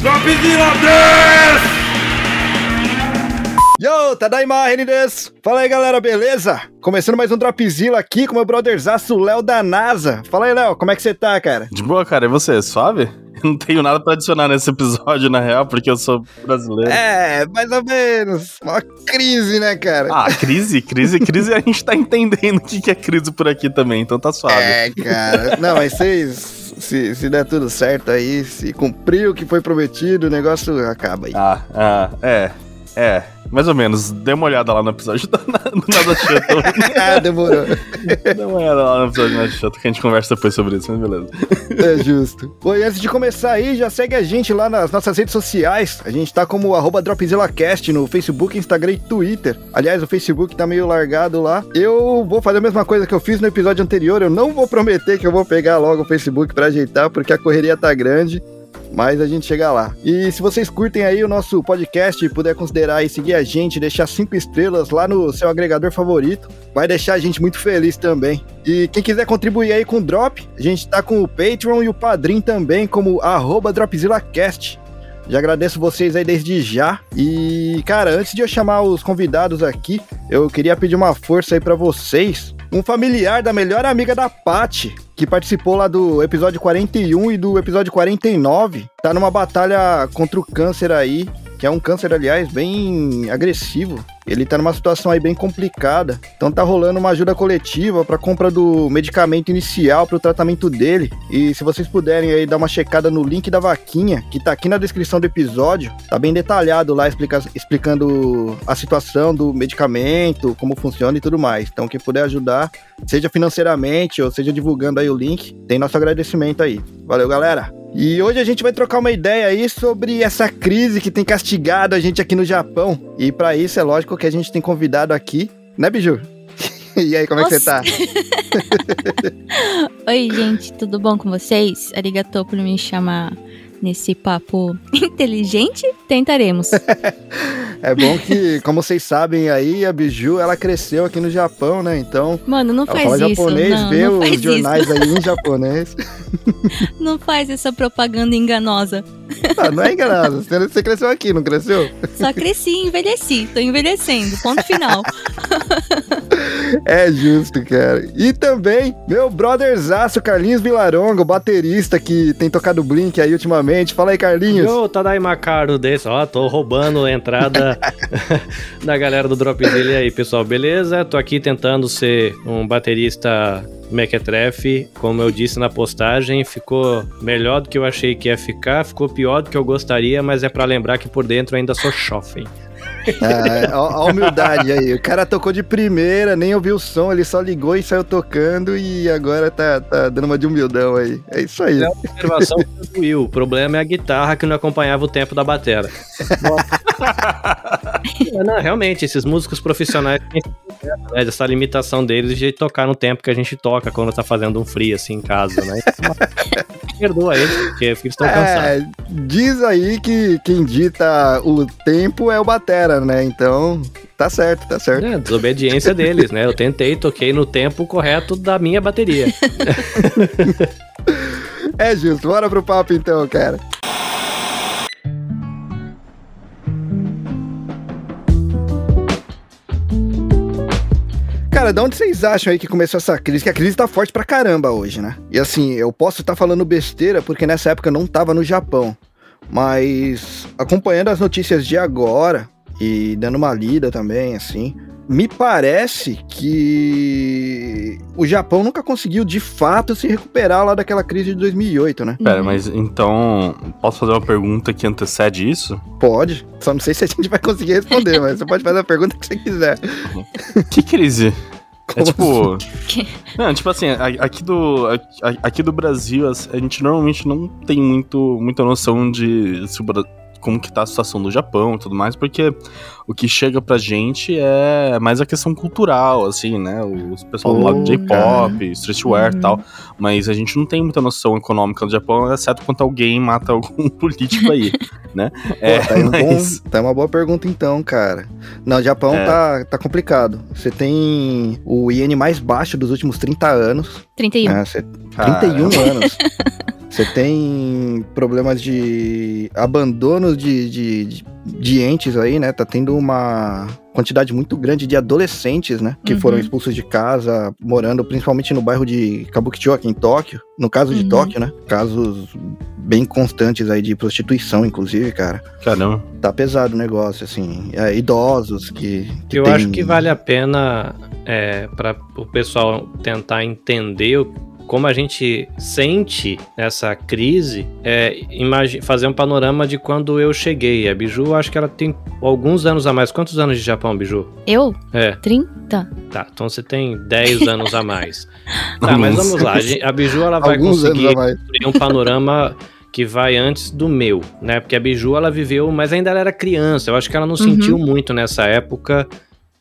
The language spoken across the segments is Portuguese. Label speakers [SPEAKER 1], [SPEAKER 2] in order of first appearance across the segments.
[SPEAKER 1] Dropzilla des!
[SPEAKER 2] Yo, Tadaima, Renides! Fala aí, galera, beleza? Começando mais um Dropzilla aqui com meu brotherzaço Léo da NASA. Fala aí, Léo, como é que você tá, cara?
[SPEAKER 3] De boa, cara. E você, suave? Eu não tenho nada pra adicionar nesse episódio, na real, porque eu sou brasileiro.
[SPEAKER 2] É, mais ou menos. Uma crise, né, cara?
[SPEAKER 3] Ah, crise, crise, crise, a gente tá entendendo o que é crise por aqui também, então tá suave.
[SPEAKER 2] É, cara. Não, mas vocês, se, se der tudo certo aí, se cumprir o que foi prometido, o negócio acaba aí.
[SPEAKER 3] Ah, ah, é, é. Mais ou menos, dê uma olhada lá no episódio do Nada Chato.
[SPEAKER 2] ah, demorou.
[SPEAKER 3] Dê uma olhada lá no episódio do Nada Chato que a gente conversa depois sobre isso, mas beleza.
[SPEAKER 2] É justo. Bom, e antes de começar aí, já segue a gente lá nas nossas redes sociais. A gente tá como arroba DropzillaCast no Facebook, Instagram e Twitter. Aliás, o Facebook tá meio largado lá. Eu vou fazer a mesma coisa que eu fiz no episódio anterior. Eu não vou prometer que eu vou pegar logo o Facebook pra ajeitar, porque a correria tá grande mas a gente chega lá. E se vocês curtem aí o nosso podcast puder considerar e seguir a gente, deixar cinco estrelas lá no seu agregador favorito, vai deixar a gente muito feliz também. E quem quiser contribuir aí com o Drop, a gente tá com o Patreon e o Padrim também, como DropzillaCast. Já agradeço vocês aí desde já. E, cara, antes de eu chamar os convidados aqui, eu queria pedir uma força aí para vocês um familiar da melhor amiga da Paty, que participou lá do episódio 41 e do episódio 49, tá numa batalha contra o câncer aí que é um câncer, aliás, bem agressivo. Ele tá numa situação aí bem complicada. Então tá rolando uma ajuda coletiva para compra do medicamento inicial para o tratamento dele. E se vocês puderem aí dar uma checada no link da vaquinha, que tá aqui na descrição do episódio, tá bem detalhado lá explica explicando a situação do medicamento, como funciona e tudo mais. Então quem puder ajudar, seja financeiramente ou seja divulgando aí o link, tem nosso agradecimento aí. Valeu, galera. E hoje a gente vai trocar uma ideia aí sobre essa crise que tem castigado a gente aqui no Japão. E para isso é lógico que a gente tem convidado aqui, né, Biju? e aí, como Nossa. é que você tá?
[SPEAKER 4] Oi, gente, tudo bom com vocês? Arigatou por me chamar nesse papo inteligente? Tentaremos.
[SPEAKER 2] é bom que, como vocês sabem aí, a Biju, ela cresceu aqui no Japão, né? Então.
[SPEAKER 4] Mano, não faz isso.
[SPEAKER 2] japonês,
[SPEAKER 4] não,
[SPEAKER 2] vê
[SPEAKER 4] não
[SPEAKER 2] os jornais
[SPEAKER 4] isso.
[SPEAKER 2] aí em japonês.
[SPEAKER 4] Não faz essa propaganda enganosa.
[SPEAKER 2] Ah, não é enganosa. Você cresceu aqui, não cresceu?
[SPEAKER 4] Só cresci e envelheci. Tô envelhecendo. Ponto final.
[SPEAKER 2] É justo, cara. E também, meu brotherzaço, Carlinhos Vilaronga, o baterista que tem tocado Blink aí ultimamente. Fala aí, Carlinhos.
[SPEAKER 5] Ô, Tadaima Caro desse, ó, tô roubando a entrada da galera do Drop dele aí, pessoal, beleza? Tô aqui tentando ser um baterista Mequetrefe, como eu disse na postagem, ficou melhor do que eu achei que ia ficar, ficou pior do que eu gostaria, mas é para lembrar que por dentro ainda sou chofem.
[SPEAKER 2] Ah, a, humildade aí. O cara tocou de primeira, nem ouviu o som, ele só ligou e saiu tocando e agora tá, tá dando uma de humildão aí. É isso aí. É
[SPEAKER 5] uma observação do Will. O problema é a guitarra que não acompanhava o tempo da batera. não, realmente, esses músicos profissionais têm né, essa limitação deles de tocar no tempo que a gente toca quando tá fazendo um free assim em casa, né? Perdoa eles, porque eles estão é, cansados.
[SPEAKER 2] Diz aí que quem dita o tempo é o batera, né? Então, tá certo, tá certo.
[SPEAKER 5] É, desobediência deles, né? Eu tentei, toquei no tempo correto da minha bateria.
[SPEAKER 2] é justo, bora pro papo então, cara. Cara, de onde vocês acham aí que começou essa crise? Que a crise tá forte pra caramba hoje, né? E assim, eu posso estar tá falando besteira porque nessa época eu não tava no Japão. Mas acompanhando as notícias de agora e dando uma lida também, assim, me parece que o Japão nunca conseguiu de fato se recuperar lá daquela crise de 2008, né?
[SPEAKER 3] Pera, mas então posso fazer uma pergunta que antecede isso?
[SPEAKER 2] Pode. Só não sei se a gente vai conseguir responder, mas você pode fazer a pergunta que você quiser.
[SPEAKER 3] Que crise? É Como é tipo. Assim? Não, tipo assim, aqui do, aqui do Brasil, a gente normalmente não tem muito, muita noção de se o, como que tá a situação do Japão e tudo mais, porque o que chega pra gente é mais a questão cultural, assim, né? Os pessoal oh, do J-pop, streetwear e uhum. tal. Mas a gente não tem muita noção econômica do Japão, exceto quando alguém mata algum político aí, né?
[SPEAKER 2] Pô, é, tá, mas... bom, tá uma boa pergunta então, cara. Não, o Japão é. tá, tá complicado. Você tem o iene mais baixo dos últimos 30 anos.
[SPEAKER 4] 31. É,
[SPEAKER 2] cê... 31 anos. Você tem problemas de abandono de, de, de, de entes aí, né? Tá tendo uma quantidade muito grande de adolescentes, né? Que
[SPEAKER 4] Uhum.
[SPEAKER 2] foram expulsos de casa, morando principalmente no bairro de Kabukicho, aqui em Tóquio. No caso de
[SPEAKER 4] Uhum.
[SPEAKER 2] Tóquio, né? Casos bem constantes aí de prostituição, inclusive, cara.
[SPEAKER 3] Caramba.
[SPEAKER 2] Tá pesado o negócio, assim. É, idosos que. que
[SPEAKER 5] Eu
[SPEAKER 2] tem-
[SPEAKER 5] acho que vale a pena é, para o pessoal tentar entender o- como a gente sente essa crise, é, fazer um panorama de quando eu cheguei. A Biju, acho que ela tem alguns anos a mais. Quantos anos de Japão, Biju?
[SPEAKER 4] Eu?
[SPEAKER 5] É,
[SPEAKER 4] 30?
[SPEAKER 5] tá. Então você tem 10 anos a mais. Tá, mas vamos lá. A Biju, ela vai
[SPEAKER 2] Alguns
[SPEAKER 5] conseguir um panorama que vai antes do meu, né? Porque a Biju ela viveu, mas ainda ela era criança. Eu acho que ela não
[SPEAKER 4] Uhum.
[SPEAKER 5] sentiu muito nessa época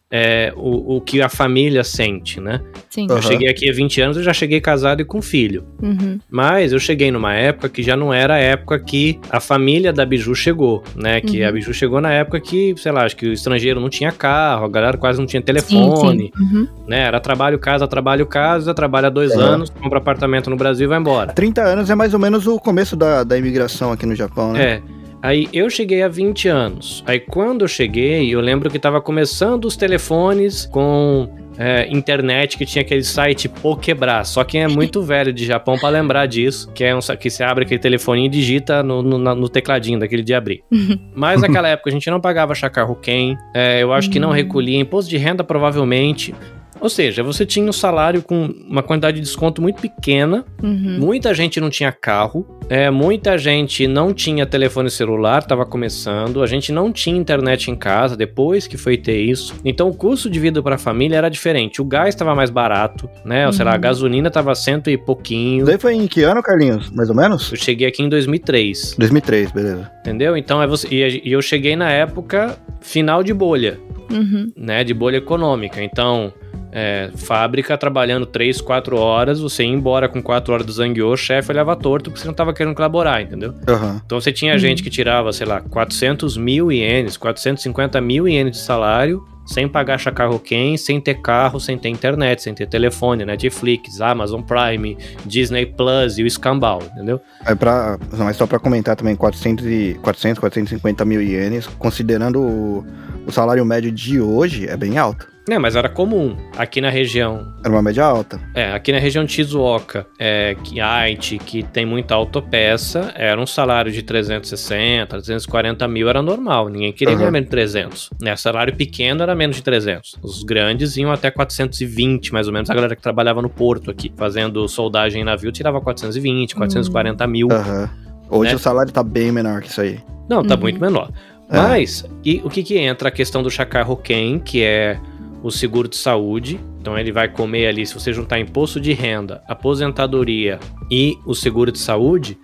[SPEAKER 5] é, o, o que a família sente, né?
[SPEAKER 4] Sim.
[SPEAKER 2] Aham.
[SPEAKER 5] Eu cheguei aqui há 20 anos, eu já cheguei casado e com filho.
[SPEAKER 4] Uhum.
[SPEAKER 5] Mas eu cheguei numa época que já não era a época que a família da Biju chegou, né? Que
[SPEAKER 4] Uhum.
[SPEAKER 5] a Biju chegou na época que, sei lá, acho que o estrangeiro não tinha carro, a galera quase não tinha
[SPEAKER 4] Sim,
[SPEAKER 5] telefone,
[SPEAKER 4] sim. Uhum.
[SPEAKER 5] né? Era trabalho, casa, trabalho, casa, trabalha dois
[SPEAKER 2] Aham.
[SPEAKER 5] anos, compra apartamento no Brasil e vai embora.
[SPEAKER 2] 30 anos é mais ou menos o começo da, da imigração aqui no Japão, né?
[SPEAKER 5] É. Aí eu cheguei há 20 anos. Aí quando eu cheguei, eu lembro que tava começando os telefones com é, internet que tinha aquele site Pokebras. Só quem é muito velho de Japão pra lembrar disso, que é um que você abre aquele telefoninho e digita no, no, no tecladinho daquele de abrir. Mas naquela época a gente não pagava chacarro-quem, é, eu acho que não
[SPEAKER 4] Hum.
[SPEAKER 5] recolhia imposto de renda provavelmente. Ou seja, você tinha um salário com uma quantidade de desconto muito pequena
[SPEAKER 4] Uhum.
[SPEAKER 5] Muita gente não tinha carro, é, muita gente não tinha telefone celular, estava começando, a gente não tinha internet em casa depois que foi ter isso. Então o custo de vida para a família era diferente. O gás estava mais barato, né? Ou sei lá, a
[SPEAKER 4] Uhum.
[SPEAKER 5] gasolina estava cento e pouquinho.
[SPEAKER 2] Daí foi em que ano, Carlinhos? Mais ou menos?
[SPEAKER 5] Eu cheguei aqui em 2003,
[SPEAKER 2] 2003, beleza.
[SPEAKER 5] entendeu? Então é você e e eu cheguei na época final de bolha,
[SPEAKER 4] Uhum.
[SPEAKER 5] né? De bolha econômica. Então é, fábrica trabalhando 3, 4 horas, você ia embora com 4 horas do zangueô, o chefe olhava torto porque você não tava querendo colaborar, entendeu?
[SPEAKER 2] Aham.
[SPEAKER 5] Então você tinha
[SPEAKER 4] Uhum.
[SPEAKER 5] gente que tirava, sei lá, 400 mil ienes, 450 mil ienes de salário, sem pagar chacarro-quem, sem ter carro, sem ter internet, sem ter telefone, Netflix, Amazon Prime, Disney Plus e o escambau, entendeu?
[SPEAKER 2] Aí pra, mas só pra comentar também, 400, e, 400 450 mil ienes, considerando o, o salário médio de hoje, é bem alto.
[SPEAKER 5] É, mas era comum. Aqui na região
[SPEAKER 2] Era uma média alta.
[SPEAKER 5] É, aqui na região de Shizuoka, é, que Aichi, que tem muita autopeça, era um salário de 360, 340 mil era normal, ninguém queria
[SPEAKER 2] Aham.
[SPEAKER 5] ganhar menos de 300. Né? Salário pequeno era menos de 300. Os grandes iam até 420, mais ou menos. A galera que trabalhava no porto aqui, fazendo soldagem em navio, tirava 420, 440 mil.
[SPEAKER 2] Aham. Hoje
[SPEAKER 5] Né?
[SPEAKER 2] o salário tá bem menor que isso aí.
[SPEAKER 5] Não, tá
[SPEAKER 4] Uhum.
[SPEAKER 5] muito menor.
[SPEAKER 2] É.
[SPEAKER 5] Mas, e o que que entra? A questão do Chacarro-Ken, que é o seguro de saúde. Então ele vai comer ali, se você juntar imposto de renda, aposentadoria e o seguro de saúde,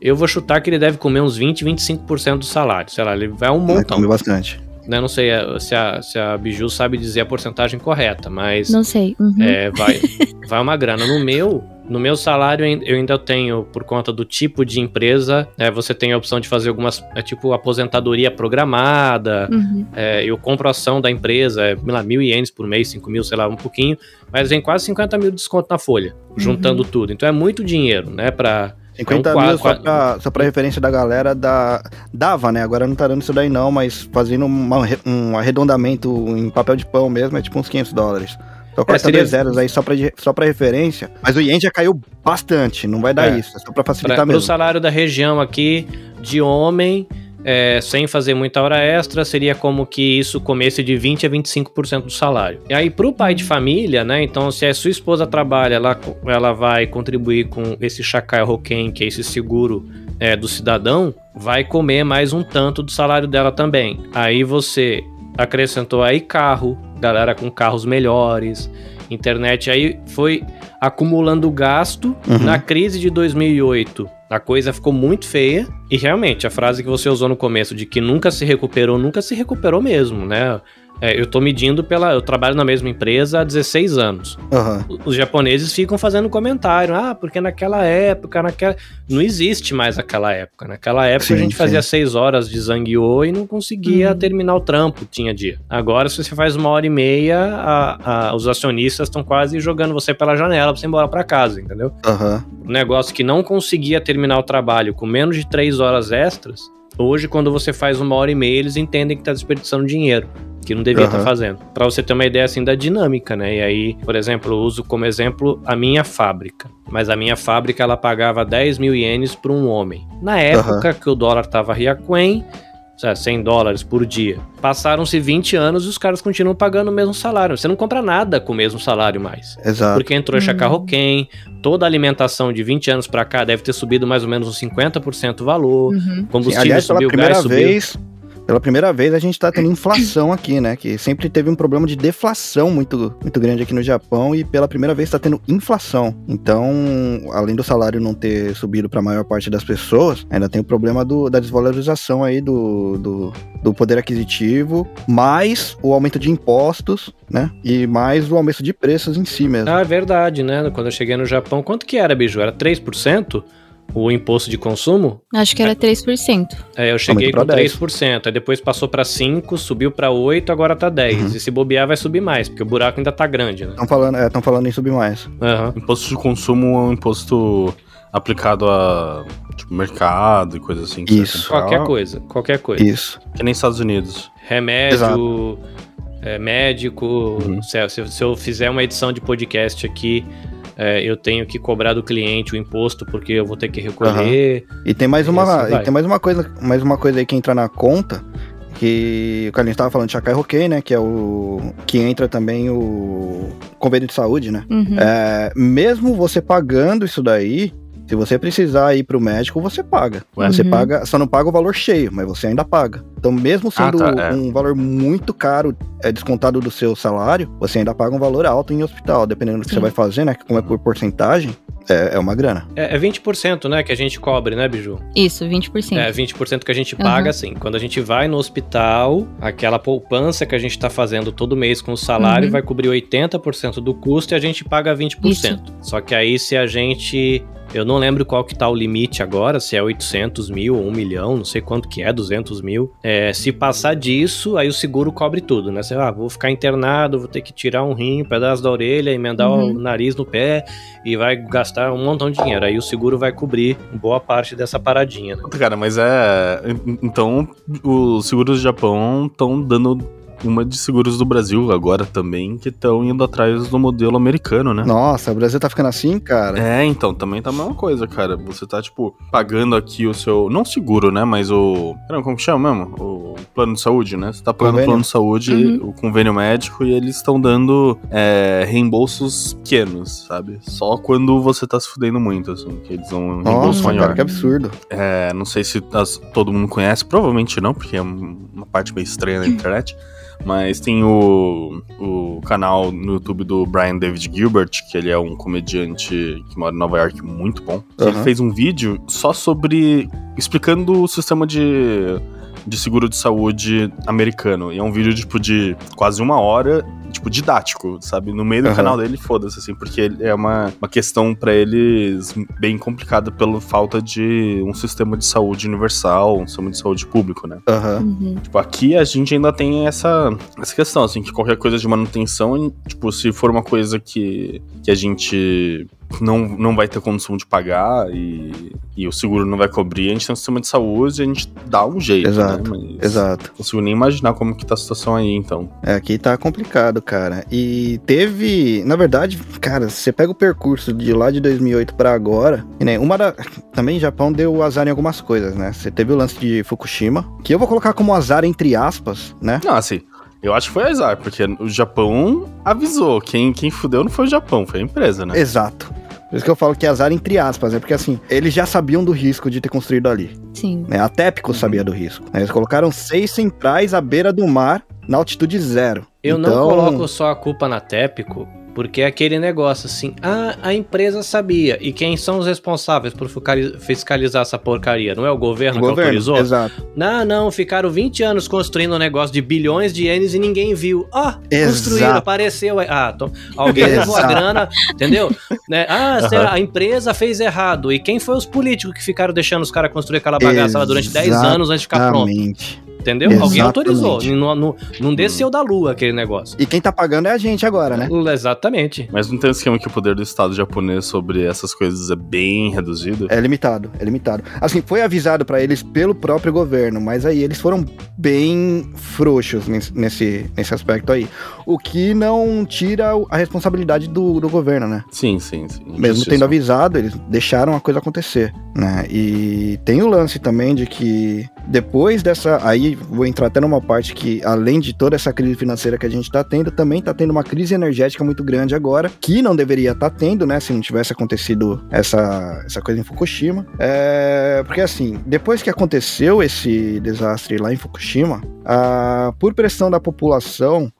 [SPEAKER 5] eu vou chutar que ele deve comer uns 20, 25% do salário. Sei lá, ele vai um
[SPEAKER 2] Vai
[SPEAKER 5] montão.
[SPEAKER 2] comer bastante.
[SPEAKER 5] Né? Não sei eh, se a, se a Biju sabe dizer a porcentagem correta, mas
[SPEAKER 4] Não sei. Uhum.
[SPEAKER 5] é, vai, vai uma grana. No meu, no meu salário eu ain- eu ainda tenho, por conta do tipo de empresa, é, você tem a opção de fazer algumas, é, tipo aposentadoria programada,
[SPEAKER 4] Uhum.
[SPEAKER 5] é, eu compro a ação da empresa, é, sei lá, mil ienes por mês, cinco mil, sei lá, um pouquinho, mas vem quase 50 mil de desconto na folha, juntando tudo. Então é muito dinheiro, né, pra...
[SPEAKER 2] 50
[SPEAKER 5] É
[SPEAKER 2] mil,
[SPEAKER 5] qua-
[SPEAKER 2] só pra, só pra referência da galera, da, dava, né? Agora não tá dando isso daí não, mas fazendo uma- um arredondamento em papel de pão mesmo, é tipo uns 500 dólares. Só corta
[SPEAKER 5] seria-
[SPEAKER 2] dois zeros aí só pra, só pra referência. Mas o ien já caiu bastante, não vai dar
[SPEAKER 5] É.
[SPEAKER 2] isso. É só pra
[SPEAKER 5] Pra,
[SPEAKER 2] facilitar
[SPEAKER 5] pro
[SPEAKER 2] mesmo.
[SPEAKER 5] salário da região aqui, de homem, é, sem fazer muita hora extra, seria como que isso comesse de 20 a 25% do salário. E aí, pro pai de família, né? Então, se a sua esposa trabalha, ela, ela vai contribuir com esse Shakai Hoken, que é esse seguro é, do cidadão, vai comer mais um tanto do salário dela também. Aí você acrescentou aí carro, galera com carros melhores, internet, aí foi acumulando gasto
[SPEAKER 2] Uhum.
[SPEAKER 5] na crise de 2008. A coisa ficou muito feia e realmente a frase que você usou no começo de que nunca se recuperou, nunca se recuperou mesmo, né? É, eu tô medindo pela. Eu trabalho na mesma empresa há 16 anos.
[SPEAKER 2] Aham.
[SPEAKER 5] Os japoneses ficam fazendo comentário. Ah, porque naquela época, naquela. Não existe mais aquela época. Naquela época
[SPEAKER 2] Sim,
[SPEAKER 5] a gente
[SPEAKER 2] sim.
[SPEAKER 5] fazia 6 horas de Zangyo e não conseguia
[SPEAKER 4] Uhum.
[SPEAKER 5] terminar o trampo, tinha dia. Agora, se você faz uma hora e meia, a- a- os acionistas estão quase jogando você pela janela pra você ir embora pra casa, entendeu?
[SPEAKER 2] Aham.
[SPEAKER 5] um negócio que não conseguia terminar o trabalho com menos de três horas extras, hoje, quando você faz uma hora e meia, eles entendem que tá desperdiçando dinheiro. Que não devia estar
[SPEAKER 2] Aham.
[SPEAKER 5] fazendo. Pra você ter uma ideia assim da dinâmica, né? E aí, por exemplo, eu uso como exemplo a minha fábrica. Mas a minha fábrica ela pagava 10 mil ienes por um homem. Na época que o dólar tava Riaquen, sabe, 100 dólares por dia. Passaram-se 20 anos e os caras continuam pagando o mesmo salário. Você não compra nada com o mesmo salário mais.
[SPEAKER 2] Exato.
[SPEAKER 5] Porque entrou
[SPEAKER 4] Hum.
[SPEAKER 5] Chacarroquém, toda a alimentação de 20 anos pra cá deve ter subido mais ou menos uns 50% o valor.
[SPEAKER 4] Uhum.
[SPEAKER 2] Sim,
[SPEAKER 5] Combustível
[SPEAKER 2] aliás, pela
[SPEAKER 5] subiu,
[SPEAKER 2] primeira
[SPEAKER 5] gás subiu.
[SPEAKER 2] Pela primeira vez a gente tá tendo inflação aqui, né? Que sempre teve um problema de deflação muito, muito grande aqui no Japão e pela primeira vez tá tendo inflação. Então, além do salário não ter subido pra maior parte das pessoas, ainda tem o problema do- da desvalorização aí do, do, do poder aquisitivo, mais o aumento de impostos, né? E mais o aumento de preços em si mesmo.
[SPEAKER 5] Ah, é verdade, né? Quando eu cheguei no Japão, quanto que era, Biju? Era 3%? O imposto de consumo?
[SPEAKER 4] Acho que era 3%.
[SPEAKER 5] É, eu cheguei com
[SPEAKER 2] pra 10.
[SPEAKER 5] 3%, aí depois passou pra 5%, subiu pra 8%, agora tá 10%.
[SPEAKER 2] Uhum.
[SPEAKER 5] E se bobear, vai subir mais, porque o buraco ainda tá grande, né?
[SPEAKER 2] Estão falando, é, tão falando em subir mais.
[SPEAKER 5] Aham.
[SPEAKER 3] Imposto de consumo é um imposto aplicado a tipo, mercado e coisa assim.
[SPEAKER 2] Isso.
[SPEAKER 5] Qualquer coisa, qualquer coisa.
[SPEAKER 2] Isso.
[SPEAKER 3] Que nem Estados Unidos.
[SPEAKER 5] remédio, é, médico.
[SPEAKER 3] Uhum.
[SPEAKER 5] Se, se- se eu fizer uma edição de podcast aqui, é, eu tenho que cobrar do cliente o imposto porque eu vou ter que recolher.
[SPEAKER 2] E tem mais uma,
[SPEAKER 5] assim
[SPEAKER 2] e tem mais uma coisa, mais uma coisa aí que entra na conta, que o Carlinhos estava falando de Chakai Roquei, né, que é o que entra também o convênio de saúde, né?
[SPEAKER 4] Uhum.
[SPEAKER 2] É, mesmo você pagando isso daí, se você precisar ir pro médico, você paga.
[SPEAKER 3] Ué?
[SPEAKER 2] Você
[SPEAKER 4] Uhum.
[SPEAKER 2] paga, só não paga o valor cheio, mas você ainda paga. Então, mesmo
[SPEAKER 3] Ah,
[SPEAKER 2] sendo
[SPEAKER 3] tá, é.
[SPEAKER 2] um valor muito caro, é descontado do seu salário, você ainda paga um valor alto em hospital, dependendo do que
[SPEAKER 4] Sim.
[SPEAKER 2] você vai fazer, né? Que como é por porcentagem, é, é uma grana.
[SPEAKER 5] É, é 20%, né, que a gente cobre, né, Biju?
[SPEAKER 4] Isso, 20%.
[SPEAKER 5] É 20% que a gente paga,
[SPEAKER 4] Uhum.
[SPEAKER 5] assim. Quando a gente vai no hospital, aquela poupança que a gente tá fazendo todo mês com o salário
[SPEAKER 4] Uhum.
[SPEAKER 5] vai cobrir 80% do custo e a gente paga 20%. Só que aí se a gente. Eu não lembro qual que tá o limite agora, se é 800 mil ou 1 milhão, não sei quanto que é, 200 mil. É, se passar disso, aí o seguro cobre tudo, né? Você, ah, vou ficar internado, vou ter que tirar um rim, um pedaço da orelha, emendar
[SPEAKER 4] Uhum.
[SPEAKER 5] o nariz no pé e vai gastar um montão de dinheiro. Aí o seguro vai cobrir boa parte dessa paradinha, né?
[SPEAKER 3] Cara, mas é. Então, os seguros do Japão estão dando uma de seguros do Brasil agora também, que estão indo atrás do modelo americano, né?
[SPEAKER 2] Nossa, o Brasil tá ficando assim, cara.
[SPEAKER 3] É, então, também tá a mesma coisa, cara. Você tá, tipo, pagando aqui o seu. Não seguro, né? Mas o. Caramba, como que chama mesmo? O plano de saúde, né? Você tá pagando o
[SPEAKER 2] Convênio.
[SPEAKER 3] plano de saúde,
[SPEAKER 4] Uhum.
[SPEAKER 3] o convênio médico, e eles estão dando é, reembolsos pequenos, sabe? Só quando você tá se fudendo muito, assim, que eles dão um reembolso
[SPEAKER 2] Nossa,
[SPEAKER 3] maior.
[SPEAKER 2] cara, que absurdo.
[SPEAKER 3] É, não sei se as- todo mundo conhece, provavelmente não, porque é um- uma parte meio estranha na internet. Mas tem o, o canal no YouTube do Brian David Gilbert, que ele é um comediante que mora em Nova York muito bom. Ele
[SPEAKER 2] Aham.
[SPEAKER 3] fez um vídeo só sobre. explicando o sistema de, de seguro de saúde americano. E é um vídeo, tipo, de quase uma hora, tipo, didático, sabe? No meio do
[SPEAKER 2] Aham.
[SPEAKER 3] canal dele, foda-se, assim, porque ele- é uma, uma questão pra eles bem complicada pela falta de um sistema de saúde universal, um sistema de saúde público, né?
[SPEAKER 2] Aham.
[SPEAKER 4] Uhum.
[SPEAKER 3] Tipo, aqui a gente ainda tem essa, essa questão, assim, que qualquer coisa de manutenção, tipo, se for uma coisa que, que a gente não, não vai ter condição de pagar e, e o seguro não vai cobrir, a gente tem um sistema de saúde e a gente dá um jeito,
[SPEAKER 2] Exato,
[SPEAKER 3] né? Mas
[SPEAKER 2] Exato.
[SPEAKER 3] Não consigo nem imaginar como que tá a situação aí, então.
[SPEAKER 2] É, aqui tá complicado, cara. E teve, na verdade, cara, você pega o percurso de lá de 2008 pra agora, e nem uma da, também o Japão deu azar em algumas coisas, né? Você teve o lance de Fukushima, que eu vou colocar como azar entre aspas, né?
[SPEAKER 3] Não, assim, eu acho que foi azar, porque o Japão avisou. Quem, quem fudeu não foi o Japão, foi a empresa, né?
[SPEAKER 2] Exato. Por isso que eu falo que é azar entre aspas, né? Porque assim, eles já sabiam do risco de ter construído ali.
[SPEAKER 4] Sim.
[SPEAKER 2] Né? A TEPCO sabia do risco. né? Eles colocaram seis centrais à beira do mar na altitude zero.
[SPEAKER 5] Eu
[SPEAKER 2] Então,
[SPEAKER 5] não coloco só a culpa na Tépico, Porque é aquele negócio assim, ah, a empresa sabia. E quem são os responsáveis por fiscalizar essa porcaria? Não é o governo
[SPEAKER 2] O
[SPEAKER 5] que
[SPEAKER 2] governo,
[SPEAKER 5] autorizou?
[SPEAKER 2] exato.
[SPEAKER 5] Não, não, ficaram 20 anos construindo um negócio de bilhões de ienes e ninguém viu. Ah,
[SPEAKER 2] Exato.
[SPEAKER 5] construíram, apareceu. Ah, então, alguém levou a
[SPEAKER 2] Exato.
[SPEAKER 5] grana, entendeu? Né? Ah, será- a empresa fez errado. E quem foi os políticos que ficaram deixando os caras construir aquela bagaça lá durante 10 anos antes de ficar pronto?
[SPEAKER 2] Exatamente.
[SPEAKER 5] Entendeu? Alguém
[SPEAKER 2] Exatamente.
[SPEAKER 5] autorizou. Não, não, não desceu da lua aquele negócio.
[SPEAKER 2] E quem tá pagando é a gente agora, né?
[SPEAKER 5] Exatamente.
[SPEAKER 3] Mas não tem um esquema que o poder do Estado japonês sobre essas coisas é bem reduzido?
[SPEAKER 2] É limitado, é limitado. Assim, foi avisado pra eles pelo próprio governo, mas aí eles foram bem frouxos nesse, nesse, nesse aspecto aí. O que não tira a responsabilidade do, do governo, né?
[SPEAKER 3] Sim, sim, sim.
[SPEAKER 2] Mesmo
[SPEAKER 3] Justiça.
[SPEAKER 2] tendo avisado, eles deixaram a coisa acontecer, né? E tem o lance também de que depois dessa, aí vou entrar até numa parte que além de toda essa crise financeira que a gente tá tendo, também tá tendo uma crise energética muito grande agora, que não deveria estar tendo, né, se não tivesse acontecido essa, essa coisa em Fukushima. É, porque assim, depois que aconteceu esse desastre lá em Fukushima, a, por pressão da população,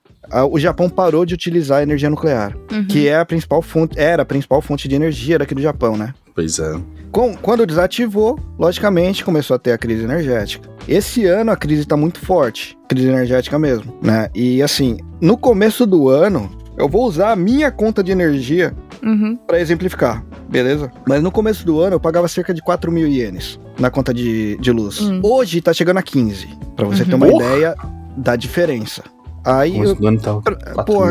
[SPEAKER 2] o Japão parou de utilizar a energia nuclear
[SPEAKER 4] Uhum.
[SPEAKER 2] que é a principal fonte, era a principal fonte de energia daqui do Japão, né?
[SPEAKER 3] Pois é.
[SPEAKER 2] Com- quando desativou, logicamente começou a ter a crise energética. Esse ano a crise tá muito forte, crise energética mesmo, né? E assim, no começo do ano, eu vou usar a minha conta de energia
[SPEAKER 4] Uhum.
[SPEAKER 2] para exemplificar, beleza? Mas no começo do ano eu pagava cerca de 4 mil ienes na conta de, de luz.
[SPEAKER 4] Hum.
[SPEAKER 2] Hoje tá chegando a 15, pra você
[SPEAKER 4] Uhum.
[SPEAKER 2] ter uma
[SPEAKER 3] Porra!
[SPEAKER 2] ideia da diferença. Aí eu,
[SPEAKER 3] tá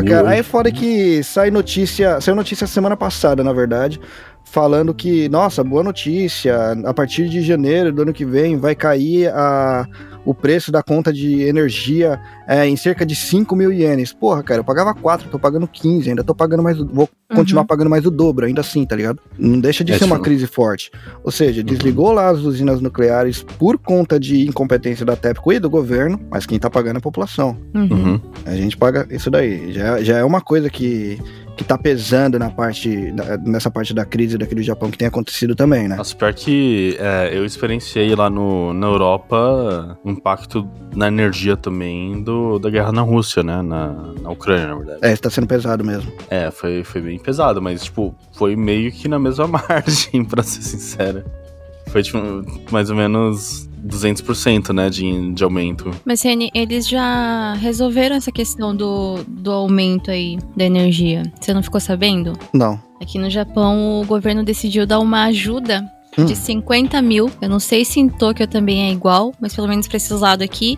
[SPEAKER 3] mil
[SPEAKER 2] cara, aí é foda que sai notícia. Saiu notícia semana passada, na verdade, falando que, nossa, boa notícia, a partir de janeiro do ano que vem vai cair a, o preço da conta de energia é, em cerca de 5 mil ienes. Porra, cara, eu pagava 4, tô pagando 15, ainda tô pagando mais. Vou continuar
[SPEAKER 4] Uhum.
[SPEAKER 2] pagando mais o dobro, ainda assim, tá ligado? Não deixa de
[SPEAKER 3] É,
[SPEAKER 2] ser uma
[SPEAKER 3] tipo-
[SPEAKER 2] crise forte. Ou seja, desligou lá as usinas nucleares por conta de incompetência da TEPCO e do governo, mas quem tá pagando é a população.
[SPEAKER 4] Uhum.
[SPEAKER 3] Uhum.
[SPEAKER 2] A gente paga isso daí. Já, já é uma coisa que, que tá pesando na parte, nessa parte da crise daqui do Japão que tem acontecido também, né?
[SPEAKER 3] Nossa, pior que é, eu experienciei lá no, na Europa o impacto na energia também do, da guerra na Rússia, né? Na, na Ucrânia, na verdade.
[SPEAKER 2] É, está sendo pesado mesmo.
[SPEAKER 3] É, foi, foi bem pesado, mas, tipo, foi meio que na mesma margem, pra ser sincero. Foi, tipo, mais ou menos 200%, né, de, de aumento.
[SPEAKER 4] Mas, Reni, eles já resolveram essa questão do, do aumento aí da energia. Você não ficou sabendo?
[SPEAKER 2] Não.
[SPEAKER 4] Aqui no Japão, o governo decidiu dar uma ajuda
[SPEAKER 2] Hum.
[SPEAKER 4] de 50 mil. Eu não sei se em Tóquio também é igual, mas pelo menos pra esse lado aqui,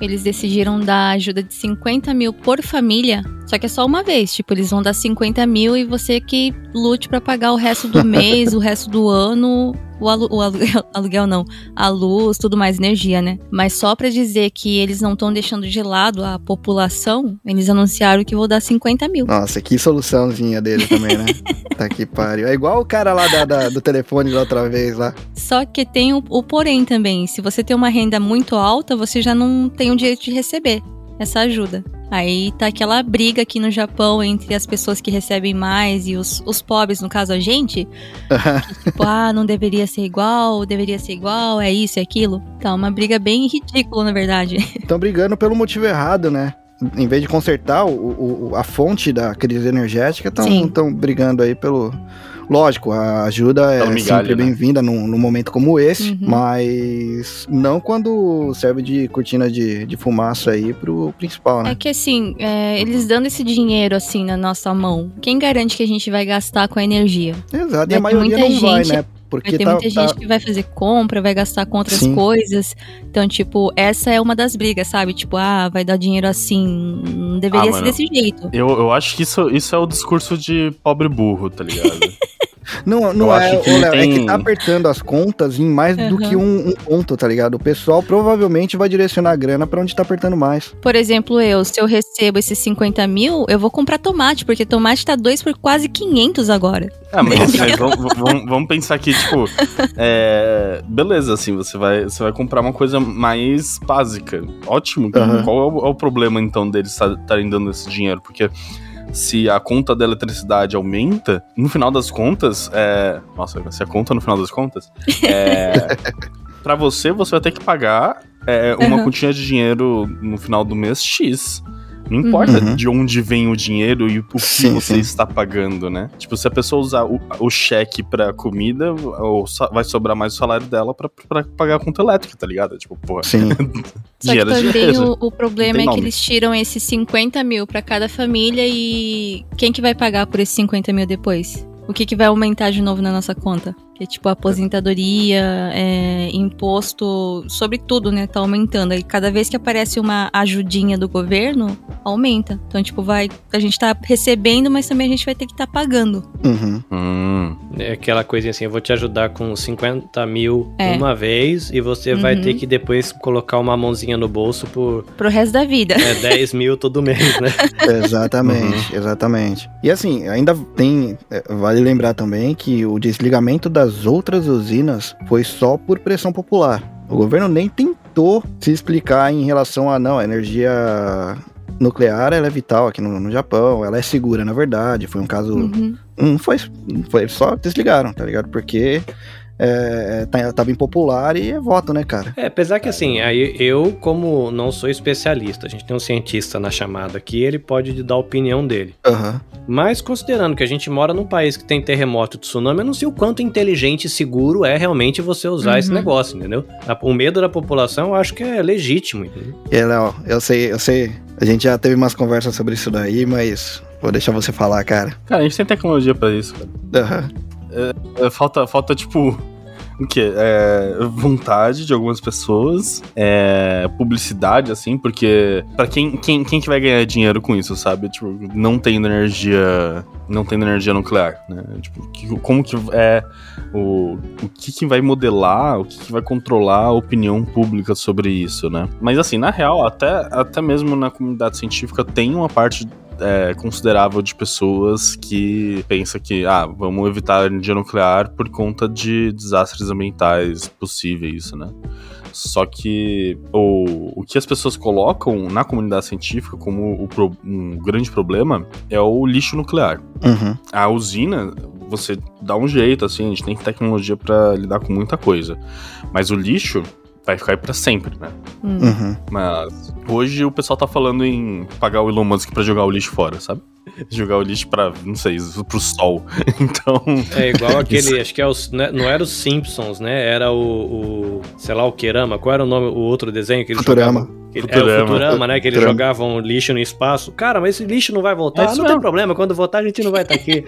[SPEAKER 4] eles decidiram dar ajuda de 50 mil por família. Só que é só uma vez. Tipo, eles vão dar 50 mil e você que lute pra pagar o resto do mês, o resto do ano. O, alu o aluguel, aluguel não, a luz, tudo mais, energia, né? Mas só pra dizer que eles não estão deixando de lado a população, eles anunciaram que vão dar 50 mil.
[SPEAKER 2] Nossa, que soluçãozinha dele também, né? tá que pariu. É igual o cara lá da, da- do telefone da outra vez lá.
[SPEAKER 4] Só que tem o, o porém também. Se você tem uma renda muito alta, você já não tem o direito de receber essa ajuda. Aí tá aquela briga aqui no Japão entre as pessoas que recebem mais e os, os pobres, no caso a gente. que, tipo, ah, não deveria ser igual, deveria ser igual, é isso, é aquilo. Tá uma briga bem ridícula, na verdade.
[SPEAKER 2] Estão brigando pelo motivo errado, né? Em vez de consertar o, o- a fonte da crise energética, estão brigando aí pelo. Lógico, a ajuda é
[SPEAKER 3] migalha,
[SPEAKER 2] sempre
[SPEAKER 3] né?
[SPEAKER 2] bem-vinda num, num momento como esse,
[SPEAKER 4] Uhum.
[SPEAKER 2] mas não quando serve de cortina de, de fumaça aí pro principal,
[SPEAKER 4] É
[SPEAKER 2] né?
[SPEAKER 4] que assim, é, eles dando esse dinheiro assim na nossa mão, quem garante que a gente vai gastar com a energia?
[SPEAKER 2] Exato, e
[SPEAKER 4] Vai
[SPEAKER 2] a maioria
[SPEAKER 4] muita
[SPEAKER 2] não vai,
[SPEAKER 4] gente-
[SPEAKER 2] né? Porque
[SPEAKER 4] Vai ter
[SPEAKER 2] tá,
[SPEAKER 4] muita
[SPEAKER 2] tá-
[SPEAKER 4] gente que vai fazer compra, vai gastar com outras
[SPEAKER 2] Sim.
[SPEAKER 4] coisas. Então, tipo, essa é uma das brigas, sabe? Tipo, ah, vai dar dinheiro assim. Não deveria
[SPEAKER 3] Ah,
[SPEAKER 4] ser
[SPEAKER 3] mano.
[SPEAKER 4] desse jeito.
[SPEAKER 3] Eu, eu acho que isso, isso é o discurso de pobre burro, tá ligado?
[SPEAKER 2] Não, não
[SPEAKER 3] Eu
[SPEAKER 2] é,
[SPEAKER 3] acho que não
[SPEAKER 2] Léo, é que
[SPEAKER 3] tem-
[SPEAKER 2] tá apertando as contas em mais do
[SPEAKER 4] Uhum.
[SPEAKER 2] que um, um ponto, tá ligado? O pessoal provavelmente vai direcionar a grana pra onde tá apertando mais.
[SPEAKER 4] Por exemplo, eu, se eu recebo esses 50 mil, eu vou comprar tomate, porque tomate tá 2 por quase 500 agora.
[SPEAKER 3] Ah, mas, mas vamos, vamos- vamos pensar que, tipo, é, beleza, assim, você vai, você vai comprar uma coisa mais básica. Ótimo.
[SPEAKER 2] Aham.
[SPEAKER 3] Qual é o, é o problema, então, deles estarem dando esse dinheiro? Porque se a conta da eletricidade aumenta, no final das contas, é... Nossa, se a conta no final das contas, é... pra você, você vai ter que pagar é, uma
[SPEAKER 4] Aham.
[SPEAKER 3] quantia de dinheiro no final do mês X. Não importa
[SPEAKER 2] Uhum.
[SPEAKER 3] de onde vem o dinheiro e o que
[SPEAKER 2] Sim,
[SPEAKER 3] você
[SPEAKER 2] sim.
[SPEAKER 3] está pagando, né? Tipo, se a pessoa usar o, o cheque pra comida, o sa- vai sobrar mais o salário dela pra, pra pagar a conta elétrica, tá ligado? Tipo, porra,
[SPEAKER 2] Sim.
[SPEAKER 4] Só que
[SPEAKER 3] dinheiro é
[SPEAKER 4] também
[SPEAKER 3] dinheiro.
[SPEAKER 4] o, o problema é que eles tiram esses 50 mil pra cada família e quem que vai pagar por esses 50 mil depois? O que, que vai aumentar de novo na nossa conta? Que é tipo aposentadoria, é, imposto, sobre tudo, né? Tá aumentando. E cada vez que aparece uma ajudinha do governo, aumenta. Então, tipo, vai. A gente tá recebendo, mas também a gente vai ter que estar pagando.
[SPEAKER 2] Uhum.
[SPEAKER 3] Hum,
[SPEAKER 5] É aquela coisinha assim, eu vou te ajudar com 50 mil
[SPEAKER 4] É.
[SPEAKER 5] uma vez e você vai
[SPEAKER 4] Uhum.
[SPEAKER 5] ter que depois colocar uma mãozinha no bolso por
[SPEAKER 4] Pro resto da vida.
[SPEAKER 5] é, 10 mil todo mês, né?
[SPEAKER 2] Exatamente, exatamente. E assim, ainda tem. é, Vale lembrar também que o desligamento das outras usinas foi só por pressão popular. O governo nem tentou se explicar em relação a não, a energia nuclear ela é vital aqui no, no Japão, ela é segura, na verdade. Foi um caso.
[SPEAKER 4] Uhum.
[SPEAKER 2] Não foi, foi só desligaram, tá ligado? Porque é, tá- tava impopular e é voto, né, cara?
[SPEAKER 5] É, apesar que assim, aí eu, como não sou especialista, a gente tem um cientista na chamada aqui, ele pode dar a opinião dele.
[SPEAKER 2] Aham.
[SPEAKER 5] Mas considerando que a gente mora num país que tem terremoto e tsunami, eu não sei o quanto inteligente e seguro é realmente você usar esse
[SPEAKER 4] Uhum.
[SPEAKER 5] negócio, entendeu? O medo da população eu acho que é legítimo, entendeu?
[SPEAKER 2] E aí, Léo, eu sei, eu sei. A gente já teve umas conversas sobre isso daí, mas vou deixar você falar, cara.
[SPEAKER 3] Cara, a gente tem tecnologia pra isso, cara.
[SPEAKER 2] Aham.
[SPEAKER 3] É, falta, falta, tipo. O quê? É, vontade de algumas pessoas, é, publicidade, assim, porque pra quem, quem, quem que vai ganhar dinheiro com isso, sabe? Tipo, não tendo energia. Não tendo energia nuclear, né? Tipo, que- como que é o, o que, que vai modelar, o que, que vai controlar a opinião pública sobre isso, né? Mas assim, na real, até, até mesmo na comunidade científica tem uma parte é, considerável de pessoas que pensa que, ah, vamos evitar a energia nuclear por conta de desastres ambientais possíveis, né? Só que o, o que as pessoas colocam na comunidade científica como o pro- um grande problema é o lixo nuclear.
[SPEAKER 2] Uhum.
[SPEAKER 3] A usina, você dá um jeito, assim, a gente tem tecnologia pra lidar com muita coisa. Mas o lixo vai ficar aí pra sempre, né?
[SPEAKER 4] Hum.
[SPEAKER 2] Uhum.
[SPEAKER 3] Mas hoje o pessoal tá falando em pagar o Elon Musk pra jogar o lixo fora, sabe? Jogar o lixo pra, não sei, pro sol. Então.
[SPEAKER 5] É igual aquele, acho que é os, né, não era os Simpsons, né? Era o, o sei lá, o Kerama. Qual era o nome, o outro desenho que eles
[SPEAKER 2] Futurama.
[SPEAKER 5] jogavam? Que, É o
[SPEAKER 3] Futurama.
[SPEAKER 5] Futurama, né? Que eles
[SPEAKER 2] Futurama.
[SPEAKER 5] jogavam lixo no espaço. Cara, mas esse lixo não vai voltar.
[SPEAKER 3] Ah,
[SPEAKER 5] Isso não,
[SPEAKER 3] não.
[SPEAKER 5] tem problema. Quando voltar, a gente não vai estar aqui.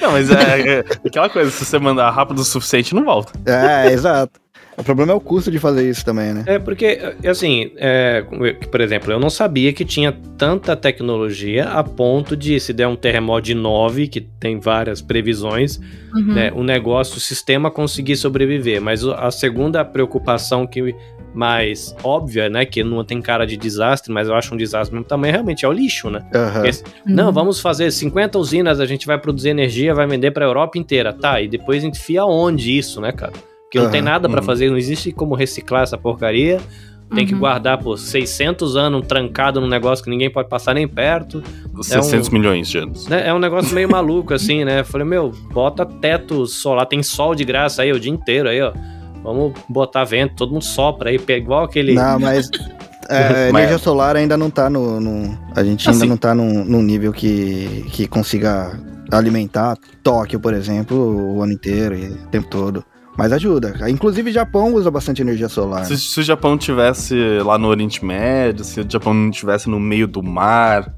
[SPEAKER 3] Não, mas é, é aquela coisa, se você mandar rápido o suficiente, não volta.
[SPEAKER 2] É, exato. O problema é o custo de fazer isso também, né?
[SPEAKER 5] É porque, assim, é, por exemplo, eu não sabia que tinha tanta tecnologia a ponto de, se der um terremoto de 9, que tem várias previsões,
[SPEAKER 4] Uhum.
[SPEAKER 5] né, o negócio, o sistema conseguir sobreviver. Mas a segunda preocupação que mais óbvia, né, que não tem cara de desastre, mas eu acho um desastre mesmo tamanho, realmente é o lixo, né?
[SPEAKER 2] Aham.
[SPEAKER 5] Esse-
[SPEAKER 4] Uhum.
[SPEAKER 5] Não, vamos fazer 50 usinas, a gente vai produzir energia, vai vender pra Europa inteira. Tá, e depois enfia onde isso, né, cara? Porque não tem nada pra
[SPEAKER 3] uhum.
[SPEAKER 5] fazer, não existe como reciclar essa porcaria. Tem que
[SPEAKER 4] Uhum.
[SPEAKER 5] guardar por 600 anos trancado num negócio que ninguém pode passar nem perto.
[SPEAKER 3] 600 milhões de anos.
[SPEAKER 5] né? É um negócio meio maluco, assim, né? Falei, meu, bota teto solar, tem sol de graça aí o dia inteiro aí, ó. Vamos botar vento, todo mundo sopra aí, pega igual aquele.
[SPEAKER 2] Não, mas. é,
[SPEAKER 3] Mas-
[SPEAKER 2] energia solar ainda não tá no. no- a gente ainda
[SPEAKER 3] Assim.
[SPEAKER 2] não tá num, num nível que, que consiga alimentar Tóquio, por exemplo, o ano inteiro e o tempo todo. Mas ajuda. Inclusive, Japão usa bastante energia solar.
[SPEAKER 3] Se, se o Japão tivesse lá no Oriente Médio, se o Japão não tivesse no meio do mar,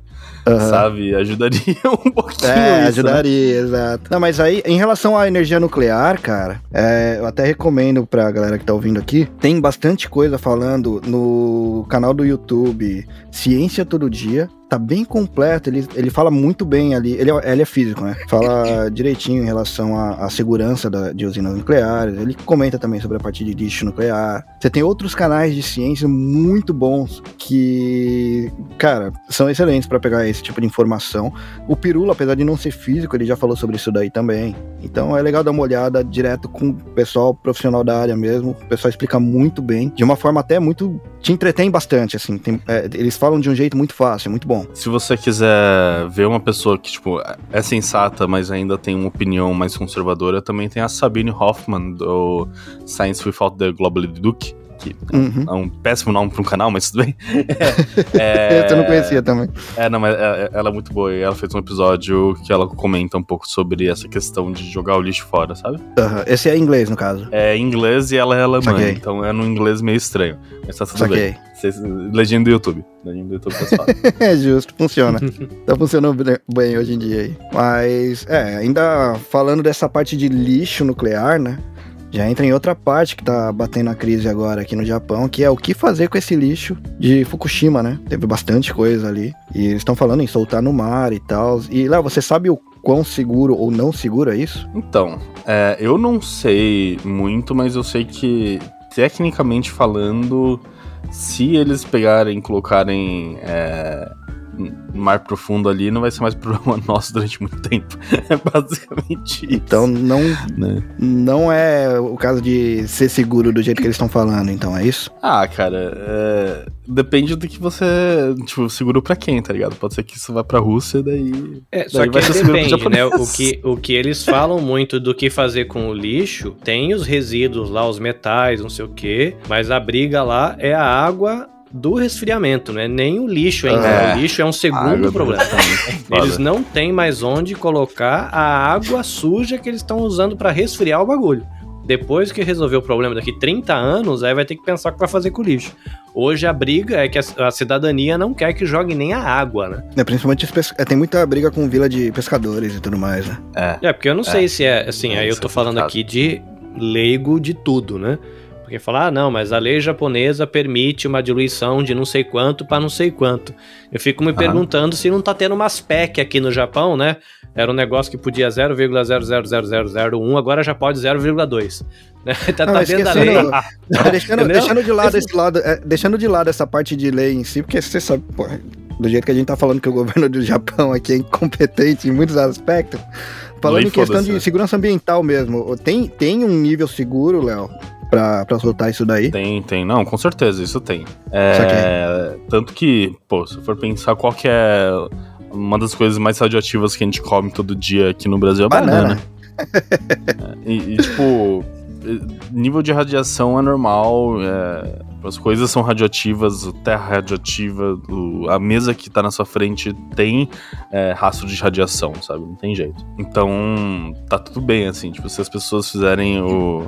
[SPEAKER 2] Aham.
[SPEAKER 3] sabe? Ajudaria um pouquinho
[SPEAKER 2] É,
[SPEAKER 3] isso, né?
[SPEAKER 2] ajudaria, exato. Não, mas aí, em relação à energia nuclear, cara, é, eu até recomendo pra galera que tá ouvindo aqui, tem bastante coisa falando no canal do YouTube Ciência Todo Dia. Tá bem completo, ele, ele fala muito bem ali. Ele é, ele é físico, né? Fala direitinho em relação à, à segurança da- de usinas nucleares. Ele comenta também sobre a parte de lixo nuclear. Você tem outros canais de ciência muito bons que, cara, são excelentes pra pegar esse tipo de informação. O Pirula, apesar de não ser físico, ele já falou sobre isso daí também. Então é legal dar uma olhada direto com o pessoal profissional da área mesmo. O pessoal explica muito bem, de uma forma até muito. te entretém bastante, assim. Tem- é, eles falam de um jeito muito fácil, muito bom.
[SPEAKER 3] Se você quiser ver uma pessoa que, tipo, é sensata, mas ainda tem uma opinião mais conservadora, também tem a Sabine Hoffman, do Science Without the Global Duke. Que
[SPEAKER 2] Uhum.
[SPEAKER 3] é um péssimo nome pra um canal, mas tudo bem.
[SPEAKER 2] É... Eu não conhecia também.
[SPEAKER 3] É, não, mas é- ela é muito boa e ela fez um episódio que ela comenta um pouco sobre essa questão de jogar o lixo fora, sabe?
[SPEAKER 2] Aham. Esse é inglês, no caso.
[SPEAKER 3] É inglês e ela é alemã,
[SPEAKER 2] Saquei.
[SPEAKER 3] então é num inglês meio estranho. Mas tá tudo bem.
[SPEAKER 2] Saquei.
[SPEAKER 3] Vocês- legenda do YouTube. Legenda do YouTube.
[SPEAKER 2] É justo, funciona. tá funcionando bem- bem hoje em dia aí. Mas, é, ainda falando dessa parte de lixo nuclear, né? Já entra em outra parte que tá batendo a crise agora aqui no Japão, que é o que fazer com esse lixo de Fukushima, né? Teve bastante coisa ali. E eles estão falando em soltar no mar e tal. E, Léo, você sabe o quão seguro ou não seguro é isso?
[SPEAKER 3] Então, é, eu não sei muito, mas eu sei que, tecnicamente falando, se eles pegarem e colocarem é, no mar profundo ali, não vai ser mais problema nosso durante muito tempo. É basicamente isso.
[SPEAKER 2] Então não,
[SPEAKER 3] né?
[SPEAKER 2] não é o caso de ser seguro do jeito que eles estão falando, então é isso?
[SPEAKER 3] Ah, cara, é, depende do que você, tipo, seguro pra quem, tá ligado? Pode ser que isso vá pra Rússia, daí...
[SPEAKER 5] É,
[SPEAKER 3] Daí
[SPEAKER 5] só que
[SPEAKER 3] vai ser seguro pro
[SPEAKER 5] depende, né? O que, o que eles falam muito do que fazer com o lixo, tem os resíduos lá, os metais, não sei o quê, mas a briga lá é a água do resfriamento, né? Nem o lixo ainda.
[SPEAKER 3] É.
[SPEAKER 5] O lixo é um segundo
[SPEAKER 3] do
[SPEAKER 5] problema. Eles não têm mais onde colocar a água suja que eles estão usando pra resfriar o bagulho. Depois que resolver o problema daqui 30 anos, aí vai ter que pensar o que vai fazer com o lixo. Hoje a briga é que a, cidadania não quer que jogue nem a água, né?
[SPEAKER 2] É, principalmente é, tem muita briga com vila de pescadores e tudo mais, né?
[SPEAKER 3] É.
[SPEAKER 5] É, porque eu não sei se é, assim,
[SPEAKER 3] É,
[SPEAKER 5] aí eu tô
[SPEAKER 3] é
[SPEAKER 5] falando aqui de leigo de tudo, né? Porque falar, ah, não, mas a lei japonesa permite uma diluição de não sei quanto para não sei quanto. Eu fico me
[SPEAKER 3] Aham.
[SPEAKER 5] perguntando se não tá tendo umas PEC aqui no Japão, né? Era um negócio que podia 0,00001, agora já pode 0,2. Né? Tá,
[SPEAKER 2] Não,
[SPEAKER 5] tá
[SPEAKER 2] mas
[SPEAKER 5] dentro da lei.
[SPEAKER 2] esquecendo- É, deixando, deixando de lado esse lado, é, deixando de lado essa parte de lei em si, porque você sabe, pô, do jeito que a gente tá falando que o governo do Japão aqui é incompetente em muitos aspectos, falando
[SPEAKER 3] Lei
[SPEAKER 2] em questão de segurança ambiental mesmo, tem, tem um nível seguro, Léo, pra, pra soltar isso daí?
[SPEAKER 3] Tem, tem. Não, com certeza, isso tem. É, tanto que, pô, se for pensar qual que é uma das coisas mais radioativas que a gente come todo dia aqui no Brasil é banana.
[SPEAKER 2] Banana.
[SPEAKER 3] E, e, tipo, nível de radiação é normal, é, as coisas são radioativas, a terra é radioativa, o- a mesa que tá na sua frente tem é, rastro de radiação, sabe? Não tem jeito. Então, tá tudo bem, assim, tipo, se as pessoas fizerem o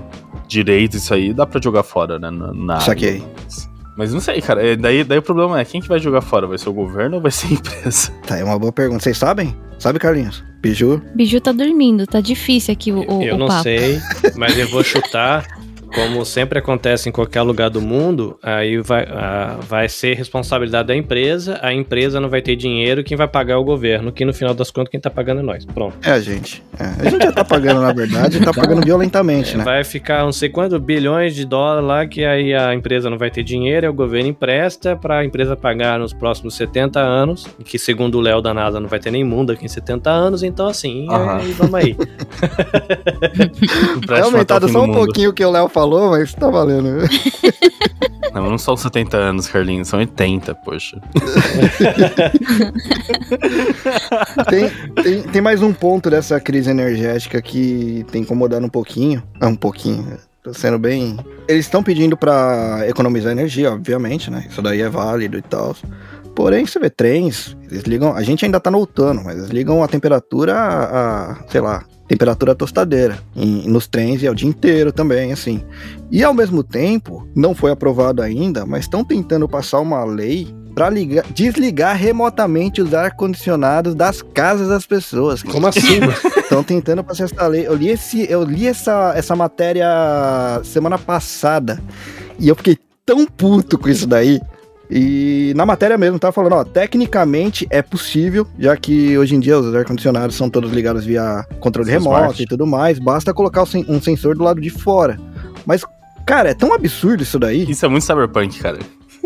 [SPEAKER 3] direito isso aí, dá pra jogar fora, né? Na, na.
[SPEAKER 2] Saquei.
[SPEAKER 3] Mas não sei, cara. é, Daí, daí o problema é, quem que vai jogar fora? Vai ser o governo ou vai ser a empresa?
[SPEAKER 2] Tá, é uma boa pergunta. Vocês sabem? Sabe, Carlinhos? Biju?
[SPEAKER 4] Biju tá dormindo, tá difícil aqui o, o,
[SPEAKER 5] Eu
[SPEAKER 4] o
[SPEAKER 5] não
[SPEAKER 4] papo.
[SPEAKER 5] sei, mas eu vou chutar. Como sempre acontece em qualquer lugar do mundo, aí vai, ah, vai ser responsabilidade da empresa, a empresa não vai ter dinheiro, quem vai pagar é o governo, que no final das contas quem tá pagando é nós. Pronto.
[SPEAKER 2] É a gente. É, a gente já tá pagando, na verdade, tá pagando violentamente, né?
[SPEAKER 5] Vai ficar não sei quantos bilhões de dólares lá, que aí a empresa não vai ter dinheiro, aí o governo empresta pra empresa pagar nos próximos 70 anos, que segundo o Léo da NASA não vai ter nem mundo aqui em 70 anos, então assim, aí vamos aí.
[SPEAKER 2] É aumentado só um pouquinho o que o Léo falou, mas tá valendo.
[SPEAKER 3] Não, não são 70 anos, Carlinhos, são 80, poxa.
[SPEAKER 2] tem, tem, tem mais um ponto dessa crise energética que tem incomodado um pouquinho. Ah, um pouquinho. Tô sendo bem. Eles estão pedindo pra economizar energia, obviamente, né? Isso daí é válido e tal. Porém, você vê trens, eles ligam. A gente ainda tá no outono, mas eles ligam a temperatura a, a, sei lá, temperatura tostadeira. em- nos trens e é o dia inteiro também, assim. E ao mesmo tempo, não foi aprovado ainda, mas estão tentando passar uma lei para desligar remotamente os ar-condicionados das casas das pessoas.
[SPEAKER 5] Como assim?
[SPEAKER 2] Estão tentando passar essa lei. Eu li, esse, eu li essa, essa matéria semana passada e eu fiquei tão puto com isso daí. E na matéria mesmo, tá falando, ó, tecnicamente é possível, já que hoje em dia os ar-condicionados são todos ligados via controle
[SPEAKER 3] São
[SPEAKER 2] remoto
[SPEAKER 3] smart.
[SPEAKER 2] e tudo mais, basta colocar um sensor do lado de fora. Mas, cara, é tão absurdo isso daí,
[SPEAKER 3] Isso é muito cyberpunk, cara.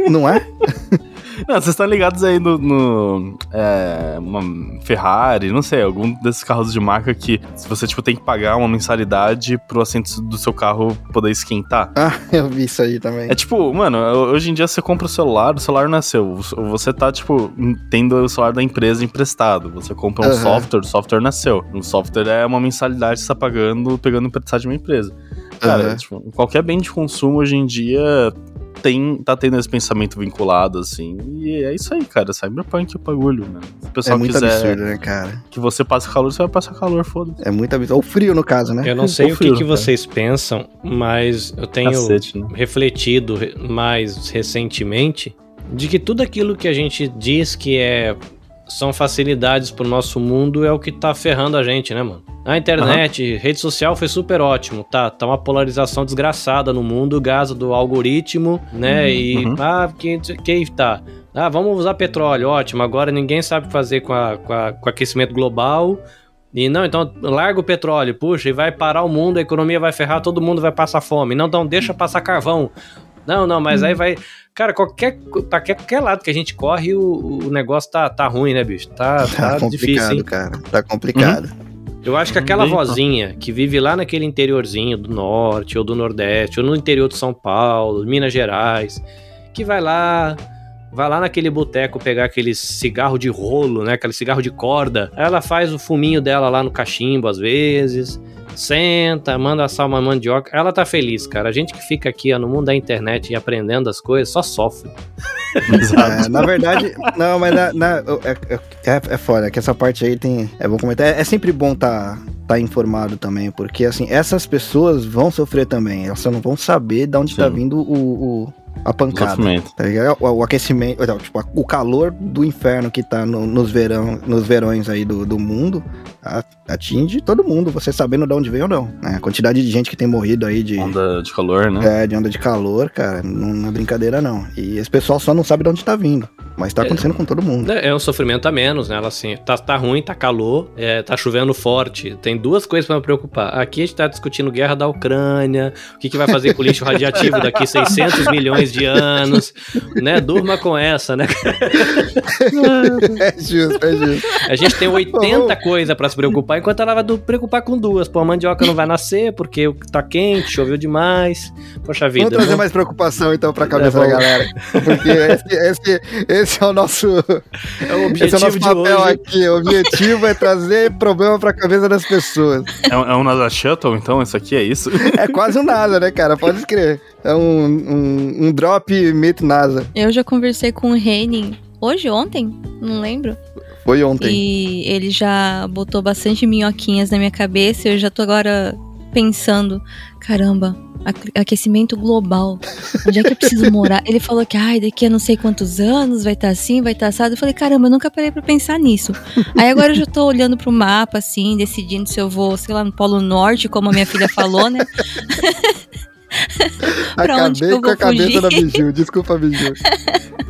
[SPEAKER 2] Não é?
[SPEAKER 3] Não, vocês estão ligados aí no, no, é, uma Ferrari, não sei, algum desses carros de marca que se você tipo tem que pagar uma mensalidade pro assento do seu carro poder esquentar.
[SPEAKER 2] Ah, eu vi isso aí também.
[SPEAKER 3] É tipo, mano, hoje em dia você compra o celular, o celular não é seu. Você tá, tipo, tendo o celular da empresa emprestado. Você compra um
[SPEAKER 2] Aham.
[SPEAKER 3] software, o software não é seu. O software é uma mensalidade que você tá pagando, pegando emprestado de uma empresa. Cara,
[SPEAKER 2] Aham.
[SPEAKER 3] tipo, qualquer bem de consumo hoje em dia tem, tá tendo esse pensamento vinculado, assim. E é isso aí, cara. Cyberpunk é o bagulho, mano. Se o pessoal
[SPEAKER 2] é muito
[SPEAKER 3] quiser
[SPEAKER 2] absurdo, né, cara?
[SPEAKER 3] que você passe calor, você vai passar calor, foda-se.
[SPEAKER 2] É muito absurdo. Ou frio, no caso, né?
[SPEAKER 5] Eu não sei o que,
[SPEAKER 3] frio,
[SPEAKER 5] que
[SPEAKER 3] cara.
[SPEAKER 5] vocês pensam, mas eu tenho
[SPEAKER 3] Cacete, né?
[SPEAKER 5] refletido re- mais recentemente de que tudo aquilo que a gente diz que é são facilidades pro nosso mundo é o que tá ferrando a gente, né, mano? A internet, rede social foi super ótimo, tá? Tá uma polarização desgraçada no mundo, gás do algoritmo, né? E
[SPEAKER 3] Uhum.
[SPEAKER 5] ah, que, que tá. Ah, vamos usar petróleo, ótimo. Agora ninguém sabe o que fazer com, a, com, a- com o aquecimento global. E não, então larga o petróleo, puxa, e vai parar o mundo, a economia vai ferrar, todo mundo vai passar fome. Não, então deixa passar carvão. Não, não, mas aí vai. Cara, qualquer, pra qualquer lado que a gente corre, o, o negócio tá, tá ruim, né, bicho? Tá,
[SPEAKER 2] Tá,
[SPEAKER 5] tá,
[SPEAKER 2] complicado,
[SPEAKER 5] difícil, hein?
[SPEAKER 2] cara. Tá complicado.
[SPEAKER 5] Eu acho que aquela vozinha que vive lá naquele interiorzinho do norte ou do nordeste, ou no interior de São Paulo, Minas Gerais, que vai lá, vai lá naquele boteco pegar aquele cigarro de rolo, né? Aquele cigarro de corda. Aí Ela faz o fuminho dela lá no cachimbo às vezes. Senta, manda assar uma mandioca. Ela tá feliz, cara. A gente que fica aqui ó, no mundo da internet e aprendendo as coisas só sofre.
[SPEAKER 3] Exato.
[SPEAKER 2] É, na verdade, não, mas na, na- é, é, é foda, que essa parte aí tem. É bom comentar. É, é sempre bom tá, tá informado também, porque assim, essas pessoas vão sofrer também. Elas só não vão saber de onde tá
[SPEAKER 3] Sim.
[SPEAKER 2] vindo o, o- a pancada. Tá ligado? O, o aquecimento, não, tipo, o calor do inferno que tá no- nos, verão, nos verões aí do, do mundo atinge todo mundo, você sabendo de onde vem ou não. né? A quantidade de gente que tem morrido aí de,
[SPEAKER 3] Onda de calor, né?
[SPEAKER 2] é, de onda de calor, cara, não, não é brincadeira não. E esse pessoal só não sabe de onde tá vindo. Mas tá
[SPEAKER 5] É.
[SPEAKER 2] acontecendo com todo mundo.
[SPEAKER 5] É é um sofrimento a menos, né? Ela assim, tá, tá ruim, tá calor, é, tá chovendo forte. Tem duas coisas pra me preocupar. Aqui a gente tá discutindo guerra da Ucrânia, o que, que vai fazer com o lixo radioativo daqui 600 milhões de anos, né? Durma com essa, né?
[SPEAKER 2] É justo, é justo.
[SPEAKER 5] A gente tem 80 coisas pra se preocupar, enquanto ela vai preocupar com duas. Pô, a mandioca não vai nascer porque tá quente, choveu demais. Poxa vida.
[SPEAKER 2] Vamos trazer mais preocupação então pra cabeça
[SPEAKER 5] É,
[SPEAKER 2] da galera. Porque esse, esse, esse é o nosso,
[SPEAKER 5] É o
[SPEAKER 2] esse é o
[SPEAKER 5] objetivo
[SPEAKER 2] nosso papel
[SPEAKER 5] hoje.
[SPEAKER 2] aqui. O objetivo é trazer problema pra cabeça das pessoas.
[SPEAKER 3] É, um- é um NASA Shuttle, então? Isso aqui é isso?
[SPEAKER 2] É quase um NASA, né, cara? Pode escrever. É um, um, um drop meet NASA.
[SPEAKER 4] Eu já conversei com o Henning hoje, ontem, não lembro.
[SPEAKER 2] Foi ontem.
[SPEAKER 4] E ele já botou bastante minhoquinhas na minha cabeça. e Eu já tô agora pensando, caramba, aque- aquecimento global. Onde é que eu preciso morar? Ele falou que ai, daqui a não sei quantos anos vai estar assim, vai estar assado. Eu falei, caramba, eu nunca parei pra pensar nisso. Aí agora eu já tô olhando pro mapa, assim, decidindo se eu vou, sei lá, no Polo Norte, como a minha filha falou, né? pra onde que
[SPEAKER 2] Acabei
[SPEAKER 4] eu
[SPEAKER 2] com a cabeça
[SPEAKER 4] fugir?
[SPEAKER 2] da Biju. Desculpa, Biju.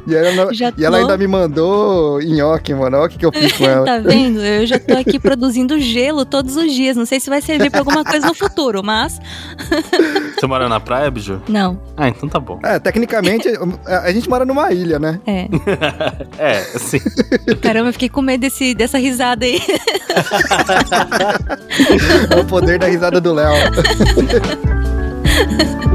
[SPEAKER 2] E ela, e ela ainda me mandou nhoque, mano. Olha o que, que eu fiz com ela.
[SPEAKER 4] Tá vendo? Eu já tô aqui produzindo gelo todos os dias. Não sei se vai servir pra alguma coisa no futuro, mas.
[SPEAKER 3] Você mora na praia, Biju?
[SPEAKER 4] Não,
[SPEAKER 3] Ah, então tá bom.
[SPEAKER 2] É, tecnicamente, a gente mora numa ilha, né?
[SPEAKER 4] é.
[SPEAKER 3] É, assim.
[SPEAKER 4] Caramba, eu fiquei com medo desse, dessa risada aí.
[SPEAKER 2] É o poder da risada do Léo.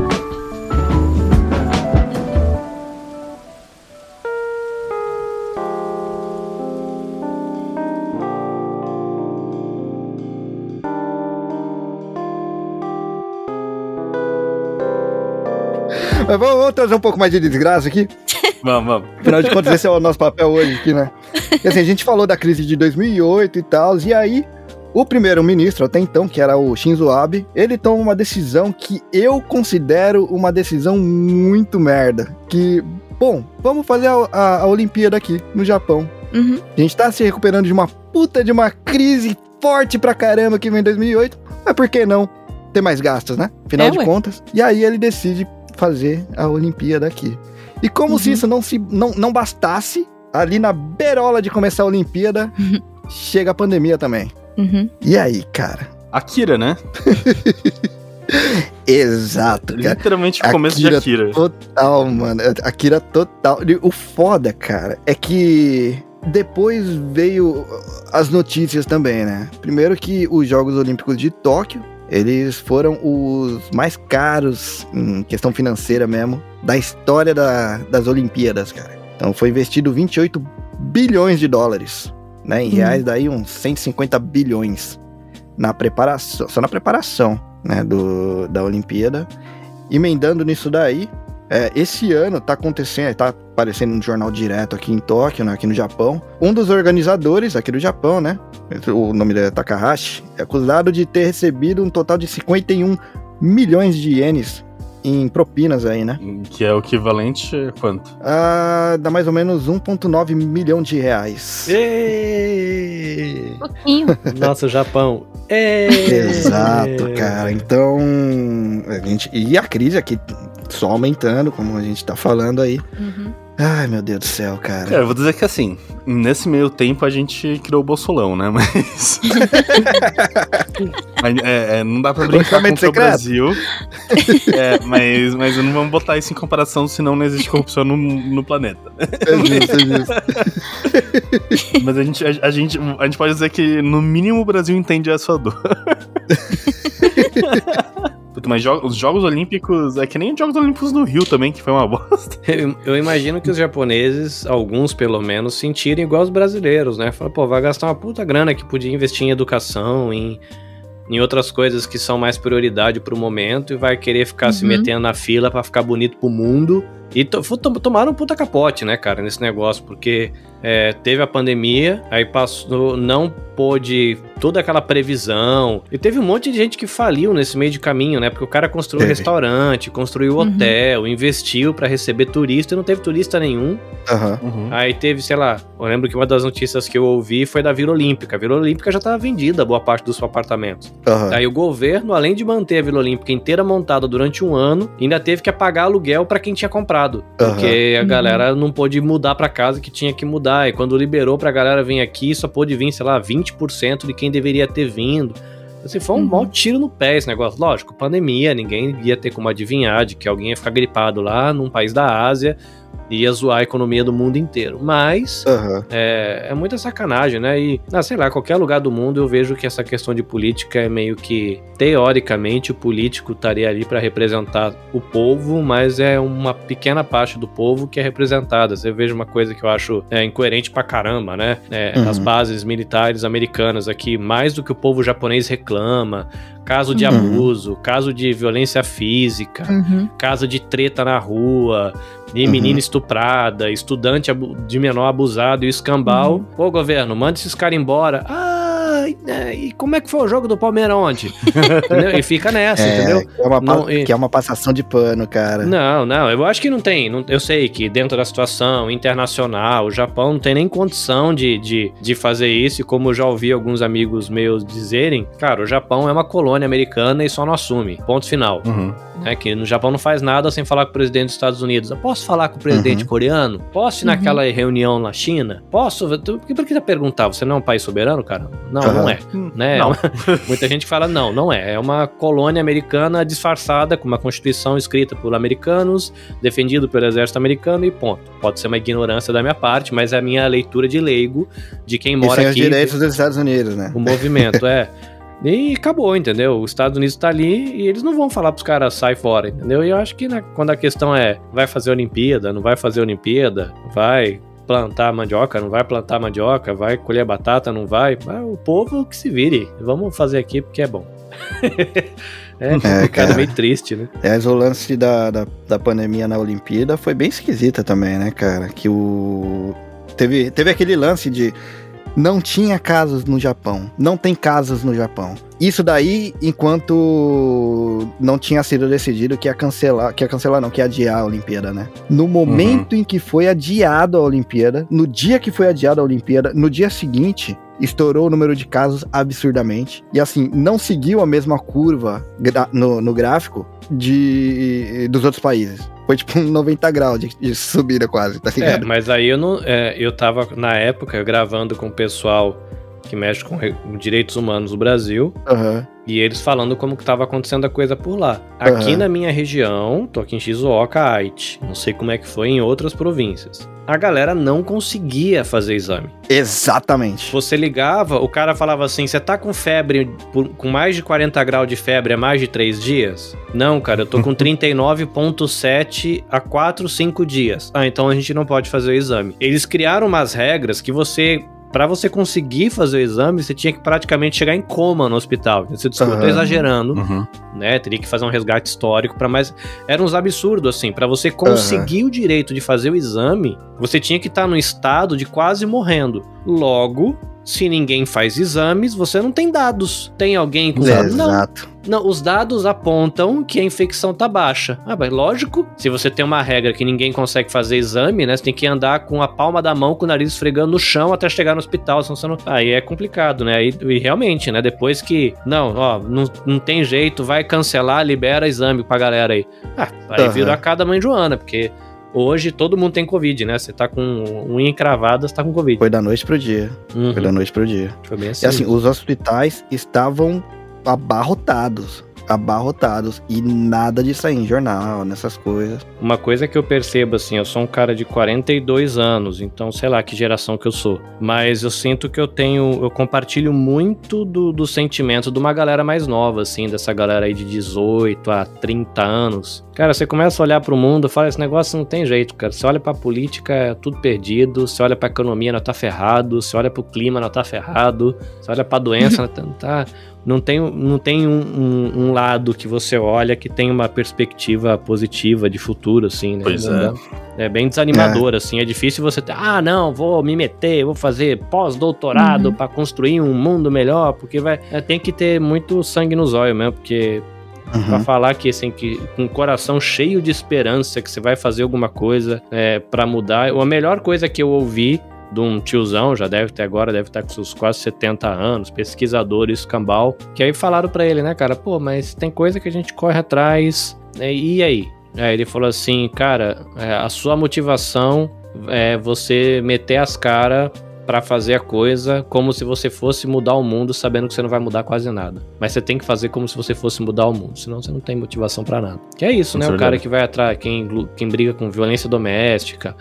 [SPEAKER 2] Mas vamos, vamos trazer um pouco mais de desgraça aqui.
[SPEAKER 3] Vamos, vamos.
[SPEAKER 2] Afinal de contas, esse é o nosso papel hoje aqui, né? E assim, a gente falou da crise de 2008 e tal, e aí o primeiro-ministro, até então, que era o Shinzo Abe, ele toma uma decisão que eu considero uma decisão muito merda. Que, bom, vamos fazer a, a- a Olimpíada aqui, no Japão.
[SPEAKER 4] Uhum.
[SPEAKER 2] A gente tá se recuperando de uma puta de uma crise forte pra caramba que vem em 2008, mas por que não ter mais gastos, né? Afinal
[SPEAKER 4] É,
[SPEAKER 2] de
[SPEAKER 4] ué.
[SPEAKER 2] contas. E aí ele decide fazer a Olimpíada aqui. E como se
[SPEAKER 4] Uhum.
[SPEAKER 2] isso não, se, não, não bastasse, ali na berola de começar a Olimpíada, chega a pandemia também.
[SPEAKER 4] Uhum.
[SPEAKER 2] E aí, cara?
[SPEAKER 3] Akira, né?
[SPEAKER 2] Exato, cara.
[SPEAKER 3] Literalmente o começo de
[SPEAKER 2] Akira
[SPEAKER 3] Akira.
[SPEAKER 2] Total, mano. Akira total. O foda, cara, é que depois veio as notícias também, né? Primeiro que os Jogos Olímpicos de Tóquio, eles foram os mais caros em questão financeira mesmo da história da- das Olimpíadas, cara. Então foi investido 28 bilhões de dólares, né? Em reais daí uns 150 bilhões na preparação, só na preparação, né, do, da Olimpíada. Emendando nisso daí, É, esse ano tá acontecendo, tá aparecendo no jornal direto aqui em Tóquio, né, aqui no Japão. Um dos organizadores aqui do Japão, né? O nome dele é Takahashi, é acusado de ter recebido um total de 51 milhões de ienes em propinas aí, né?
[SPEAKER 3] Que é o equivalente a quanto?
[SPEAKER 2] Ah, dá mais ou menos 1,9 milhão de reais.
[SPEAKER 5] Ê!
[SPEAKER 4] Pouquinho.
[SPEAKER 5] Nossa, Japão. Ê!
[SPEAKER 2] Exato, cara. Então, a gente. E a crise aqui só aumentando, como a gente tá falando aí.
[SPEAKER 4] Uhum.
[SPEAKER 2] Ai, meu Deus do céu, cara.
[SPEAKER 3] Cara, eu vou dizer que assim, nesse meio tempo a gente criou o Bolsolão, né? Mas. É, é, não dá pra brincar contra o. Brasil. É, mas, mas não vamos botar isso em comparação, senão não existe corrupção no, no planeta.
[SPEAKER 2] É justo, é justo.
[SPEAKER 3] Mas a gente, a, a gente, a gente pode dizer que, no mínimo, o Brasil entende a sua dor. Puta, mas jo- os Jogos Olímpicos é que nem os Jogos Olímpicos no Rio também, que foi uma bosta.
[SPEAKER 5] Eu, eu imagino que os japoneses, alguns pelo menos, sentirem igual os brasileiros, né? Fala, pô, vai gastar uma puta grana que podia investir em educação, em, em outras coisas que são mais prioridade pro momento e vai querer ficar se
[SPEAKER 4] Uhum.
[SPEAKER 5] metendo na fila pra ficar bonito pro mundo. E to, tomaram um puta capote, né, cara, nesse negócio, porque é, teve a pandemia, aí passou, não pôde toda aquela previsão. E teve um monte de gente que faliu nesse meio de caminho, né? Porque o cara construiu
[SPEAKER 2] Teve.
[SPEAKER 5] restaurante, construiu
[SPEAKER 4] Uhum.
[SPEAKER 5] hotel, investiu pra receber turista e não teve turista nenhum.
[SPEAKER 2] Aham.
[SPEAKER 5] Aí teve, sei lá, eu lembro que uma das notícias que eu ouvi foi da Vila Olímpica. A Vila Olímpica já tava vendida, boa parte dos apartamentos. Aí o governo, além de manter a Vila Olímpica inteira montada durante um ano, ainda teve que pagar aluguel pra quem tinha comprado. Porque a
[SPEAKER 4] Uhum.
[SPEAKER 5] galera não pôde mudar pra casa que tinha que mudar. E quando liberou pra galera vir aqui, só pôde vir, sei lá, 20% de quem deveria ter vindo. Assim, foi um
[SPEAKER 4] Uhum.
[SPEAKER 5] mau tiro no pé esse negócio. Lógico, pandemia, ninguém ia ter como adivinhar de que alguém ia ficar gripado lá num país da Ásia ia zoar a economia do mundo inteiro. Mas
[SPEAKER 2] Aham.
[SPEAKER 5] é, é muita sacanagem, né? E, ah, sei lá, qualquer lugar do mundo eu vejo que essa questão de política é meio que, teoricamente, o político estaria ali para representar o povo, mas é uma pequena parte do povo que é representada. Você veja uma coisa que eu acho é, incoerente pra caramba, né? É,
[SPEAKER 2] Uhum.
[SPEAKER 5] As bases militares americanas aqui, mais do que o povo japonês reclama, caso de
[SPEAKER 2] Uhum.
[SPEAKER 5] abuso, caso de violência física,
[SPEAKER 4] Uhum.
[SPEAKER 5] caso de treta na rua, de
[SPEAKER 2] Uhum.
[SPEAKER 5] Estuprada, estudante de menor abusado e o escambau.
[SPEAKER 4] Uhum.
[SPEAKER 5] Pô, governo, manda esses caras embora. Ah, e- né, e como é que foi o jogo do Palmeiras ontem? Entendeu? E fica nessa,
[SPEAKER 2] É,
[SPEAKER 5] entendeu?
[SPEAKER 2] que é, uma,
[SPEAKER 5] Não, e-
[SPEAKER 2] que é uma passação de pano, cara.
[SPEAKER 5] Não, não, eu acho que não tem. não- eu sei que dentro da situação internacional, o Japão não tem nem condição de, de, de fazer isso. E como eu já ouvi alguns amigos meus dizerem, cara, o Japão é uma colônia americana e só não assume. Ponto final.
[SPEAKER 3] Uhum.
[SPEAKER 5] né, que no Japão não faz nada sem falar com o presidente dos Estados Unidos. Eu posso falar com o presidente
[SPEAKER 2] Uhum.
[SPEAKER 5] coreano? Posso ir
[SPEAKER 4] Uhum.
[SPEAKER 5] naquela reunião na China? Posso? Por que, tá perguntar? Você não é um país soberano, cara? Não, não
[SPEAKER 2] Aham.
[SPEAKER 5] é. Né?
[SPEAKER 3] Não.
[SPEAKER 5] Muita gente fala, não, não é. É uma colônia americana disfarçada, com uma constituição escrita por americanos, defendido pelo exército americano e ponto. Pode ser uma ignorância da minha parte, mas é a minha leitura de leigo de quem
[SPEAKER 2] E
[SPEAKER 5] mora
[SPEAKER 2] sem os
[SPEAKER 5] aqui.
[SPEAKER 2] direitos dos Estados Unidos, né?
[SPEAKER 5] O movimento, é. E acabou, entendeu? Os Estados Unidos tá ali e eles não vão falar pros caras sai fora, entendeu? E eu acho que né, quando a questão é vai fazer Olimpíada, não vai fazer Olimpíada, vai plantar mandioca, não vai plantar mandioca, vai colher batata, não vai, vai o povo que se vire. Vamos fazer aqui porque é bom. é,
[SPEAKER 2] É,
[SPEAKER 5] é
[SPEAKER 2] cara.
[SPEAKER 5] meio triste, né?
[SPEAKER 2] Aliás, o lance da, da, da pandemia na Olimpíada foi bem esquisita também, né, cara? Que o. Teve, teve aquele lance de. Não tinha casos no Japão. Não tem casos no Japão. Isso daí, enquanto não tinha sido decidido que ia cancelar, que ia cancelar não, que ia adiar a Olimpíada, né? No momento em que foi adiado a Olimpíada, no dia que foi adiada a Olimpíada, no dia seguinte, estourou o número de casos absurdamente. E assim, não seguiu a mesma curva no, no gráfico de dos outros países. Foi tipo um 90 graus de, de subida quase, tá
[SPEAKER 5] É,
[SPEAKER 2] ligado?
[SPEAKER 5] mas aí eu não. é, eu tava, na época, gravando com o pessoal que mexe com re- com direitos humanos do Brasil.
[SPEAKER 2] Aham.
[SPEAKER 5] E eles falando como que tava acontecendo a coisa por lá. Aqui
[SPEAKER 2] Aham.
[SPEAKER 5] na minha região, tô aqui em Shizuoka, Aichi. Não sei como é que foi em outras províncias. A galera não conseguia fazer exame.
[SPEAKER 2] Exatamente.
[SPEAKER 5] Você ligava, o cara falava assim: você tá com febre, por- com mais de 40 graus de febre há mais de 3 dias? Não, cara, eu tô com 39,7 há 4, 5 dias. Ah, então a gente não pode fazer o exame. Eles criaram umas regras que você para você conseguir fazer o exame, você tinha que praticamente chegar em coma no hospital. Você desculpa, uhum. tô exagerando, uhum. né? Teria que fazer um resgate histórico para mais. Era uns absurdos, assim. para você conseguir uhum. o direito de fazer o exame, você tinha que estar tá no estado de quase morrendo. Logo, se ninguém faz exames, você não tem dados. Tem alguém com
[SPEAKER 2] é, dados? Não. Exato.
[SPEAKER 5] Não, os dados apontam que a infecção tá baixa. Ah, mas lógico, se você tem uma regra que ninguém consegue fazer exame, né? Você tem que andar com a palma da mão, com o nariz esfregando no chão até chegar no hospital, senão você não... Aí é complicado, né? E, e realmente, né? Depois que, não, ó, não, não tem jeito, vai cancelar, libera exame pra galera aí. Ah, aí uhum. vira a cada mãe Joana, porque Hoje todo mundo tem Covid, né? Você tá com unha encravada, você tá com Covid.
[SPEAKER 2] Foi da noite pro dia. Uhum. Foi da noite pro dia. Foi bem assim. E assim, os hospitais estavam abarrotados abarrotados e nada de sair em jornal, nessas coisas.
[SPEAKER 5] Uma coisa que eu percebo assim, eu sou um cara de 42 anos, então sei lá que geração que eu sou, mas eu sinto que eu tenho, eu compartilho muito do, do sentimento de uma galera mais nova, assim, dessa galera aí de 18 a 30 anos. Cara, você começa a olhar para o mundo, fala esse negócio não tem jeito, cara. Você olha para política, é tudo perdido. Você olha para economia, não tá ferrado. Você olha para o clima, não tá ferrado. Você olha para doença, não tá não tem, não tem um, um, um, lado que você olha que tem uma perspectiva positiva de futuro, assim, né?
[SPEAKER 3] Pois é.
[SPEAKER 5] É bem desanimador, é. assim. É difícil você ter, ah, não, vou me meter, vou fazer pós-doutorado uhum. para construir um mundo melhor, porque vai. É, tem que ter muito sangue nos olhos mesmo, porque Uhum. Pra falar que, assim, que com o coração cheio de esperança que você vai fazer alguma coisa é, para mudar. A melhor coisa que eu ouvi de um tiozão, já deve ter agora, deve estar com seus quase 70 anos, pesquisador escambau, que aí falaram para ele, né, cara, pô, mas tem coisa que a gente corre atrás, né, e aí? Aí ele falou assim, cara, é, a sua motivação é você meter as caras para fazer a coisa como se você fosse mudar o mundo, sabendo que você não vai mudar quase nada. Mas você tem que fazer como se você fosse mudar o mundo, senão você não tem motivação para nada. Que é isso, né? O cara que vai atrás, quem, quem briga com violência doméstica,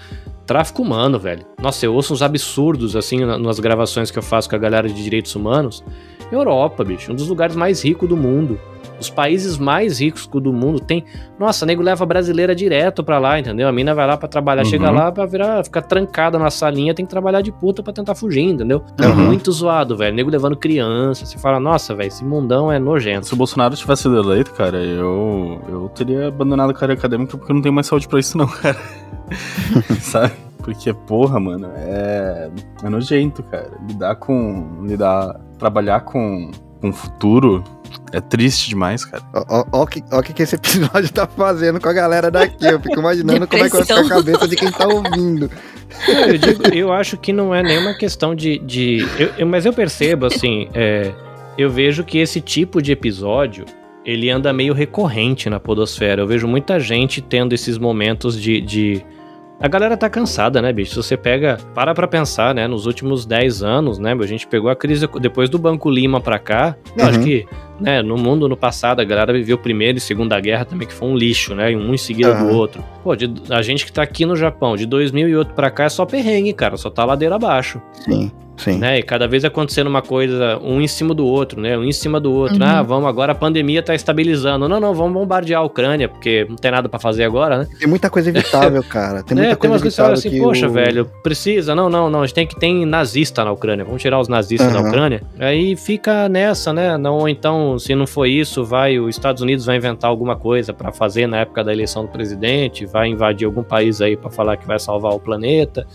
[SPEAKER 5] tráfico humano, velho. Nossa, eu ouço uns absurdos, assim, nas gravações que eu faço com a galera de direitos humanos. Europa, bicho, um dos lugares mais ricos do mundo. Os países mais ricos do mundo tem. Nossa, nego leva brasileira direto pra lá, entendeu? A mina vai lá pra trabalhar, uhum. chega lá pra virar, ficar trancada na salinha, tem que trabalhar de puta pra tentar fugir, entendeu? É uhum. muito zoado, velho. Nego levando criança. Você fala, nossa, velho, esse mundão é nojento.
[SPEAKER 3] Se o Bolsonaro tivesse sido eleito, cara, eu, eu teria abandonado a carreira acadêmica porque eu não tenho mais saúde pra isso, não, cara. Sabe? Porque, porra, mano, é, é nojento, cara. Lidar com. Lidar. Trabalhar com, com o futuro é triste demais, cara.
[SPEAKER 2] Olha o que, ó que, que esse episódio tá fazendo com a galera daqui. Eu fico imaginando como é que vai ficar a cabeça de quem tá ouvindo.
[SPEAKER 5] Eu, digo, eu acho que não é nenhuma questão de. de eu, eu, mas eu percebo, assim, é, eu vejo que esse tipo de episódio ele anda meio recorrente na Podosfera. Eu vejo muita gente tendo esses momentos de, de a galera tá cansada, né, bicho? Se você pega, para pra pensar, né, nos últimos 10 anos, né, a gente pegou a crise depois do Banco Lima pra cá, uhum. eu acho uhum. que, né, no mundo no passado a galera viveu Primeira e Segunda Guerra também, que foi um lixo, né, um em seguida uhum. do outro. Pô, de, a gente que tá aqui no Japão, de 2008 pra cá é só perrengue, cara, só tá ladeira abaixo.
[SPEAKER 2] Sim. Sim.
[SPEAKER 5] Né? E cada vez acontecendo uma coisa, um em cima do outro, né? Um em cima do outro. Uhum. Ah, vamos, agora a pandemia tá estabilizando. Não, não, vamos bombardear a Ucrânia, porque não tem nada para fazer agora, né?
[SPEAKER 2] Tem muita coisa evitável, cara. Tem muita é, coisa tem evitável assim,
[SPEAKER 5] poxa,
[SPEAKER 2] o...
[SPEAKER 5] velho, precisa. Não, não, não. A gente tem que ter nazista na Ucrânia. Vamos tirar os nazistas uhum. da Ucrânia. Aí fica nessa, né? Não, ou então, se não for isso, vai, os Estados Unidos vai inventar alguma coisa para fazer na época da eleição do presidente, vai invadir algum país aí para falar que vai salvar o planeta.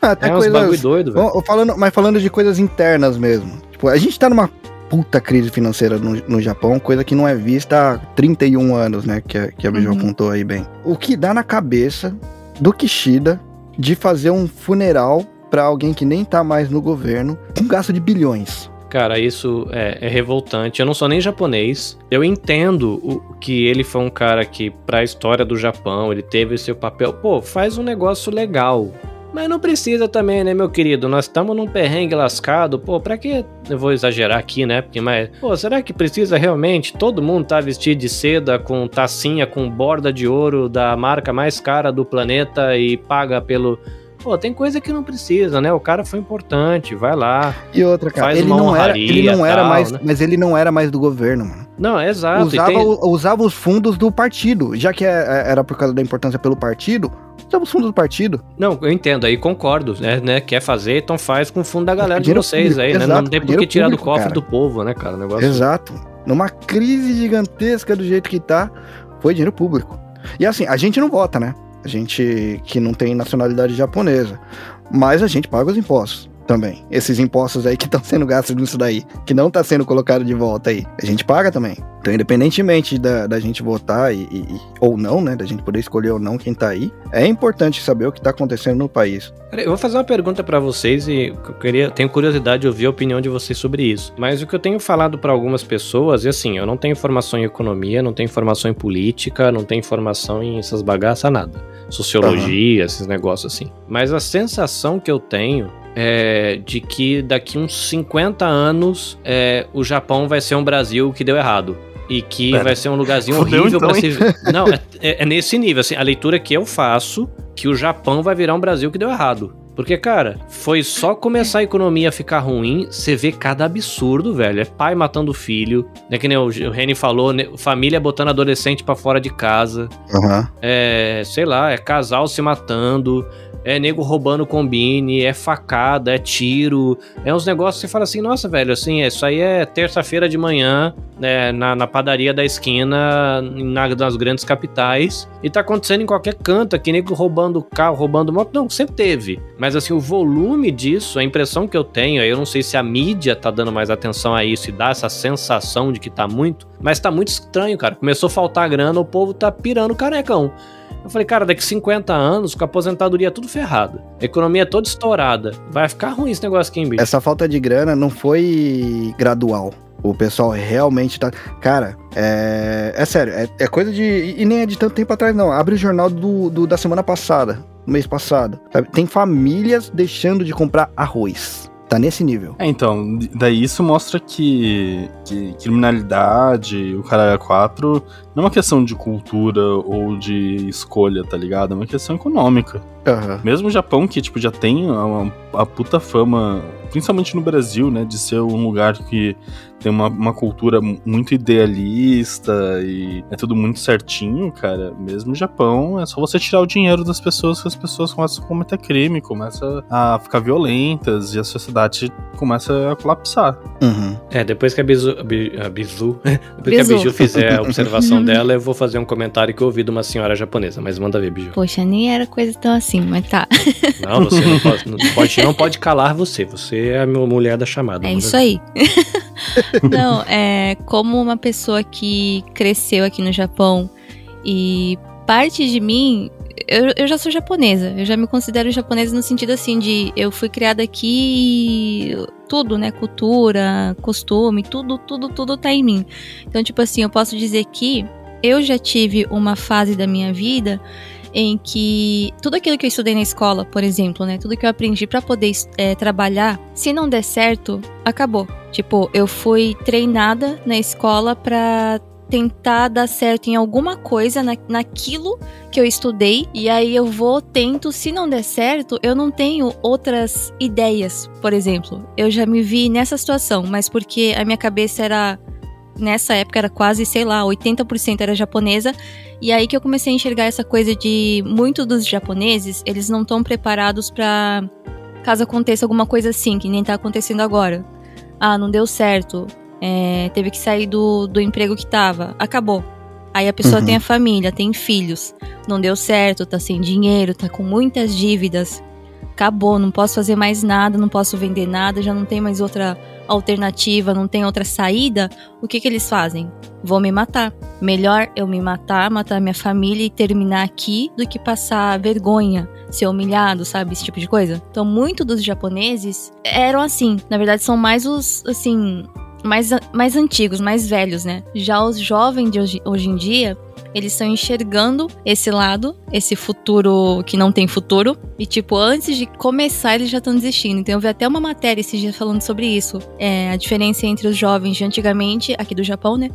[SPEAKER 2] Ah, até é coisas, bagulho doido, velho. Falando, mas falando de coisas internas mesmo. Tipo, a gente tá numa puta crise financeira no, no Japão, coisa que não é vista há 31 anos, né? Que a, que a Bijou uhum. apontou aí bem. O que dá na cabeça do Kishida de fazer um funeral para alguém que nem tá mais no governo, com gasto de bilhões?
[SPEAKER 5] Cara, isso é, é, revoltante. Eu não sou nem japonês. Eu entendo o, que ele foi um cara que, pra história do Japão, ele teve seu papel. Pô, faz um negócio legal. Mas não precisa também, né, meu querido? Nós estamos num perrengue lascado. Pô, pra que eu vou exagerar aqui, né? Porque, mas, pô, será que precisa realmente todo mundo tá vestido de seda com tacinha com borda de ouro da marca mais cara do planeta e paga pelo. Pô, tem coisa que não precisa, né? O cara foi importante, vai lá.
[SPEAKER 2] E outra, cara, ele não, era, ele não era mais, né? mas ele não era mais do governo, mano.
[SPEAKER 5] Não, é exato.
[SPEAKER 2] usava,
[SPEAKER 5] tem...
[SPEAKER 2] usava os fundos do partido. Já que é- é- era por causa da importância pelo partido, usava os fundos do partido.
[SPEAKER 5] Não, eu entendo, aí concordo, né, né? Quer fazer, então faz com o fundo da galera de vocês
[SPEAKER 2] público,
[SPEAKER 5] aí, né?
[SPEAKER 2] exato,
[SPEAKER 5] Não tem por que tirar do
[SPEAKER 2] público,
[SPEAKER 5] cofre
[SPEAKER 2] cara.
[SPEAKER 5] do povo, né, cara? Negócio.
[SPEAKER 2] Exato. Numa crise gigantesca do jeito que tá, foi dinheiro público. E assim, a gente não vota, né? A gente que não tem nacionalidade japonesa. Mas a gente paga os impostos também. Esses impostos aí que estão sendo gastos nisso daí, que não tá sendo colocado de volta aí, a gente paga também. Então, independentemente da, da gente votar e, e- e- ou não, né? Da gente poder escolher ou não quem tá aí, é importante saber o que tá acontecendo no país.
[SPEAKER 5] Eu vou fazer uma pergunta pra vocês e eu queria, tenho curiosidade de ouvir a opinião de vocês sobre isso. Mas o que eu tenho falado pra algumas pessoas é assim, eu não tenho formação em economia, não tenho formação em política, não tenho formação em essas bagaças nada. Sociologia, esses negócios assim. Mas a sensação que eu tenho é de que daqui uns 50 anos é, o Japão vai ser um Brasil que deu errado. E que
[SPEAKER 3] Pera.
[SPEAKER 5] vai ser um lugarzinho
[SPEAKER 3] Fudeu
[SPEAKER 5] horrível
[SPEAKER 3] então,
[SPEAKER 5] pra se? Não, é, é- é nesse nível, assim, a leitura que eu faço que o Japão vai virar um Brasil que deu errado. Porque, cara, foi só começar a economia a ficar ruim, você vê cada absurdo, velho. É pai matando filho, né? Que nem o, o Reni falou, né, família botando adolescente pra fora de casa,
[SPEAKER 2] Aham.
[SPEAKER 5] é, sei lá, é casal se matando, é nego roubando combine, é facada, é tiro, é uns negócios que você fala assim, nossa, velho, assim, isso aí é terça-feira de manhã, né, na, na padaria da esquina, na- nas grandes capitais, e tá acontecendo em qualquer canto, aqui nego roubando carro, roubando moto, não, sempre teve. Mas assim, o volume disso, a impressão que eu tenho, eu não sei se a mídia tá dando mais atenção a isso e dá essa sensação de que tá muito, mas tá muito estranho, cara. Começou a faltar grana, o povo tá pirando carecão. Eu falei, cara, daqui 50 anos, com a aposentadoria tudo ferrada, economia toda estourada, vai ficar ruim esse negócio aqui em bicho.
[SPEAKER 2] Essa falta de grana não foi gradual. O pessoal realmente tá. Cara, é. É sério, é, é coisa de. E nem é de tanto tempo atrás, não. Abre o jornal do, do- da semana passada, mês passado. sabe? Tem famílias deixando de comprar arroz. Tá nesse nível.
[SPEAKER 3] É, então, daí isso mostra que, que criminalidade, o cara 4, não é uma questão de cultura ou de escolha, tá ligado? É uma questão econômica.
[SPEAKER 2] Aham.
[SPEAKER 3] Mesmo o Japão, que tipo, já tem a, a puta fama, principalmente no Brasil, né? De ser um lugar que tem uma, uma cultura mu- muito idealista e é tudo muito certinho, cara. Mesmo o Japão, é só você tirar o dinheiro das pessoas que as pessoas começam a cometer crime, começam a ficar violentas e a sociedade começa a colapsar.
[SPEAKER 2] Uhum.
[SPEAKER 5] É, depois que a Bizu, a Bi- a Bizu- depois que a
[SPEAKER 4] Bizu.
[SPEAKER 5] Biju fizer a observação dela, eu vou fazer um comentário que eu ouvi de uma senhora japonesa, mas manda ver, Biju.
[SPEAKER 4] Poxa, nem era coisa tão assim, mas tá.
[SPEAKER 5] Não, você não pode, não pode, não pode calar você, você é a minha mulher da chamada.
[SPEAKER 4] É
[SPEAKER 5] manda
[SPEAKER 4] isso
[SPEAKER 5] ver.
[SPEAKER 4] aí. Não, é como uma pessoa que cresceu aqui no Japão e parte de mim. Eu, eu já sou japonesa, eu já me considero japonesa no sentido assim de eu fui criada aqui e tudo, né? Cultura, costume, tudo, tudo, tudo tá em mim. Então, tipo assim, eu posso dizer que eu já tive uma fase da minha vida em que tudo aquilo que eu estudei na escola, por exemplo, né? Tudo que eu aprendi pra poder é, trabalhar, se não der certo, acabou. Tipo, eu fui treinada na escola pra tentar dar certo em alguma coisa na, naquilo que eu estudei e aí eu vou tento se não der certo eu não tenho outras ideias por exemplo eu já me vi nessa situação mas porque a minha cabeça era nessa época era quase sei lá 80% era japonesa e aí que eu comecei a enxergar essa coisa de muitos dos japoneses eles não estão preparados pra caso aconteça alguma coisa assim que nem tá acontecendo agora ah não deu certo é, teve que sair do, do emprego que tava. Acabou. Aí a pessoa
[SPEAKER 2] Uhum.
[SPEAKER 4] tem a família, tem filhos. Não deu certo, tá sem dinheiro, tá com muitas dívidas. Acabou, não posso fazer mais nada, não posso vender nada, já não tem mais outra alternativa, não tem outra saída. O que que eles fazem? Vou me matar. Melhor eu me matar, matar minha família e terminar aqui do que passar vergonha, ser humilhado, sabe? Esse tipo de coisa. Então, muito dos japoneses eram assim. Na verdade, são mais os, assim, mais, mais antigos, mais velhos, né? Já os jovens de hoje, hoje em dia, eles estão enxergando esse lado, esse futuro que não tem futuro. E, tipo, antes de começar, eles já estão desistindo. Então, eu vi até uma matéria esses dias falando sobre isso. É, a diferença entre os jovens de antigamente, aqui do Japão, né?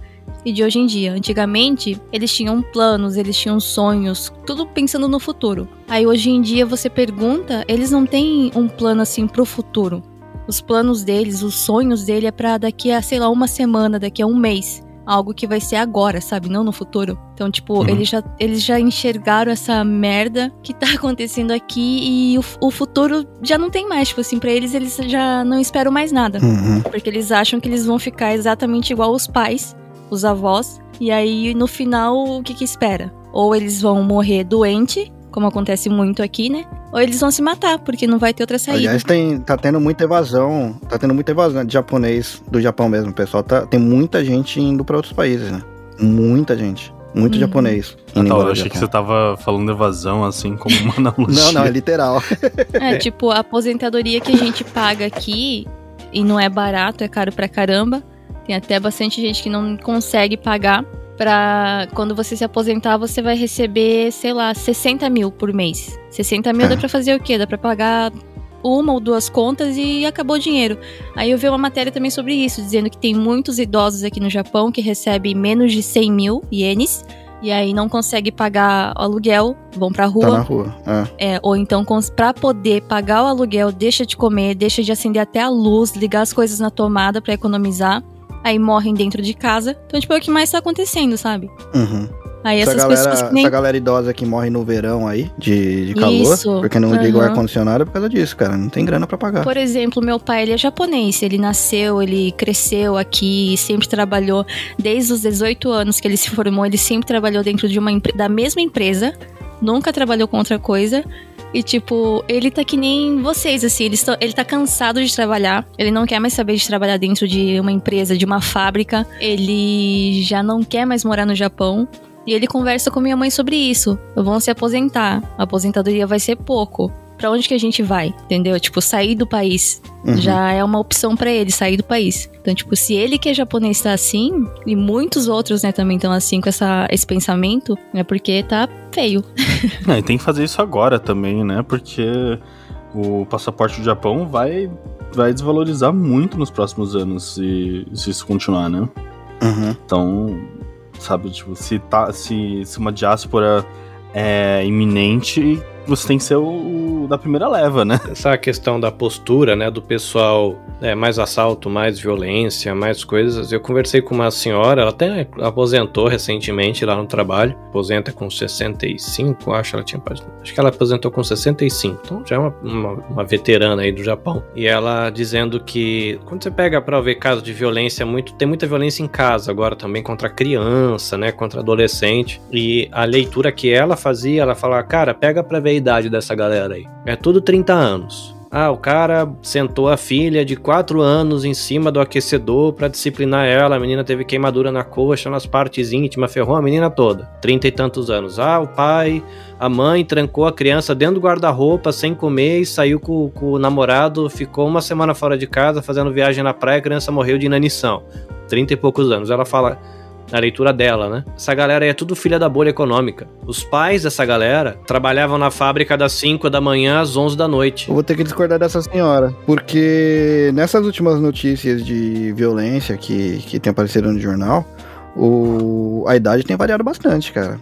[SPEAKER 4] E de hoje em dia. Antigamente, eles tinham planos, eles tinham sonhos, tudo pensando no futuro. Aí, hoje em dia, você pergunta, eles não têm um plano assim pro futuro os planos deles, os sonhos dele é pra daqui a, sei lá, uma semana, daqui a um mês. Algo que vai ser agora, sabe? Não no futuro. Então, tipo,
[SPEAKER 3] Uhum.
[SPEAKER 4] eles, já, eles já enxergaram essa merda que tá acontecendo aqui e o, o futuro já não tem mais. Tipo assim, pra eles, eles já não esperam mais nada.
[SPEAKER 2] Uhum.
[SPEAKER 4] Porque eles acham que eles vão ficar exatamente igual os pais, os avós. E aí, no final, o que que espera? Ou eles vão morrer doente, como acontece muito aqui, né? Ou eles vão se matar, porque não vai ter outra saída.
[SPEAKER 2] Aliás, tem, tá tendo muita evasão. Tá tendo muita evasão de japonês do Japão mesmo. Pessoal tá. Tem muita gente indo pra outros países, né? Muita gente. Muito
[SPEAKER 4] Uhum.
[SPEAKER 2] japonês.
[SPEAKER 3] Ah, tá, eu achei que você tava falando evasão, assim, como uma analogia.
[SPEAKER 2] Não, não, é literal.
[SPEAKER 4] É, tipo, a aposentadoria que a gente paga aqui, e não é barato, é caro pra caramba. Tem até bastante gente que não consegue pagar. Pra quando você se aposentar, você vai receber, sei lá, 60 mil por mês. 60 mil
[SPEAKER 2] É.
[SPEAKER 4] dá pra fazer o quê? Dá pra pagar uma ou duas contas e acabou o dinheiro. Aí eu vi uma matéria também sobre isso, dizendo que tem muitos idosos aqui no Japão que recebem menos de 100 mil ienes. E aí não consegue pagar o aluguel, vão pra rua.
[SPEAKER 2] Tá na rua. É.
[SPEAKER 4] É, ou então, pra poder pagar o aluguel, deixa de comer, deixa de acender até a luz, ligar as coisas na tomada pra economizar. Aí morrem dentro de casa. Então, tipo, é o que mais tá acontecendo, sabe?
[SPEAKER 2] Uhum.
[SPEAKER 4] Aí
[SPEAKER 2] Essa,
[SPEAKER 4] essas
[SPEAKER 2] galera,
[SPEAKER 4] pessoas que nem.
[SPEAKER 2] essa galera idosa que morre no verão aí, de, de calor,
[SPEAKER 4] Isso,
[SPEAKER 2] porque não liga o
[SPEAKER 4] aham.
[SPEAKER 2] ar-condicionado é por causa disso, cara. Não tem grana pra pagar.
[SPEAKER 4] Por exemplo, meu pai, ele é japonês. Ele nasceu, ele cresceu aqui, sempre trabalhou. Desde os 18 anos que ele se formou, ele sempre trabalhou dentro de uma da mesma empresa. Nunca trabalhou com outra coisa. E, tipo, ele tá que nem vocês, assim. Ele, está- ele tá cansado de trabalhar. Ele não quer mais saber de trabalhar dentro de uma empresa, de uma fábrica. Ele já não quer mais morar no Japão. E ele conversa com minha mãe sobre isso. Vão se aposentar. A aposentadoria vai ser pouco. Pra onde que a gente vai? Entendeu? Tipo, sair do país
[SPEAKER 2] Uhum.
[SPEAKER 4] já é uma opção pra ele sair do país. Então, tipo, se ele que é japonês tá assim, e muitos outros, né, também estão assim com essa, esse pensamento, é porque tá feio.
[SPEAKER 3] É, e tem que fazer isso agora também, né? Porque o passaporte do Japão vai, vai desvalorizar muito nos próximos anos se, se isso continuar, né?
[SPEAKER 2] Uhum.
[SPEAKER 3] Então, sabe, tipo, se, tá, se, se uma diáspora é iminente, você tem que ser o, o da primeira leva, né?
[SPEAKER 5] Essa questão da postura, né, do pessoal, é, mais assalto, mais violência, mais coisas. Eu conversei com uma senhora, ela até aposentou recentemente lá no trabalho, aposenta com 65, acho, ela tinha, acho que ela aposentou com 65, então já é uma, uma, uma veterana aí do Japão. E ela dizendo que quando você pega pra ver casos de violência, muito, tem muita violência em casa agora também contra criança, né, contra adolescente. E a leitura que ela fazia, ela falava, cara, pega pra ver a idade dessa galera aí. É tudo 30 anos. Ah, o cara sentou a filha de 4 anos em cima do aquecedor pra disciplinar ela. A menina teve queimadura na coxa, nas partes íntimas, ferrou a menina toda. 30 e tantos anos. Ah, o pai, a mãe trancou a criança dentro do guarda-roupa sem comer e saiu com, com o namorado, ficou uma semana fora de casa fazendo viagem na praia, a criança morreu de inanição. 30 e poucos anos. Ela fala na leitura dela, né? Essa galera aí é tudo filha da bolha econômica. Os pais dessa galera trabalhavam na fábrica das 5 da manhã às 11 da noite.
[SPEAKER 2] Eu vou ter que discordar dessa senhora. Porque nessas últimas notícias de violência que, que tem aparecido no jornal, o, a idade tem variado bastante, cara.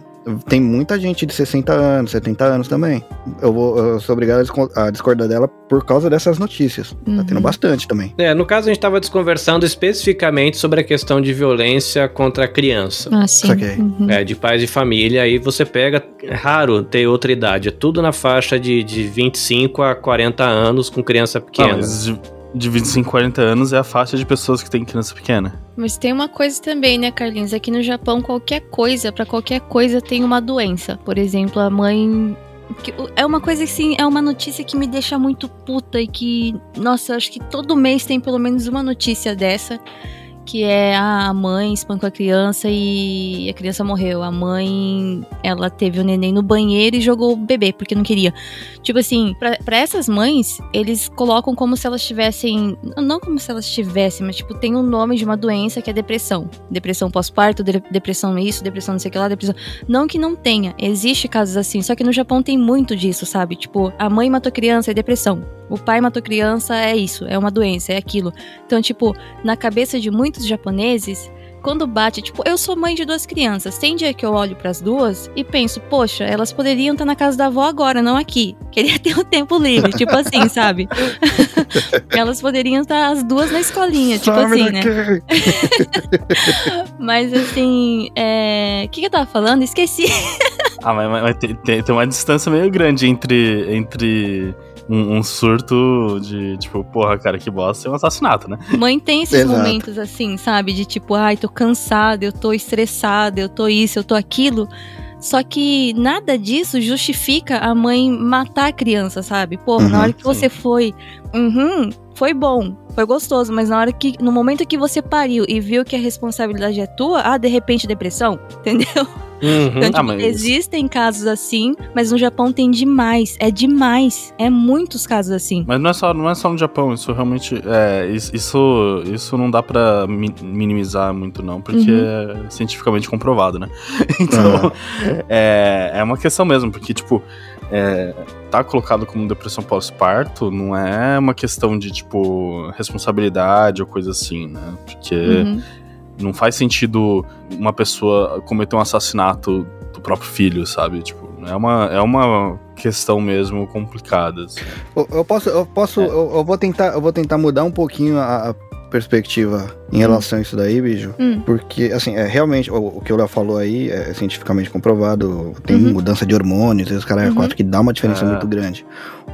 [SPEAKER 2] Tem muita gente de 60 anos, 70 anos também. Eu, vou, eu sou obrigado a disco- a discordar dela por causa dessas notícias. Tá
[SPEAKER 4] Uhum.
[SPEAKER 2] tendo bastante também.
[SPEAKER 5] É, no caso a gente estava desconversando especificamente sobre a questão de violência contra a criança.
[SPEAKER 4] Ah, sim. Uhum.
[SPEAKER 5] É, de pais de família, aí você pega, é raro ter outra idade, é tudo na faixa de, de 25 a 40 anos com criança
[SPEAKER 3] Ah,
[SPEAKER 5] pequena.
[SPEAKER 3] mas de, de 25 a 40 anos é a faixa de pessoas que têm criança pequena.
[SPEAKER 4] Mas tem uma coisa também, né, Carlinhos? Aqui no Japão, qualquer coisa, pra qualquer coisa tem uma doença. Por exemplo, a mãe. É uma coisa assim, é uma notícia que me deixa muito puta e que, nossa, eu acho que todo mês tem pelo menos uma notícia dessa. Que é a mãe espancou a criança e a criança morreu. A mãe, ela teve o neném no banheiro e jogou o bebê porque não queria. Tipo assim, pra essas mães, eles colocam como se elas tivessem. Não como se elas tivessem, mas tipo, tem o nome de uma doença que é depressão. Depressão pós-parto, de- depressão isso, depressão não sei o que lá, depressão. Não que não tenha, existe casos assim, só que no Japão tem muito disso, sabe? Tipo, a mãe matou criança é depressão. O pai matou criança é isso, é uma doença, é aquilo. Então, tipo, na cabeça de muitos japoneses, quando bate, tipo, eu sou mãe de duas crianças. Tem dia que eu olho para as duas e penso, poxa, elas poderiam estar na casa da avó agora, não aqui. Queria ter o um tempo livre, tipo assim, sabe? elas poderiam estar as duas na escolinha, tipo assim, né? mas assim, é... o que, que eu tava falando? Esqueci.
[SPEAKER 3] ah, mas, mas, mas tem, tem, uma distância meio grande entre. entre um, um, surto de, tipo, porra, cara, que bosta, é um assassinato, né?
[SPEAKER 4] Mãe tem esses Exato. momentos assim, sabe? De tipo, ai, tô cansada, eu tô estressada, eu tô isso, eu tô aquilo. Só que nada disso justifica a mãe matar a criança, sabe? Pô, uhum, na hora que sim. você foi, uhum, foi bom, foi gostoso, mas na hora que, no momento que você pariu e viu que a responsabilidade é tua, ah, de repente depressão, entendeu? Uhum. Então, tipo, ah, mas... existem casos assim, mas no Japão tem demais. É demais. É muitos casos assim.
[SPEAKER 3] Mas não é só, não é só no Japão, isso realmente. É, isso, isso não dá pra minimizar muito, não, porque uhum. é cientificamente comprovado, né? Então, uhum. é, é uma questão mesmo, porque, tipo. É, tá colocado como depressão pós-parto não é uma questão de, tipo, responsabilidade ou coisa assim, né? Porque uhum. Não faz sentido uma pessoa cometer um assassinato do próprio filho, sabe? Tipo, é uma, é uma questão mesmo complicada. Assim.
[SPEAKER 2] Eu, eu, posso, eu posso, é. eu, eu, vou tentar, eu vou tentar mudar um pouquinho a, a perspectiva em hum. relação a isso daí, bicho. Hum. Porque, assim, é, realmente, o, o que o Léo falou aí é cientificamente comprovado. Tem uhum. mudança de hormônios e os caras uhum. quatro que dá uma diferença é. muito grande.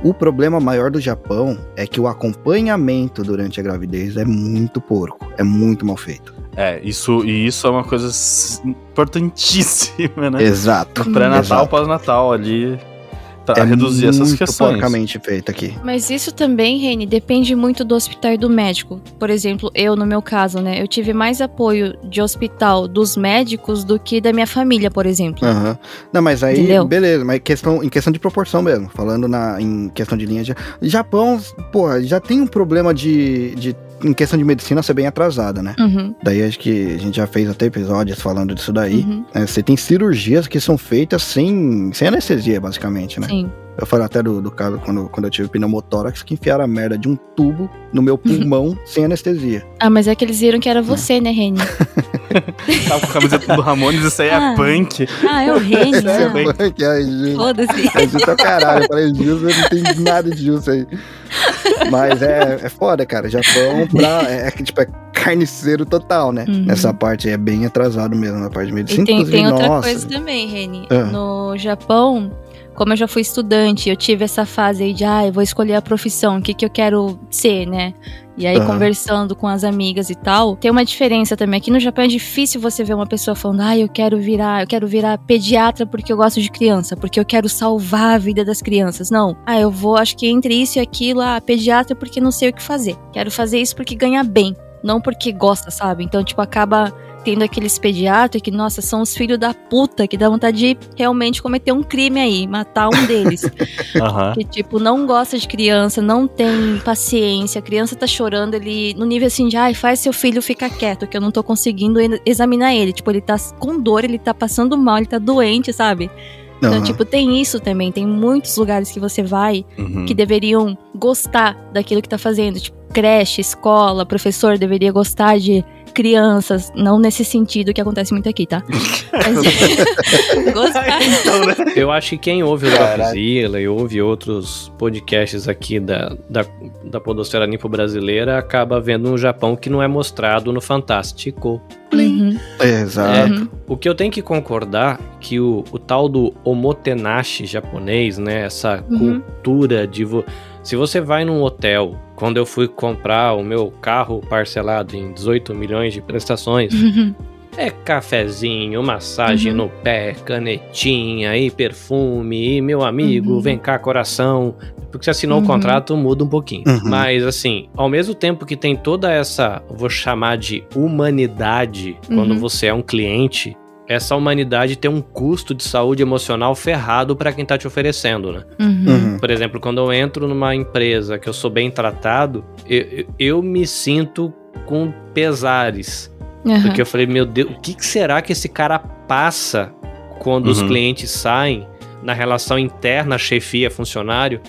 [SPEAKER 2] O problema maior do Japão é que o acompanhamento durante a gravidez é muito porco. É muito mal feito.
[SPEAKER 3] É, isso, e isso é uma coisa importantíssima, né?
[SPEAKER 2] Exato.
[SPEAKER 3] Pré-natal, pós-natal ali é reduzir essas questões.
[SPEAKER 2] porcamente feito aqui.
[SPEAKER 4] Mas isso também, Reni, depende muito do hospital e do médico. Por exemplo, eu, no meu caso, né? Eu tive mais apoio de hospital dos médicos do que da minha família, por exemplo.
[SPEAKER 2] Uhum. Não, mas aí, Entendeu? beleza, mas questão, em questão de proporção mesmo, falando na, em questão de linha de. Japão, pô, já tem um problema de, de em questão de medicina, ser bem atrasada, né? Uhum. Daí acho que a gente já fez até episódios falando disso daí. Uhum. É, você tem cirurgias que são feitas sem, sem anestesia, basicamente, né? Sim. Eu falei até do, do caso quando, quando eu tive pneumotórax, que enfiaram a merda de um tubo no meu pulmão sem anestesia.
[SPEAKER 4] Ah, mas é que eles viram que era você, é. né, Reni?
[SPEAKER 3] Tava com a camiseta do Ramones, isso aí é ah. punk.
[SPEAKER 4] Ah, é o Reni. Isso é ah. punk,
[SPEAKER 2] é Gil. Foda-se. É Gil tá caralho. Eu falei, Gil, não tem nada de Gil aí. Mas é, é foda, cara. Japão pra, é, é, tipo, é carniceiro total, né? Uhum. Nessa parte é bem atrasado mesmo, na parte de medicina.
[SPEAKER 4] E tem, tem outra nossa. coisa também, Reni. Ah. No Japão, como eu já fui estudante, eu tive essa fase aí de, ah, eu vou escolher a profissão, o que, que eu quero ser, né? E aí, uhum. conversando com as amigas e tal, tem uma diferença também. Aqui no Japão é difícil você ver uma pessoa falando, ah, eu quero virar, eu quero virar pediatra porque eu gosto de criança, porque eu quero salvar a vida das crianças. Não. Ah, eu vou, acho que entre isso e aquilo, ah, pediatra porque não sei o que fazer. Quero fazer isso porque ganha bem, não porque gosta, sabe? Então, tipo, acaba tendo aqueles pediatras que, nossa, são os filhos da puta que dá vontade de realmente cometer um crime aí, matar um deles. uhum. Que, tipo, não gosta de criança, não tem paciência, a criança tá chorando, ele, no nível assim de, ai, faz seu filho ficar quieto, que eu não tô conseguindo examinar ele. Tipo, ele tá com dor, ele tá passando mal, ele tá doente, sabe? Então, uhum. tipo, tem isso também. Tem muitos lugares que você vai uhum. que deveriam gostar daquilo que tá fazendo. Tipo, creche, escola, professor deveria gostar de crianças, não nesse sentido que acontece muito aqui, tá? Mas,
[SPEAKER 5] gostar. Então, né? Eu acho que quem ouve o Dropzilla e ouve outros podcasts aqui da, da, da Podosfera Nipo Brasileira acaba vendo um Japão que não é mostrado no Fantástico.
[SPEAKER 2] Uhum. Exato.
[SPEAKER 5] É, o que eu tenho que concordar que o, o tal do omotenashi japonês, né, essa uhum. cultura de vo se você vai num hotel, quando eu fui comprar o meu carro parcelado em 18 milhões de prestações, uhum. é cafezinho, massagem uhum. no pé, canetinha e perfume, e meu amigo, uhum. vem cá, coração. Porque você assinou o uhum. contrato, muda um pouquinho. Uhum. Mas, assim, ao mesmo tempo que tem toda essa, vou chamar de humanidade, quando uhum. você é um cliente, essa humanidade tem um custo de saúde emocional ferrado para quem tá te oferecendo, né? Uhum. Uhum. Por exemplo, quando eu entro numa empresa que eu sou bem tratado, eu, eu me sinto com pesares. Uhum. Porque eu falei, meu Deus, o que, que será que esse cara passa quando os uhum. clientes saem na relação interna chefia-funcionário?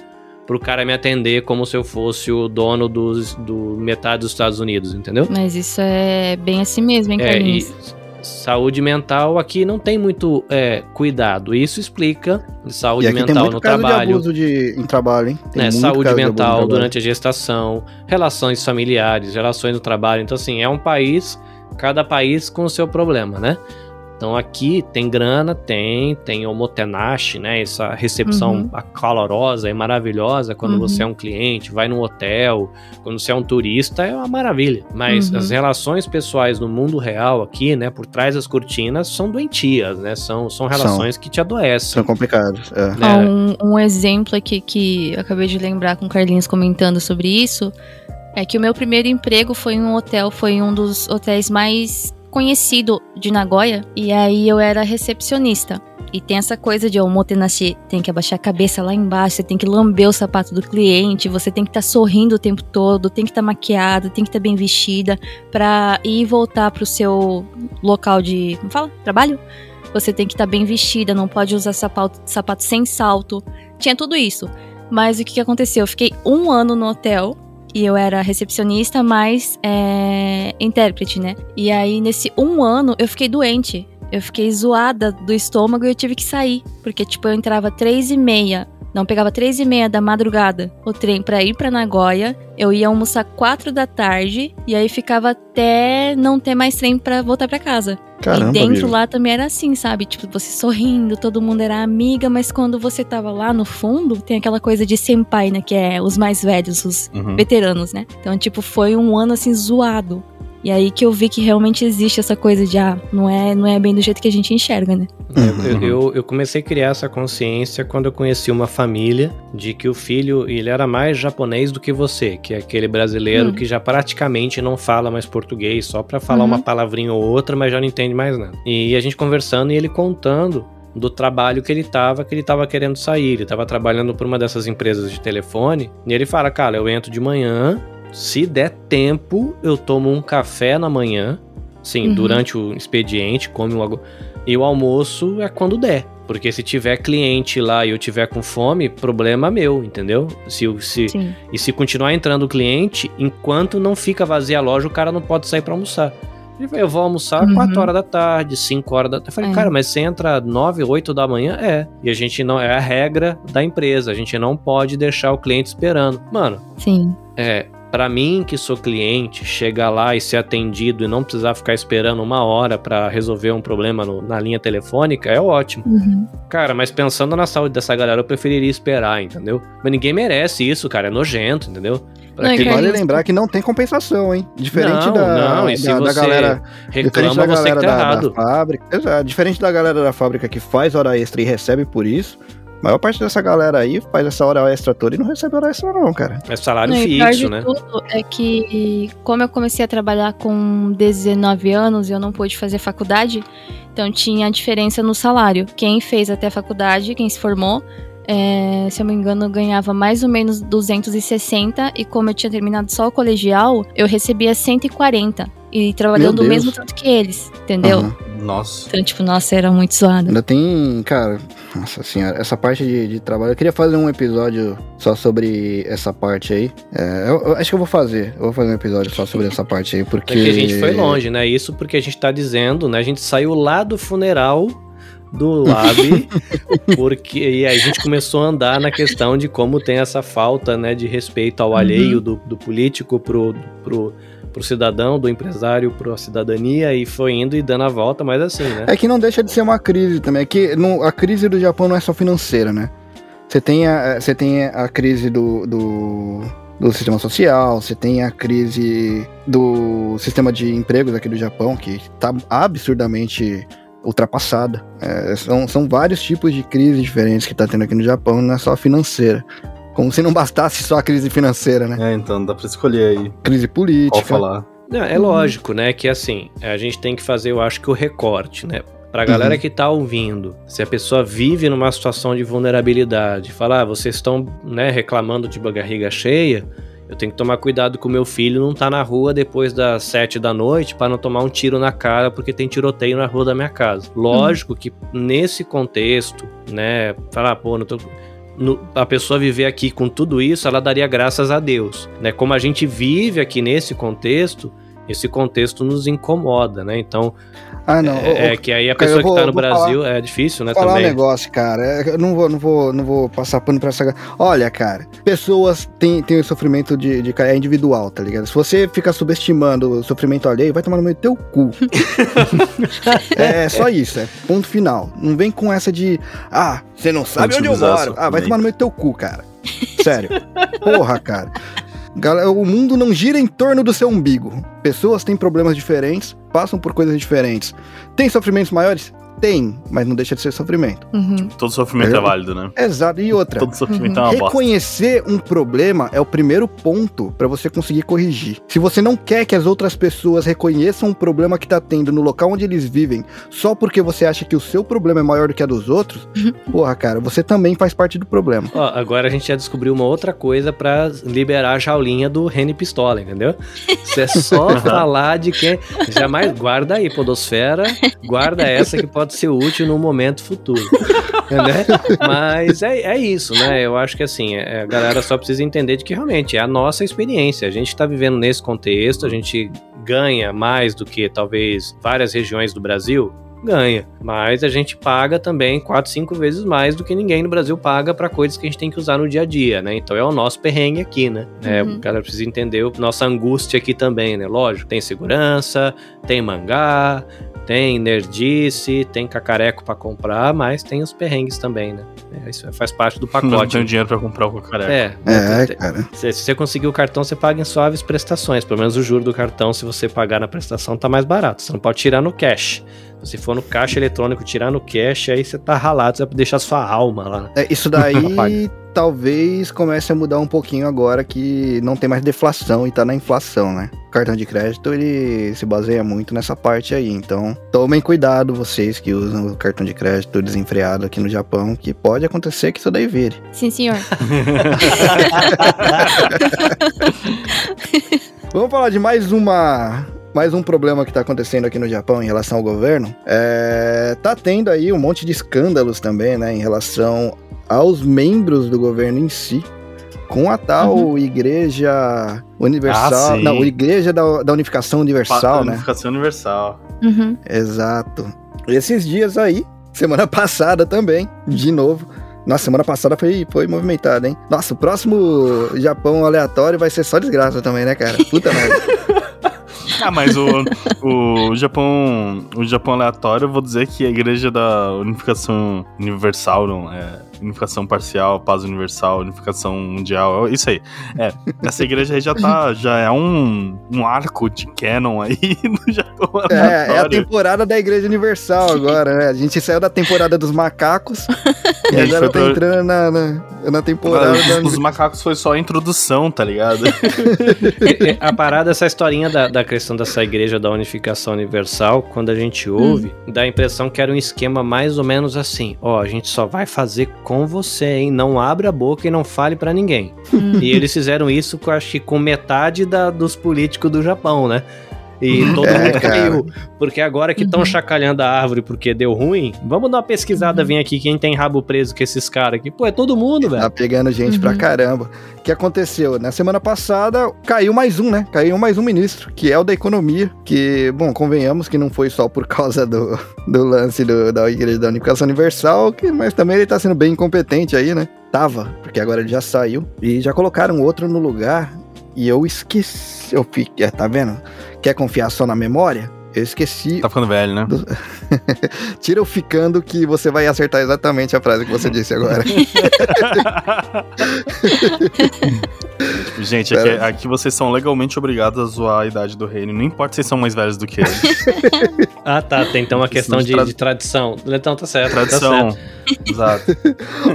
[SPEAKER 5] pro cara me atender como se eu fosse o dono dos, do metade dos Estados Unidos, entendeu?
[SPEAKER 4] Mas isso é bem assim mesmo, hein,
[SPEAKER 5] É, e
[SPEAKER 4] Carlinhos?
[SPEAKER 5] Saúde mental aqui não tem muito é, cuidado. Isso explica saúde mental no
[SPEAKER 2] caso de
[SPEAKER 5] trabalho.
[SPEAKER 2] abuso de, em trabalho, hein?
[SPEAKER 5] Né, saúde mental
[SPEAKER 2] trabalho.
[SPEAKER 5] durante a gestação, relações familiares, relações no trabalho. Então, assim, é um país, cada país com o seu problema, né? Então aqui tem grana, tem, tem omotenashi, né? Essa recepção
[SPEAKER 4] Uhum.
[SPEAKER 5] calorosa e maravilhosa quando
[SPEAKER 4] Uhum.
[SPEAKER 5] você é um cliente, vai num hotel, quando você é um turista, é uma maravilha. Mas
[SPEAKER 4] Uhum.
[SPEAKER 5] as relações pessoais no mundo real aqui, né, por trás das cortinas, são doentias, né? São, são relações que te adoecem.
[SPEAKER 2] São complicados. É.
[SPEAKER 5] né?
[SPEAKER 4] Um, um exemplo aqui que eu acabei de lembrar com o Carlinhos comentando sobre isso é que o meu primeiro emprego foi em um hotel, foi um dos hotéis mais conhecido de Nagoya, e aí eu era recepcionista. E tem essa coisa de omotenashi, tem que abaixar a cabeça lá embaixo, você tem que lamber o sapato do cliente, você tem que estar sorrindo o tempo todo, tem que estar maquiada, tem que estar bem vestida pra ir e voltar pro seu local de, como fala? Trabalho? Você tem que estar bem vestida, não pode usar sapato, sapato sem salto. Tinha tudo isso. Mas o que, que aconteceu? Eu fiquei um ano no hotel e eu era recepcionista, mais é, intérprete, né? E aí, nesse um ano, eu fiquei doente. Eu fiquei zoada do estômago e eu tive que sair. Porque, tipo, eu entrava três e meia. Não, pegava três e meia da madrugada o trem pra ir pra Nagoya. Eu ia almoçar quatro da tarde. E aí ficava até não ter mais trem pra voltar pra casa.
[SPEAKER 2] Caramba,
[SPEAKER 4] e dentro lá também era assim, sabe? Tipo, você sorrindo, todo mundo era amiga, mas quando você tava lá no fundo, tem aquela coisa de senpai, né? Que é os mais velhos, os
[SPEAKER 3] Uhum.
[SPEAKER 4] veteranos, né? Então, tipo, foi um ano assim zoado. E aí que eu vi que realmente existe essa coisa de, ah, não é, não é bem do jeito que a gente enxerga, né?
[SPEAKER 5] Eu,
[SPEAKER 2] Uhum.
[SPEAKER 5] eu, eu comecei a criar essa consciência quando eu conheci uma família de que o filho ele era mais japonês do que você, que é aquele brasileiro
[SPEAKER 4] Hum.
[SPEAKER 5] que já praticamente não fala mais português, só pra falar
[SPEAKER 4] Uhum.
[SPEAKER 5] uma palavrinha ou outra, mas já não entende mais nada. E a gente conversando e ele contando do trabalho que ele tava, que ele tava querendo sair. Ele tava trabalhando por uma dessas empresas de telefone, e ele fala: "Cara, eu entro de manhã, se der tempo, eu tomo um café na manhã, sim,
[SPEAKER 4] Uhum.
[SPEAKER 5] durante o expediente, come algo e o almoço é quando der. Porque se tiver cliente lá e eu tiver com fome, problema meu, entendeu? Se, se,
[SPEAKER 4] Sim.
[SPEAKER 5] e se continuar entrando cliente, enquanto não fica vazia a loja, o cara não pode sair pra almoçar. Ele falou, eu vou almoçar
[SPEAKER 4] Uhum.
[SPEAKER 5] 4 horas da tarde, 5 horas da tarde. Eu falei,
[SPEAKER 4] É.
[SPEAKER 5] cara, mas você entra 9, 8 da manhã? É. E a gente não. É a regra da empresa. A gente não pode deixar o cliente esperando. Mano,
[SPEAKER 4] Sim.
[SPEAKER 5] é. Pra mim, que sou cliente, chegar lá e ser atendido e não precisar ficar esperando uma hora pra resolver um problema no- na linha telefônica é ótimo.
[SPEAKER 4] Uhum.
[SPEAKER 5] Cara, mas pensando na saúde dessa galera, eu preferiria esperar, entendeu? Mas ninguém merece isso, cara. É nojento, entendeu? Pra
[SPEAKER 4] Não,
[SPEAKER 5] que-
[SPEAKER 2] vale lembrar que não tem compensação, hein? Diferente
[SPEAKER 5] Não,
[SPEAKER 2] da,
[SPEAKER 5] não, e se
[SPEAKER 2] da, da
[SPEAKER 5] você
[SPEAKER 2] galera. Diferente
[SPEAKER 5] reclama,
[SPEAKER 2] da
[SPEAKER 5] você que
[SPEAKER 2] galera
[SPEAKER 5] tá
[SPEAKER 2] da,
[SPEAKER 5] errado.
[SPEAKER 2] da fábrica. Exato. Diferente da galera da fábrica que faz hora extra e recebe por isso. A maior parte dessa galera aí faz essa hora extra toda e não recebe hora extra, não, cara.
[SPEAKER 5] É salário
[SPEAKER 4] Não, e
[SPEAKER 5] fixo,
[SPEAKER 4] de
[SPEAKER 5] né?
[SPEAKER 4] tudo é que, como eu comecei a trabalhar com 19 anos e eu não pude fazer faculdade, então tinha a diferença no salário. Quem fez até a faculdade, quem se formou, é, se eu não me engano, ganhava mais ou menos 260, e como eu tinha terminado só o colegial, eu recebia 140. E trabalhando o mesmo tanto que eles, entendeu?
[SPEAKER 2] Aham.
[SPEAKER 3] Nossa.
[SPEAKER 4] Então, tipo, nossa, era muito zoado.
[SPEAKER 2] Ainda tem, cara, nossa senhora, essa parte de, de trabalho. Eu queria fazer um episódio só sobre essa parte aí. É, eu, eu acho que eu vou fazer. Eu vou fazer um episódio só sobre essa parte aí, porque.
[SPEAKER 5] É que a gente foi longe, né? Isso porque a gente tá dizendo, né? A gente saiu lá do funeral do Lab, porque e a gente começou a andar na questão de como tem essa falta, né, de respeito ao alheio do, do político pro, pro, pro cidadão, do empresário pro cidadania, e foi indo e dando a volta, mas assim, né?
[SPEAKER 2] É que não deixa de ser uma crise também. É que não- a crise do Japão não é só financeira, né? Você tem a, você tem a crise do, do, do sistema social, você tem a crise do sistema de empregos aqui do Japão, que tá absurdamente ultrapassada. É, são, são vários tipos de crises diferentes que tá tendo aqui no Japão, não é só financeira. Como se não bastasse só a crise financeira, né?
[SPEAKER 3] É, então dá pra escolher aí
[SPEAKER 2] Crise política.
[SPEAKER 3] qual falar.
[SPEAKER 5] Não, é lógico, né, que assim, a gente tem que fazer, eu acho que o recorte, né? Pra galera
[SPEAKER 2] Uhum.
[SPEAKER 5] que tá ouvindo, se a pessoa vive numa situação de vulnerabilidade, falar, ah, vocês estão, né, reclamando de barriga cheia, eu tenho que tomar cuidado com o meu filho não tá na rua depois das sete da noite para não tomar um tiro na cara porque tem tiroteio na rua da minha casa. Lógico que nesse contexto, né, falar, pô, não tô no, a pessoa viver aqui com tudo isso, ela daria graças a Deus, né? Como a gente vive aqui nesse contexto, esse contexto nos incomoda, né? Então,
[SPEAKER 2] Ah, não.
[SPEAKER 5] é, é que aí a
[SPEAKER 2] cara,
[SPEAKER 5] pessoa
[SPEAKER 2] vou-
[SPEAKER 5] que tá no Brasil é difícil, né?
[SPEAKER 2] falar um
[SPEAKER 5] Também.
[SPEAKER 2] negócio, cara. É, Eu não vou, não vou, não vou passar pano pra essa. Olha, cara, pessoas têm, têm o sofrimento de, de cair individual, tá ligado? Se você fica subestimando o sofrimento alheio, vai tomar no meio do teu cu. é só isso, é ponto final. Não vem com essa de, ah, você não sabe onde eu moro. Ah, vai tomar no meio do teu cu, cara. Sério. Porra, cara. O mundo não gira em torno do seu umbigo. Pessoas têm problemas diferentes, passam por coisas diferentes. Tem sofrimentos maiores? Tem, mas não deixa de ser sofrimento.
[SPEAKER 4] Uhum.
[SPEAKER 3] Todo sofrimento
[SPEAKER 2] Eu-
[SPEAKER 3] é válido, né?
[SPEAKER 2] Exato. E outra,
[SPEAKER 3] Todo sofrimento
[SPEAKER 4] Uhum.
[SPEAKER 3] é uma bosta.
[SPEAKER 2] reconhecer um problema é o primeiro ponto pra você conseguir corrigir. Se você não quer que as outras pessoas reconheçam um problema que tá tendo no local onde eles vivem, só porque você acha que o seu problema é maior do que a dos outros, porra, cara, você também faz parte do problema.
[SPEAKER 5] Ó, agora a gente já descobriu uma outra coisa pra liberar a jaulinha do Rene Pistola, entendeu? Isso é só falar de quem. Jamais guarda aí, Podosfera. Guarda essa que pode ser útil no momento futuro. né? Mas é, é isso, né? Eu acho que assim, é, a galera só precisa entender de que realmente é a nossa experiência. A gente tá vivendo nesse contexto, a gente ganha mais do que talvez várias regiões do Brasil. Ganha, mas a gente paga também 4, 5 vezes mais do que ninguém no Brasil paga para coisas que a gente tem que usar no dia a dia, né? Então é o nosso perrengue aqui, né? É,
[SPEAKER 4] Uhum.
[SPEAKER 5] o cara precisa entender a nossa angústia aqui também, né? Lógico, tem segurança, tem mangá, tem nerdice, tem cacareco para comprar, mas tem os perrengues também, né? É, isso faz parte do
[SPEAKER 3] Não
[SPEAKER 5] pacote.
[SPEAKER 3] tenho dinheiro pra comprar o cacareco.
[SPEAKER 5] É,
[SPEAKER 2] É, cara.
[SPEAKER 5] se, se você conseguir o cartão, você paga em suaves prestações. Pelo menos o juro do cartão, se você pagar na prestação, tá mais barato. Você não pode tirar no cash. Se for no caixa eletrônico, tirar no cash, aí você tá ralado, você vai deixar sua alma lá.
[SPEAKER 2] É, isso daí talvez comece a mudar um pouquinho agora que não tem mais deflação e tá na inflação, né? O cartão de crédito ele se baseia muito nessa parte aí, então tomem cuidado vocês que usam o cartão de crédito desenfreado aqui no Japão, que pode acontecer que isso daí vire.
[SPEAKER 4] Sim, senhor.
[SPEAKER 2] Vamos falar de mais uma. Mais um problema que tá acontecendo aqui no Japão em relação ao governo. É, tá tendo aí um monte de escândalos também, né? Em relação aos membros do governo em si. Com a tal Igreja Universal.
[SPEAKER 3] Ah,
[SPEAKER 2] não, Igreja da, da Unificação Universal, né?
[SPEAKER 3] Unificação universal.
[SPEAKER 4] Uhum.
[SPEAKER 2] Exato. Esses dias aí, semana passada também, de novo. Nossa, semana passada foi, foi movimentada, hein? Nossa, o próximo Japão aleatório vai ser só desgraça também, né, cara? Puta merda.
[SPEAKER 3] Ah, mas o, o Japão. O Japão aleatório, eu vou dizer que a igreja da unificação universal, não, é. Unificação parcial, paz universal, unificação mundial, é isso aí. É, essa igreja aí já tá. Já é um, um arco de canon aí no Japão
[SPEAKER 2] É, é a temporada da Igreja Universal agora, né? A gente saiu da temporada dos macacos e agora tá
[SPEAKER 3] pra-
[SPEAKER 2] entrando na, na, na temporada
[SPEAKER 3] Ah,
[SPEAKER 2] da...
[SPEAKER 3] os, os macacos foi só a introdução, tá ligado?
[SPEAKER 5] a parada, essa historinha da, da questão dessa igreja da unificação universal, quando a gente ouve, dá a impressão que era um esquema mais ou menos assim: ó, a gente só vai fazer com você, hein? Não abra a boca e não fale pra ninguém.
[SPEAKER 4] Hum.
[SPEAKER 5] E eles fizeram isso, com, acho que com metade da- dos políticos do Japão, né? E todo
[SPEAKER 2] É,
[SPEAKER 5] mundo
[SPEAKER 2] cara.
[SPEAKER 5] caiu. Porque agora que estão
[SPEAKER 4] Uhum.
[SPEAKER 5] chacalhando a árvore porque deu ruim, vamos dar uma pesquisada,
[SPEAKER 4] Uhum.
[SPEAKER 5] vir aqui quem tem rabo preso com esses caras aqui. Pô, é todo mundo,
[SPEAKER 2] Tá
[SPEAKER 5] velho.
[SPEAKER 2] pegando gente pra
[SPEAKER 4] Uhum.
[SPEAKER 2] caramba. O que aconteceu? Na semana passada caiu mais um, né? Caiu mais um ministro, que é o da economia. Que, bom, convenhamos que não foi só por causa do, do lance do- da Igreja da Unificação Universal, que, mas também ele tá sendo bem incompetente aí, né? Tava, porque agora ele já saiu. E já colocaram outro no lugar. E eu esqueci. Eu fiquei, é, tá vendo? Quer confiar só na memória? Eu esqueci.
[SPEAKER 3] Tá ficando velho, né?
[SPEAKER 2] Tira o ficando que você vai acertar exatamente a frase que você disse agora.
[SPEAKER 3] Gente, aqui, aqui vocês são legalmente obrigados a zoar a idade do reino. Não importa se vocês são mais velhos do que ele.
[SPEAKER 5] Ah, tá. Tem então uma questão de,
[SPEAKER 3] Tra-
[SPEAKER 5] de tradição. Então tá certo. Tá
[SPEAKER 3] Tradição.
[SPEAKER 5] certo.
[SPEAKER 3] Exato.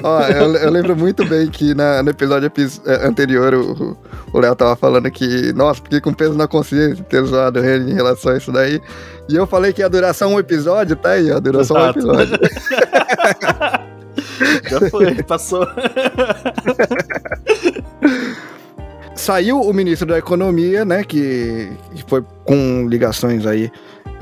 [SPEAKER 2] Ó, eu, eu lembro muito bem que na- no episódio epis- eh, anterior o o Léo tava falando que, nossa, fiquei com peso na consciência ter zoado ele em relação a isso daí. E eu falei que ia durar só um episódio, tá aí, ó, durou só um episódio.
[SPEAKER 3] Já foi, passou.
[SPEAKER 2] Saiu o ministro da Economia, né, que foi com ligações aí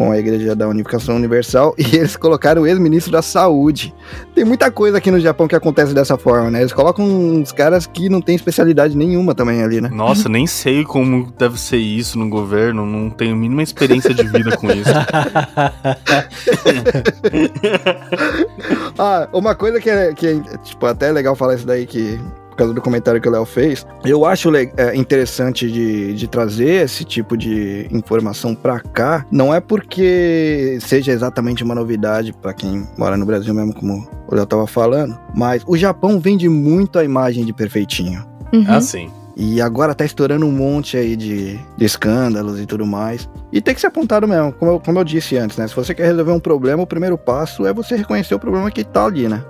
[SPEAKER 2] com a Igreja da Unificação Universal e eles colocaram o ex-ministro da Saúde. Tem muita coisa aqui no Japão que acontece dessa forma, né? Eles colocam uns caras que não tem especialidade nenhuma também ali, né?
[SPEAKER 3] Nossa, nem sei como deve ser isso no governo, não tenho a mínima experiência de vida com isso.
[SPEAKER 2] ah, uma coisa que é, que é, tipo, até é legal falar isso daí que causa do comentário que o Léo fez, eu acho é, interessante de, de trazer esse tipo de informação pra cá, não é porque seja exatamente uma novidade para quem mora no Brasil mesmo, como o Léo tava falando, mas o Japão vende muito a imagem de perfeitinho.
[SPEAKER 3] Uhum. Ah, sim.
[SPEAKER 2] E agora tá estourando um monte aí de, de, escândalos e tudo mais. E tem que ser apontado mesmo, como eu, como eu disse antes, né? Se você quer resolver um problema, o primeiro passo é você reconhecer o problema que tá ali, né?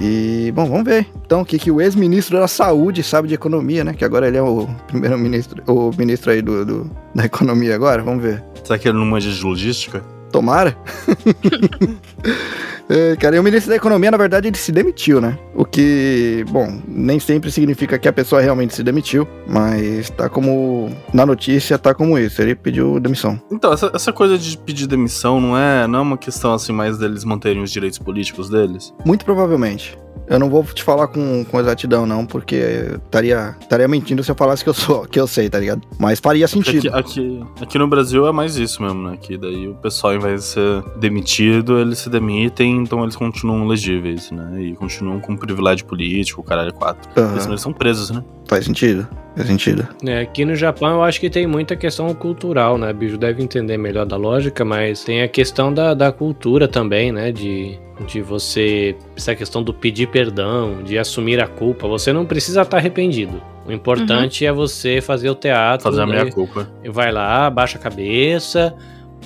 [SPEAKER 2] E, bom, vamos ver. Então, o que, que o ex-ministro da Saúde sabe de economia, né? Que agora ele é o primeiro ministro, o ministro aí do, do da economia agora, vamos ver.
[SPEAKER 3] Será que ele não manja de logística?
[SPEAKER 2] Tomara. É, cara, e o ministro da Economia, na verdade, ele se demitiu, né? O que, bom, nem sempre significa que a pessoa realmente se demitiu, mas tá como. Na notícia, tá como isso. Ele pediu demissão.
[SPEAKER 3] Então, essa, essa coisa de pedir demissão não é, não é uma questão assim mais deles manterem os direitos políticos deles?
[SPEAKER 2] Muito provavelmente. Eu não vou te falar com, com exatidão, não, porque estaria estaria mentindo se eu falasse que eu sou, que eu sei, tá ligado? Mas faria sentido.
[SPEAKER 3] Aqui, aqui, aqui, no Brasil é mais isso mesmo, né? Que daí o pessoal, ao invés de ser demitido, eles se demitem, então eles continuam legíveis, né? E continuam com privilégio político, caralho, quatro. Uhum. Eles são presos, né?
[SPEAKER 2] Faz sentido. Faz sentido.
[SPEAKER 5] É, aqui no Japão eu acho que tem muita questão cultural, né? Bicho deve entender melhor da lógica, mas tem a questão da, da cultura também, né? De, de você. Essa questão do pedir perdão, de assumir a culpa. Você não precisa estar arrependido. O importante uhum. é você fazer o teatro.
[SPEAKER 3] Fazer a minha culpa.
[SPEAKER 5] E vai lá, baixa a cabeça.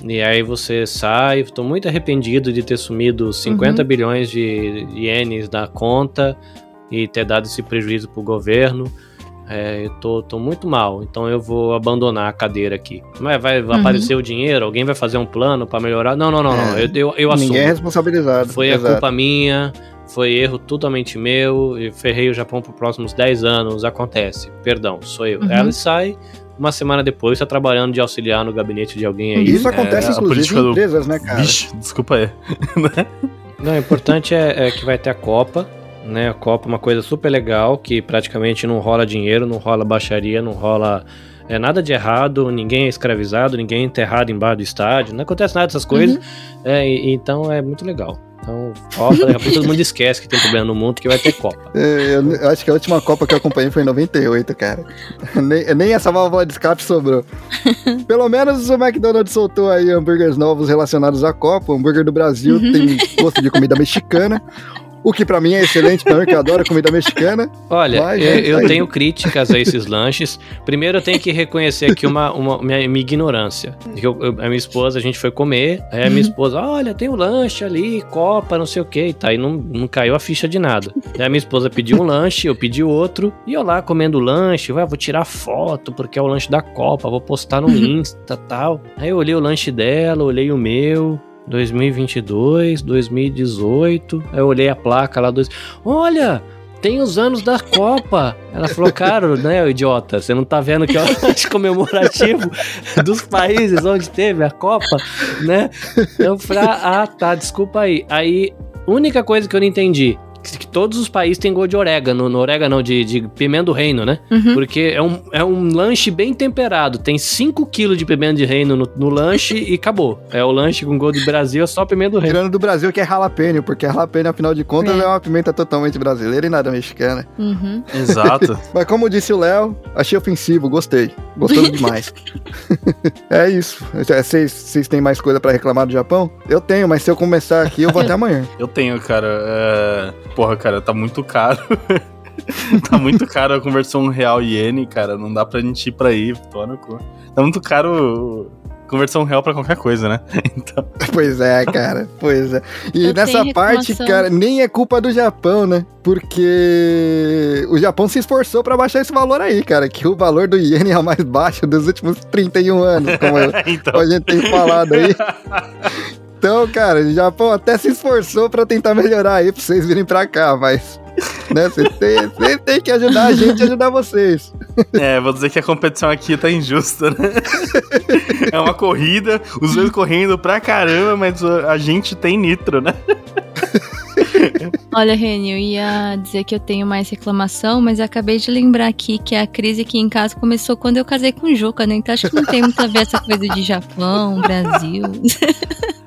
[SPEAKER 5] E aí você sai. Estou muito arrependido de ter sumido 50 uhum. bilhões de ienes da conta e ter dado esse prejuízo pro governo. É, eu tô, tô muito mal, então eu vou abandonar a cadeira aqui. Mas vai, vai uhum. aparecer o dinheiro, alguém vai fazer um plano para melhorar? Não, não, não, é. não. Eu, eu, eu assumo.
[SPEAKER 2] Ninguém é responsabilizado.
[SPEAKER 5] Foi Exato. a culpa minha, foi erro totalmente meu, eu ferrei o Japão por próximos 10 anos, acontece. Perdão, sou eu. Uhum. Ela sai, uma semana depois está trabalhando de auxiliar no gabinete de alguém aí.
[SPEAKER 2] Isso acontece, é, inclusive, em empresas, do... né, cara?
[SPEAKER 3] Vixe, desculpa aí.
[SPEAKER 5] Não, o importante é, é, que vai ter a Copa né? A Copa é uma coisa super legal que praticamente não rola dinheiro, não rola baixaria, não rola é nada de errado, ninguém é escravizado, ninguém é enterrado embaixo do estádio, não acontece nada dessas coisas. Uhum. É, e, então é muito legal. Então, Copa, daqui a pouco todo mundo esquece que tem problema no mundo que vai ter Copa.
[SPEAKER 2] É, eu, eu, acho que a última Copa que eu acompanhei foi em 98, cara. nem, nem essa válvula de escape sobrou. Pelo menos o McDonald's soltou aí hambúrgueres novos relacionados à Copa. O hambúrguer do Brasil uhum. tem gosto de comida mexicana. O que para mim é excelente, pra mim que eu adoro comida mexicana.
[SPEAKER 5] Olha, mas, eu, eu tenho críticas a esses lanches. Primeiro eu tenho que reconhecer aqui uma, uma minha, minha ignorância. Eu, eu, a minha esposa, a gente foi comer, aí a minha uhum. esposa, olha, tem um lanche ali, copa, não sei o que, e tá, aí não, não caiu a ficha de nada. Aí a minha esposa pediu um lanche, eu pedi outro, e eu lá comendo o lanche, vai, vou tirar foto, porque é o lanche da copa, vou postar no uhum. Insta tal. Aí eu olhei o lanche dela, olhei o meu, 2022, 2018. Aí eu olhei a placa lá, dois. Olha! Tem os anos da Copa. Ela falou, cara, né, idiota, você não tá vendo que é o ano comemorativo dos países onde teve a Copa, né? Eu falei, ah, tá, desculpa aí. Aí, única coisa que eu não entendi, que todos os países têm gosto de orégano, no orégano de, de pimenta do reino, né? Uhum. Porque é um, é um lanche bem temperado. Tem 5 kg de pimenta de reino no, no, lanche e acabou. É o lanche com gosto de Brasil, é só pimenta do reino.
[SPEAKER 2] Tirando do Brasil que é jalapeno, porque jalapeno, afinal de contas, é, é uma pimenta totalmente brasileira e nada mexicana.
[SPEAKER 4] Uhum.
[SPEAKER 3] Exato.
[SPEAKER 2] Mas como disse o Léo, achei ofensivo, gostei. Gostando demais. é isso. Vocês têm mais coisa para reclamar do Japão? Eu tenho, mas se eu começar aqui, eu vou até amanhã.
[SPEAKER 3] Eu tenho, cara. É porra, cara, tá muito caro. tá muito caro a conversão real iene, cara. Não dá pra gente ir pra aí, tô no cu. Tá muito caro conversão real para qualquer coisa, né?
[SPEAKER 2] Então... Pois é, cara. Pois é. E Eu nessa parte, cara, nem é culpa do Japão, né? Porque o Japão se esforçou para baixar esse valor aí, cara. Que o valor do iene é o mais baixo dos últimos 31 anos, como então... a gente tem falado aí. Então, cara, o Japão até se esforçou para tentar melhorar aí pra vocês virem pra cá, mas. Né, vocês têm, tem que ajudar a gente a ajudar vocês.
[SPEAKER 3] É, vou dizer que a competição aqui tá injusta, né? É uma corrida, os dois correndo pra caramba, mas a gente tem nitro, né?
[SPEAKER 4] Olha, Reni, eu ia dizer que eu tenho mais reclamação, mas acabei de lembrar aqui que a crise aqui em casa começou quando eu casei com o Juca, né? Então acho que não tem muito a ver essa coisa de Japão, Brasil.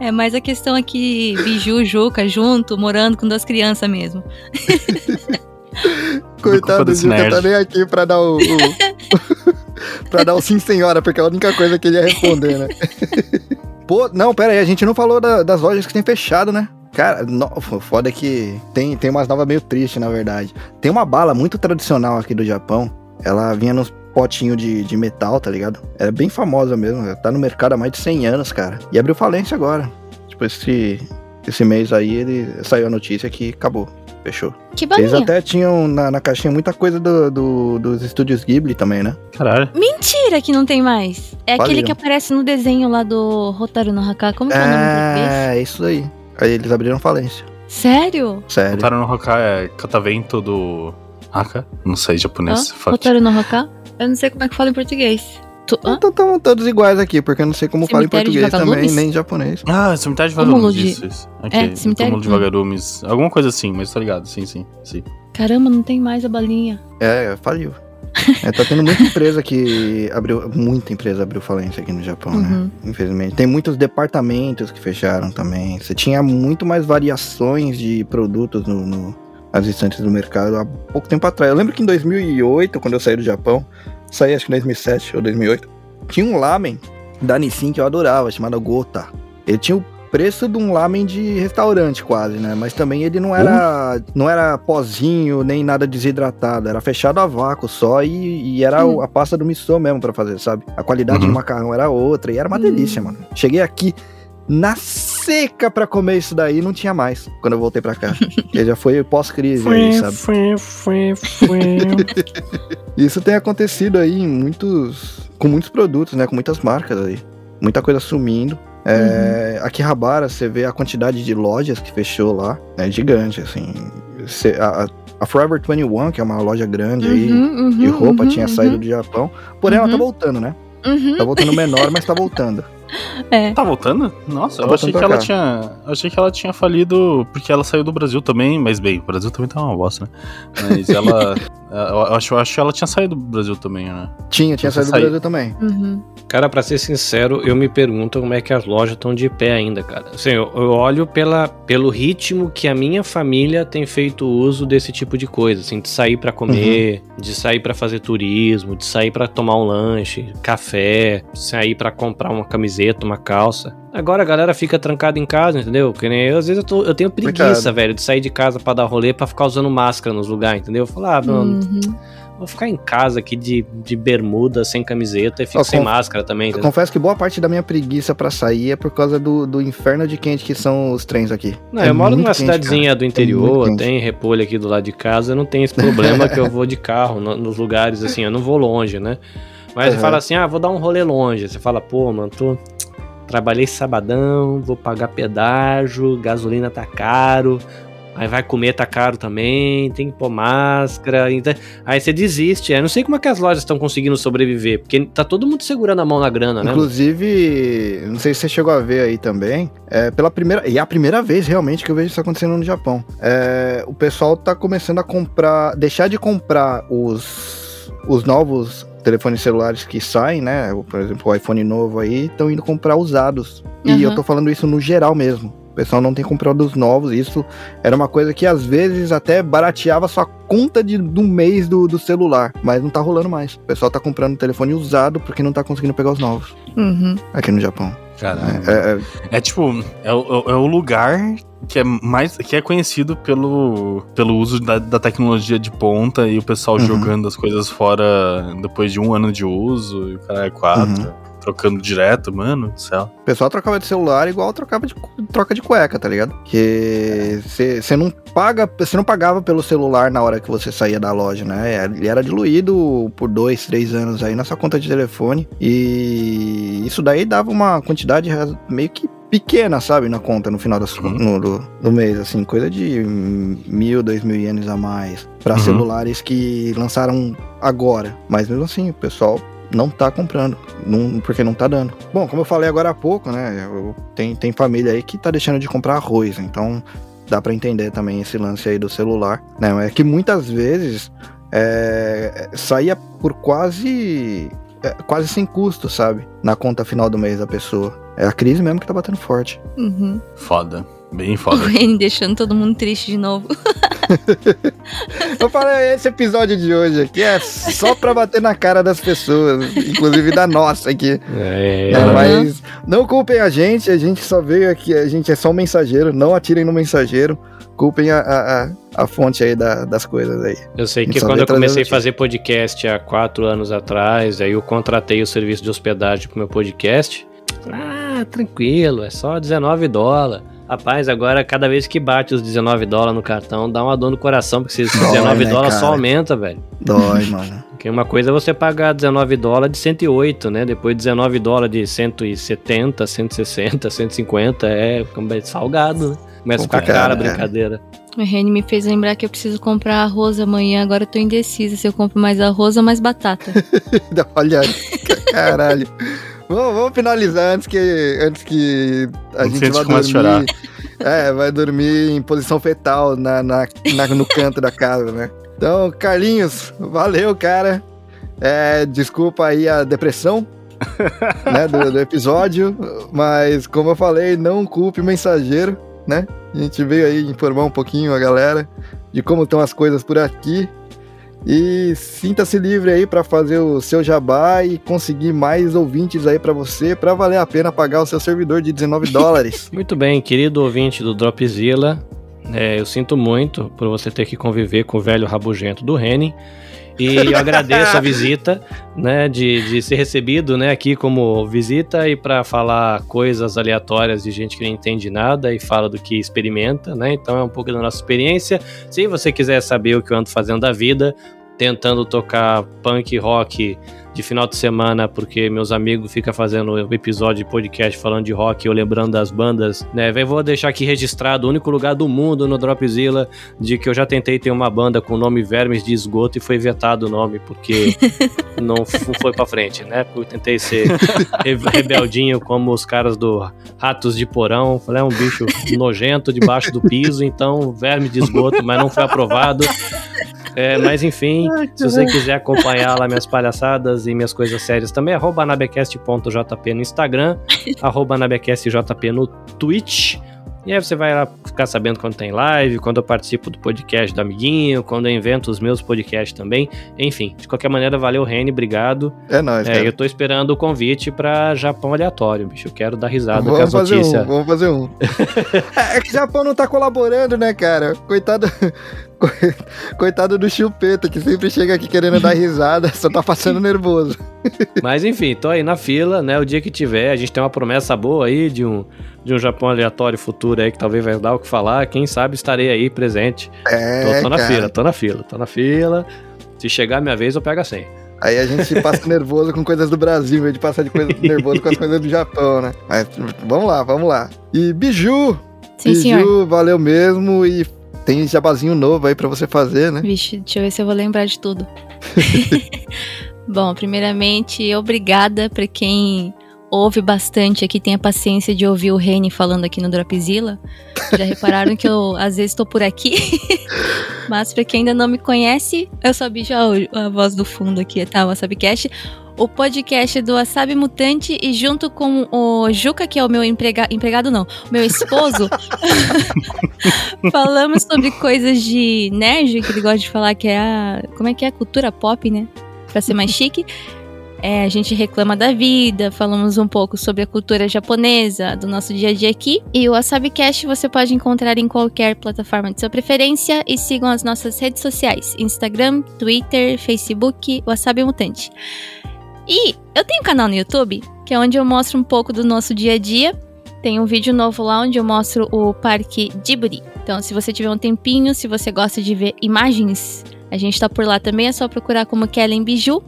[SPEAKER 4] É mais a questão aqui, Biju, Juca, junto, morando com duas crianças mesmo.
[SPEAKER 2] Coitado do Juca, tá nem aqui pra dar o. o pra dar o sim, senhora, porque é a única coisa que ele ia responder, né? Pô, não, pera aí, a gente não falou da, das lojas que tem fechado, né? Cara, no, foda é que tem, tem umas novas meio tristes, na verdade. Tem uma bala muito tradicional aqui do Japão. Ela vinha nos potinho de, de metal, tá ligado? É bem famosa mesmo. Tá no mercado há mais de 100 anos, cara. E abriu falência agora. Tipo, esse, esse mês aí, ele saiu a notícia que acabou. Fechou.
[SPEAKER 4] Que balinha.
[SPEAKER 2] Eles até tinham na, na caixinha muita coisa do, do, dos estúdios Ghibli também, né?
[SPEAKER 3] Caralho.
[SPEAKER 4] Mentira que não tem mais. É aquele que aparece no desenho lá do Rotaru no Haka. Como que é o nome em português?
[SPEAKER 2] É, isso aí. Aí eles abriram falência.
[SPEAKER 4] Sério?
[SPEAKER 2] Sério.
[SPEAKER 3] Botaram no Hoka é catavento do Haka? Não sei japonês. Fuck.
[SPEAKER 4] Rotaru no Haka? Eu não sei como é que fala em português. Tu?
[SPEAKER 2] Então estão todos iguais aqui, porque eu não sei como fala em português também, nem em japonês.
[SPEAKER 3] Ah, cemitério de vagalumes,
[SPEAKER 4] de-
[SPEAKER 3] isso, isso. Ok,
[SPEAKER 4] É, cemitério-
[SPEAKER 3] túmulo de vagalumes. Alguma coisa assim, mas tô ligado, sim, sim, sim.
[SPEAKER 4] Caramba, não tem mais a balinha.
[SPEAKER 2] É, faliu. É, tá tendo muita empresa que abriu. Muita empresa abriu falência aqui no Japão, né?
[SPEAKER 4] Uhum.
[SPEAKER 2] Infelizmente. Tem muitos departamentos que fecharam também. Você tinha muito mais variações de produtos no, no- nas estantes do mercado há pouco tempo atrás. Eu lembro que em 2008, quando eu saí do Japão, saí acho que em 2007 ou 2008, tinha um lamen da Nissin que eu adorava, chamado Gota. Ele tinha o preço de um lamen de restaurante quase, né? Mas também ele não era não era pozinho nem nada desidratado, era fechado a vácuo só e, e era
[SPEAKER 4] Hum.
[SPEAKER 2] o- a pasta do miso mesmo pra fazer, sabe? A qualidade
[SPEAKER 3] Uhum.
[SPEAKER 2] do macarrão era outra e era uma
[SPEAKER 4] Hum.
[SPEAKER 2] delícia, mano. Cheguei aqui na seca pra comer isso daí, não tinha mais quando eu voltei pra cá. Porque já foi pós-crise aí, sabe? Isso tem acontecido aí em muitos. com muitos produtos, né? Com muitas marcas aí. Muita coisa sumindo. É,
[SPEAKER 4] Uhum.
[SPEAKER 2] Akihabara, você vê a quantidade de lojas que fechou lá. É gigante, assim. Cê- a, a- Forever 21, que é uma loja grande aí
[SPEAKER 4] Uhum,
[SPEAKER 2] de
[SPEAKER 4] uhum,
[SPEAKER 2] roupa,
[SPEAKER 4] uhum,
[SPEAKER 2] tinha
[SPEAKER 4] uhum.
[SPEAKER 2] saído do Japão. Porém, ela tá
[SPEAKER 4] Uhum.
[SPEAKER 2] voltando, né?
[SPEAKER 4] Uhum.
[SPEAKER 2] Tá voltando menor, mas tá voltando.
[SPEAKER 4] É.
[SPEAKER 3] Tá voltando? Nossa,
[SPEAKER 2] Tá
[SPEAKER 3] eu achei
[SPEAKER 2] voltando
[SPEAKER 3] que
[SPEAKER 2] pra
[SPEAKER 3] ela
[SPEAKER 2] cá.
[SPEAKER 3] tinha. Eu achei que ela tinha falido porque ela saiu do Brasil também, mas bem, o Brasil também tá uma bosta, né? Mas ela. eu, acho, eu acho que ela tinha saído do Brasil também, né?
[SPEAKER 2] Tinha, tinha saído do. Brasil também.
[SPEAKER 4] Uhum.
[SPEAKER 5] Cara, pra ser sincero, eu me pergunto como é que as lojas estão de pé ainda, cara. Assim, eu, eu olho pela, pelo ritmo que a minha família tem feito uso desse tipo de coisa, assim, de sair pra comer, de sair pra fazer turismo, de sair pra tomar um lanche, café, de sair pra comprar uma camiseta, uma calça. Agora a galera fica trancada em casa, entendeu? Que nem eu, às vezes eu, tô- eu tenho preguiça, velho, de sair de casa pra dar rolê pra ficar usando máscara nos lugares, entendeu? Falar, ah, mano,
[SPEAKER 4] Uhum.
[SPEAKER 5] vou ficar em casa aqui de, de bermuda, sem camiseta e fico
[SPEAKER 2] Ó,
[SPEAKER 5] sem máscara também,
[SPEAKER 2] Eu
[SPEAKER 5] entendeu?
[SPEAKER 2] confesso que boa parte da minha preguiça pra sair é por causa do, do inferno de quente que são os trens aqui.
[SPEAKER 5] Não,
[SPEAKER 2] É
[SPEAKER 5] eu moro numa
[SPEAKER 2] quente,
[SPEAKER 5] cidadezinha do
[SPEAKER 2] muito
[SPEAKER 5] interior,
[SPEAKER 2] quente.
[SPEAKER 5] tem repolho aqui do lado de casa, eu não tenho esse problema que eu vou de carro no- nos lugares assim, eu não vou longe, né? Mas você
[SPEAKER 2] Aham.
[SPEAKER 5] fala assim, ah, vou dar um rolê longe. Você fala, pô, mano, tô. Trabalhei sabadão, vou pagar pedágio, gasolina tá caro, aí vai comer tá caro também, tem que pôr máscara. Então... Aí você desiste. Eu não sei como é que as lojas estão conseguindo sobreviver, porque tá todo mundo segurando a mão na grana, né?
[SPEAKER 2] Inclusive, não sei se você chegou a ver aí também, é pela primeira, e é a primeira vez realmente que eu vejo isso acontecendo no Japão. É, o pessoal tá começando a comprar, deixar de comprar os, os novos telefones celulares que saem, né? Por exemplo, o iPhone novo aí, estão indo comprar usados. E
[SPEAKER 4] Aham.
[SPEAKER 2] eu tô falando isso no geral mesmo. O pessoal não tem comprado os novos. Isso era uma coisa que às vezes até barateava sua conta de, do mês do, do celular. Mas não tá rolando mais. O pessoal tá comprando telefone usado porque não tá conseguindo pegar os novos
[SPEAKER 4] Uhum.
[SPEAKER 2] aqui no Japão.
[SPEAKER 3] Caralho.
[SPEAKER 2] É, é,
[SPEAKER 3] É tipo, é, o- é o lugar que é mais que é conhecido pelo, pelo uso da, da tecnologia de ponta e o pessoal
[SPEAKER 2] Uhum.
[SPEAKER 3] jogando as coisas fora depois de um ano de uso e o cara é quatro,
[SPEAKER 2] Uhum.
[SPEAKER 3] trocando direto, mano do céu.
[SPEAKER 2] o pessoal trocava de celular igual trocava de, troca de cueca, tá ligado? Que você não paga, você não pagava pelo celular na hora que você saía da loja, né? Ele era diluído por dois, três anos aí na sua conta de telefone. E isso daí dava uma quantidade meio que pequena, sabe, na conta no final das,
[SPEAKER 3] Uhum.
[SPEAKER 2] no, do, do mês, assim, coisa de mil, dois mil ienes a mais. Pra
[SPEAKER 3] Uhum.
[SPEAKER 2] celulares que lançaram agora. Mas mesmo assim, o pessoal não tá comprando, não, porque não tá dando. Bom, como eu falei agora há pouco, né? Eu, tem, tem família aí que tá deixando de comprar arroz, então dá para entender também esse lance aí do celular, né? É que muitas vezes é, saía por quase é, quase sem custo, sabe? Na conta final do mês da pessoa. É a crise mesmo que tá batendo forte.
[SPEAKER 4] Uhum.
[SPEAKER 3] Foda. Bem
[SPEAKER 4] O
[SPEAKER 3] foda.
[SPEAKER 4] Reni deixando todo mundo triste de novo.
[SPEAKER 2] Eu falei, esse episódio de hoje aqui é só pra bater na cara das pessoas, inclusive da nossa aqui.
[SPEAKER 5] É?
[SPEAKER 4] Uhum.
[SPEAKER 2] Mas não culpem a gente, a gente só veio aqui, a gente é só um mensageiro, não atirem no mensageiro, culpem a, a, a- a fonte aí da- das coisas aí.
[SPEAKER 5] Eu sei que
[SPEAKER 2] só
[SPEAKER 5] quando eu comecei a fazer podcast há quatro anos atrás, aí eu contratei o serviço de hospedagem pro meu podcast. Ah, tranquilo, é só 19 dólares. Rapaz, agora cada vez que bate os 19 dólares no cartão, dá uma dor no coração, porque esses
[SPEAKER 2] Dói,
[SPEAKER 5] 19
[SPEAKER 2] né,
[SPEAKER 5] dólares só aumenta, velho.
[SPEAKER 2] Dói, mano.
[SPEAKER 5] Porque uma coisa é você pagar 19 dólares de 108, né? Depois 19 dólares de 170, 160, 150, é é salgado, né? Começa a ficar cara a
[SPEAKER 2] né?
[SPEAKER 5] brincadeira.
[SPEAKER 4] O Reni me fez lembrar que eu preciso comprar arroz amanhã. Agora eu tô indecisa se eu compro mais arroz ou mais batata.
[SPEAKER 2] Olha, caralho. Vamos, vamos finalizar antes que, antes que a gente
[SPEAKER 3] a
[SPEAKER 2] vá
[SPEAKER 3] comece a
[SPEAKER 2] dormir. É, vai dormir em posição fetal na, na, na- no canto da casa, né? Então, Carlinhos, valeu, cara. É, desculpa aí a depressão né, do, do episódio, mas como eu falei, não culpe o mensageiro, né? A gente veio aí informar um pouquinho a galera de como estão as coisas por aqui. E sinta-se livre aí para fazer o seu jabá e conseguir mais ouvintes aí para você, para valer a pena pagar o seu servidor de 19 dólares.
[SPEAKER 5] Muito bem, querido ouvinte do Dropzilla, é, eu sinto muito por você ter que conviver com o velho rabugento do Reni. E eu agradeço a visita, né, de, de ser recebido, né, aqui como visita e para falar coisas aleatórias de gente que não entende nada e fala do que experimenta, né? Então é um pouco da nossa experiência. Se você quiser saber o que eu ando fazendo da vida, tentando tocar punk rock de final de semana, porque meus amigos ficam fazendo episódio de podcast falando de rock, eu lembrando das bandas, né? Eu vou deixar aqui registrado o único lugar do mundo no Dropzilla de que eu já tentei ter uma banda com o nome Vermes de Esgoto e foi vetado o nome, porque não foi pra frente, né? Eu tentei ser re- rebeldinho como os caras do Ratos de Porão, falei, é um bicho nojento debaixo do piso, então verme de esgoto, mas não foi aprovado. É, mas enfim, se você quiser acompanhar lá minhas palhaçadas e minhas coisas sérias também, arroba anabecast.jp no Instagram, arroba anabecastjp no Twitch. E aí você vai lá ficar sabendo quando tem live, quando eu participo do podcast do amiguinho, quando eu invento os meus podcasts também. Enfim, de qualquer maneira, valeu, Reni, obrigado.
[SPEAKER 2] É nóis,
[SPEAKER 5] É,
[SPEAKER 2] cara.
[SPEAKER 5] eu tô esperando o convite pra Japão aleatório, bicho. Eu quero dar risada com
[SPEAKER 2] Vamos
[SPEAKER 5] as
[SPEAKER 2] fazer
[SPEAKER 5] notícias.
[SPEAKER 2] um, vamos fazer um. é, é que o Japão não tá colaborando, né, cara? Coitado, coitado do chupeta, que sempre chega aqui querendo dar risada, só tá passando nervoso.
[SPEAKER 5] Mas enfim, tô aí na fila, né? O dia que tiver, a gente tem uma promessa boa aí de um, de um Japão aleatório futuro aí que talvez vai dar o que falar. Quem sabe estarei aí presente.
[SPEAKER 2] É,
[SPEAKER 5] tô, tô na
[SPEAKER 2] cara.
[SPEAKER 5] fila, tô na fila, tô na fila. Se chegar a minha vez, eu pego a senha.
[SPEAKER 2] Aí a gente passa nervoso com coisas do Brasil, em vez de passar de coisa nervoso com as coisas do Japão, né? Mas vamos lá, vamos lá. E Biju,
[SPEAKER 4] Sim,
[SPEAKER 2] Biju,
[SPEAKER 4] senhor.
[SPEAKER 2] valeu mesmo e tem jabazinho novo aí pra você fazer, né?
[SPEAKER 4] Vixe, deixa eu ver se eu vou lembrar de tudo. Bom, primeiramente, obrigada pra quem ouve bastante aqui, tem a paciência de ouvir o Reni falando aqui no Dropzilla. Já repararam que eu às vezes tô por aqui. Mas pra quem ainda não me conhece, eu sou a Bicha, a voz do fundo aqui, tá? O Wasabicast. O podcast do Wasabi Mutante e junto com o Juca, que é o meu emprega empregado, não, meu esposo, falamos sobre coisas de nerd, que ele gosta de falar que é a. Como é que é? Cultura pop, né? Pra ser mais chique. É, a gente reclama da vida, falamos um pouco sobre a cultura japonesa, do nosso dia a dia aqui. E o WasabiCast você pode encontrar em qualquer plataforma de sua preferência e sigam as nossas redes sociais: Instagram, Twitter, Facebook, Wasabi Mutante. E eu tenho um canal no YouTube, que é onde eu mostro um pouco do nosso dia a dia. Tem um vídeo novo lá onde eu mostro o Parque Djibouti. Então, se você tiver um tempinho, se você gosta de ver imagens, a gente tá por lá também, é só procurar como Kellen Biju.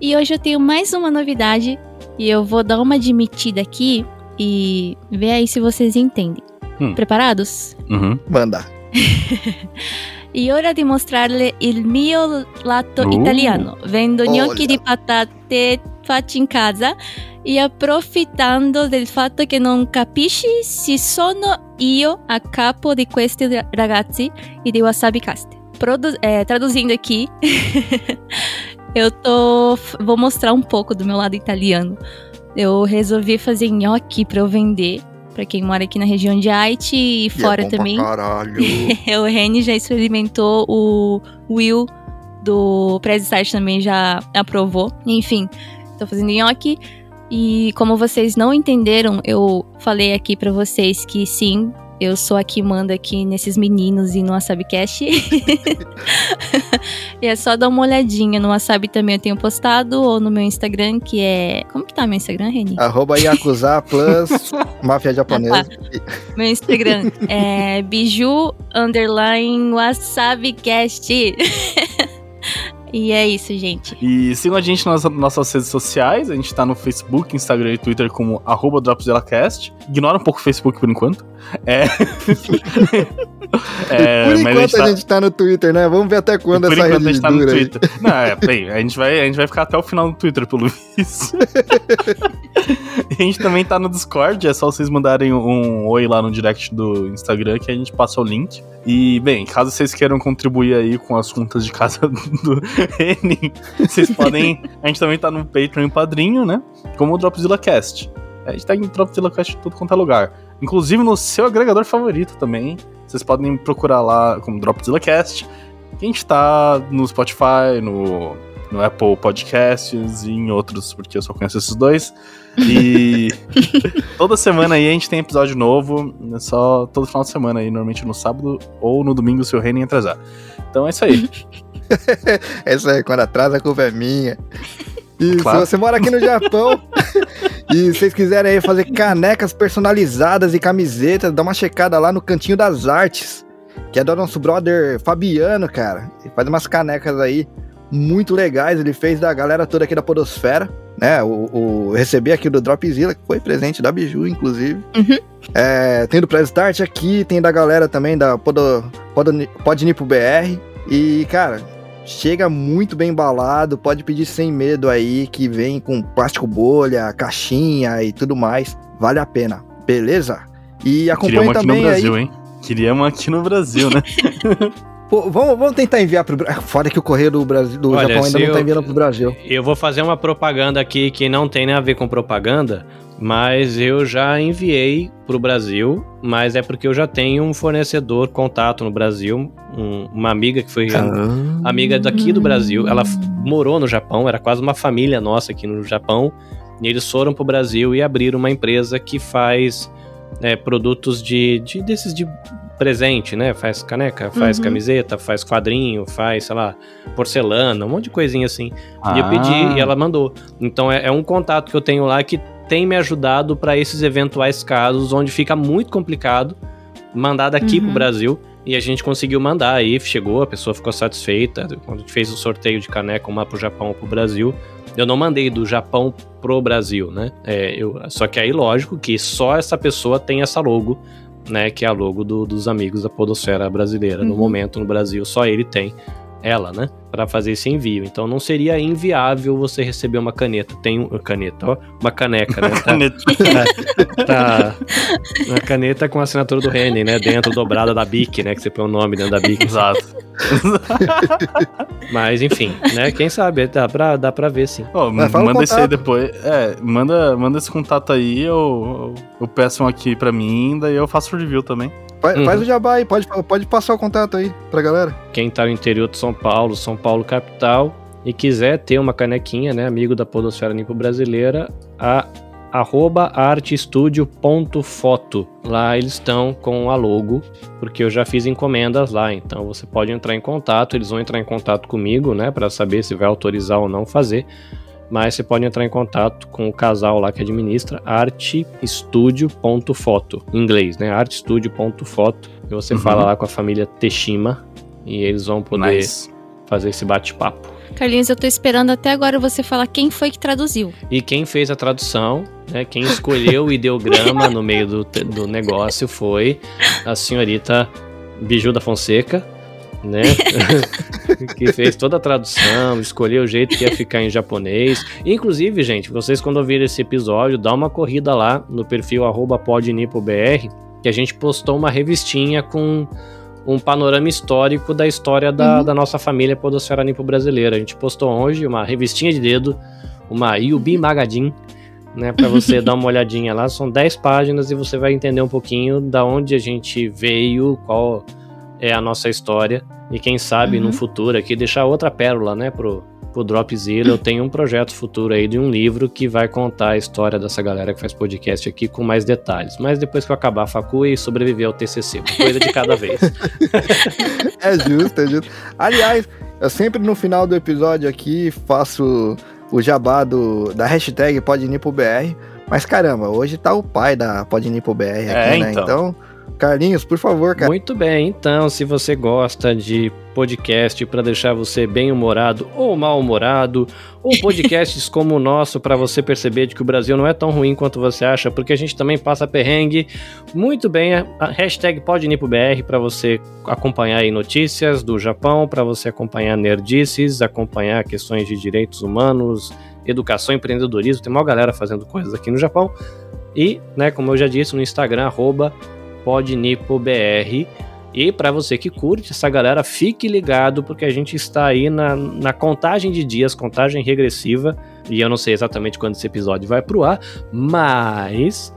[SPEAKER 4] E hoje eu tenho mais uma novidade e eu vou dar uma admitida aqui e ver aí se vocês entendem.
[SPEAKER 3] Hum.
[SPEAKER 4] Preparados?
[SPEAKER 3] Uhum.
[SPEAKER 2] Manda.
[SPEAKER 4] E ora di mostrarle il mio lato
[SPEAKER 3] Uh.
[SPEAKER 4] italiano. Vendo gnocchi
[SPEAKER 2] Olha.
[SPEAKER 4] di patate fatti in casa e approfittando del fatto che non capisci se sono io a capo di questi ra- ragazzi e di Wasabi Cast. Produ- é, traduzindo aqui, eu tô. Vou mostrar um pouco do meu lado italiano. Eu resolvi fazer nhoque pra eu vender. Pra quem mora aqui na região de Haiti e
[SPEAKER 2] E
[SPEAKER 4] fora
[SPEAKER 2] é bom pra
[SPEAKER 4] também.
[SPEAKER 2] Caralho.
[SPEAKER 4] o Reni já experimentou, o Will do Press Start também já aprovou. Enfim, tô fazendo nhoque. E como vocês não entenderam, eu falei aqui pra vocês que sim, eu sou a que manda aqui nesses meninos e no WasabiCast. e é só dar uma olhadinha. No Wasabi também eu tenho postado, ou no meu Instagram, que é. Como que tá meu Instagram, Reni?
[SPEAKER 2] Arroba Yakuza Plus Máfia Japonesa.
[SPEAKER 4] Meu Instagram é biju underline wasabicast. e é isso, gente.
[SPEAKER 3] E sigam a gente nas nossas redes sociais. A gente tá no Facebook, Instagram e Twitter como arroba DropzillaCast. Ignora um pouco o Facebook por enquanto. É. É,
[SPEAKER 2] por
[SPEAKER 3] mas a
[SPEAKER 2] enquanto
[SPEAKER 3] gente tá-
[SPEAKER 2] a gente tá no Twitter, né? Vamos ver até quando
[SPEAKER 3] por
[SPEAKER 2] essa
[SPEAKER 3] enquanto a
[SPEAKER 2] rede
[SPEAKER 3] gente tá no
[SPEAKER 2] dura aí.
[SPEAKER 3] Twitter. Não, é, bem, a gente, vai, a gente vai ficar até o final do Twitter, pelo visto. a gente também tá no Discord, é só vocês mandarem um oi lá no direct do Instagram que a gente passa o link. E, bem, caso vocês queiram contribuir aí com as contas de casa do Reni, vocês podem. A gente também tá no Patreon e Padrinho, né? Como o Dropzilla Cast. A gente tá em Dropzilla Cast em tudo quanto é lugar. Inclusive no seu agregador favorito também. Vocês podem procurar lá como Dropzilla Cast. A gente tá no Spotify, no, no Apple Podcasts e em outros, porque eu só conheço esses dois. E toda semana aí a gente tem episódio novo. É só todo final de semana aí, normalmente no sábado ou no domingo se o Reino atrasar. Então é isso aí.
[SPEAKER 2] Essa aí, quando atrasa, a culpa é minha. E
[SPEAKER 3] Claro.
[SPEAKER 2] se você mora aqui no Japão e vocês quiserem aí fazer canecas personalizadas e camisetas, dá uma checada lá no Cantinho das Artes, que é do nosso brother Fabiano, cara. Ele faz umas canecas aí muito legais, ele fez da galera toda aqui da Podosfera, né? O, o recebi aqui do Dropzilla, que foi presente da Biju, inclusive.
[SPEAKER 4] Uhum.
[SPEAKER 2] É, tem do Press Start aqui, tem da galera também da Podo, Podo, Podnipo BR. E, cara, chega muito bem embalado, pode pedir sem medo aí, que vem com plástico bolha, caixinha e tudo mais. Vale a pena, beleza? E
[SPEAKER 3] no
[SPEAKER 2] também
[SPEAKER 3] Brasil,
[SPEAKER 2] aí.
[SPEAKER 3] hein? Queria uma aqui no Brasil, né?
[SPEAKER 2] Pô, vamos, vamos tentar enviar pro Brasil. Foda que o correio do, Brasil, do
[SPEAKER 5] Olha,
[SPEAKER 2] Japão ainda não tá
[SPEAKER 5] eu-
[SPEAKER 2] enviando pro Brasil.
[SPEAKER 5] Eu vou fazer uma propaganda aqui que não tem nem a ver com propaganda, mas eu já enviei pro Brasil, mas é porque eu já tenho um fornecedor contato no Brasil, um- uma amiga que foi amiga daqui do Brasil. Ela morou no Japão, era quase uma família nossa aqui no Japão. E eles foram pro Brasil e abriram uma empresa que faz é, produtos de, de- desses de presente, né? Faz caneca, faz
[SPEAKER 4] Uhum.
[SPEAKER 5] camiseta, faz quadrinho, faz, sei lá, porcelana, um monte de coisinha assim.
[SPEAKER 3] Ah,
[SPEAKER 5] E eu pedi e ela mandou. Então é, é um contato que eu tenho lá que tem me ajudado para esses eventuais casos onde fica muito complicado mandar daqui
[SPEAKER 4] Uhum.
[SPEAKER 5] pro Brasil. E a gente conseguiu mandar aí, chegou, a pessoa ficou satisfeita. Quando a gente fez o sorteio de caneca, uma pro Japão, pro Brasil. Eu não mandei do Japão pro Brasil, né? É, eu, só que aí, lógico que só essa pessoa tem essa logo, né? Que é a logo do- dos amigos da Podosfera brasileira. No
[SPEAKER 4] Uhum.
[SPEAKER 5] momento, no Brasil, só ele tem ela, né? Pra fazer esse envio. Então não seria inviável você receber uma caneta. Tem um, caneta, ó, uma caneca, né? Tá,
[SPEAKER 3] Caneta.
[SPEAKER 5] tá uma caneta com a assinatura do Reni, né? Dentro dobrada da Bic, né? Que você põe o nome dentro da Bic.
[SPEAKER 3] Exato.
[SPEAKER 5] Mas enfim, né? Quem sabe dá pra, dá pra ver sim.
[SPEAKER 3] Ó,
[SPEAKER 2] Mas fala o
[SPEAKER 3] manda esse aí depois. É, manda, manda esse contato aí, eu, eu, eu peço um aqui pra mim, daí eu faço o review também.
[SPEAKER 2] Fa-
[SPEAKER 5] Uhum.
[SPEAKER 2] Faz o jabá aí, pode, pode passar o contato aí pra galera.
[SPEAKER 5] Quem tá no interior de São Paulo, São Paulo capital, e quiser ter uma canequinha, né? Amigo da Podosfera Nipo Brasileira, a arroba artestudio.foto. Lá eles estão com a logo, porque eu já fiz encomendas lá, então você pode entrar em contato, eles vão entrar em contato comigo, né, para saber se vai autorizar ou não fazer. Mas você pode entrar em contato com o casal lá que administra, artestudio.foto, em inglês, né? artestudio.foto. E você
[SPEAKER 3] Uhum.
[SPEAKER 5] fala lá com a família Teshima e eles vão poder
[SPEAKER 3] Nice.
[SPEAKER 5] fazer esse bate-papo.
[SPEAKER 4] Carlinhos, eu tô esperando até agora você falar quem foi que traduziu.
[SPEAKER 5] E quem fez a tradução, né, quem escolheu o ideograma no meio do, do negócio foi a senhorita Biju da Fonseca. Né? que fez toda a tradução, escolheu o jeito que ia ficar em japonês. Inclusive, gente, vocês quando ouvirem esse episódio, dá uma corrida lá no perfil podnipobr, que a gente postou uma revistinha com um panorama histórico da história da, uhum. da nossa família podosfera nipo brasileira. A gente postou hoje uma revistinha de dedo, uma Yubi Magazine, né, para você dar uma olhadinha lá. São 10 páginas e você vai entender um pouquinho da onde a gente veio, qual é a nossa história e quem sabe uhum. no futuro aqui deixar outra pérola, né, pro, pro Dropzilla. Eu tenho um projeto futuro aí de um livro que vai contar a história dessa galera que faz podcast aqui com mais detalhes. Mas depois que eu acabar a facu e sobreviver ao TCC, coisa de cada vez.
[SPEAKER 2] é justo, é justo. Aliás, eu sempre no final do episódio aqui faço o jabá do, da hashtag PodNipoBR. Mas caramba, hoje tá o pai da PodNipoBR aqui, é, né? Então, então Carlinhos, por favor, cara.
[SPEAKER 5] Muito bem, então, se você gosta de podcast para deixar você bem humorado ou mal humorado, ou podcasts como o nosso para você perceber de que o Brasil não é tão ruim quanto você acha, porque a gente também passa perrengue. Muito bem, a hashtag PodNipoBR para você acompanhar aí notícias do Japão, para você acompanhar nerdices, acompanhar questões de direitos humanos, educação, empreendedorismo. Tem uma galera fazendo coisas aqui no Japão. E, né, como eu já disse, no Instagram, arroba PodNipoBR. E para você que curte essa galera, fique ligado, porque a gente está aí na, na contagem de dias, contagem regressiva, e eu não sei exatamente quando esse episódio vai pro ar, mas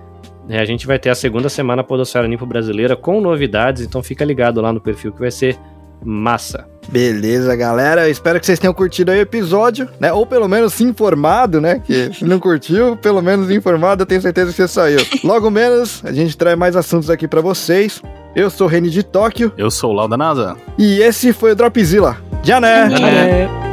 [SPEAKER 5] né, a gente vai ter a segunda semana Podosfera Nipo Brasileira com novidades, então fica ligado lá no perfil que vai ser massa.
[SPEAKER 2] Beleza, galera. Eu espero que vocês tenham curtido aí o episódio, né? Ou pelo menos se informado, né? Que se não curtiu, pelo menos informado, eu tenho certeza que você saiu. Logo menos, a gente traz mais assuntos aqui para vocês. Eu sou o Reni de Tóquio.
[SPEAKER 3] Eu sou o Lau da NASA.
[SPEAKER 2] E esse foi o Dropzilla. Jané! Jané!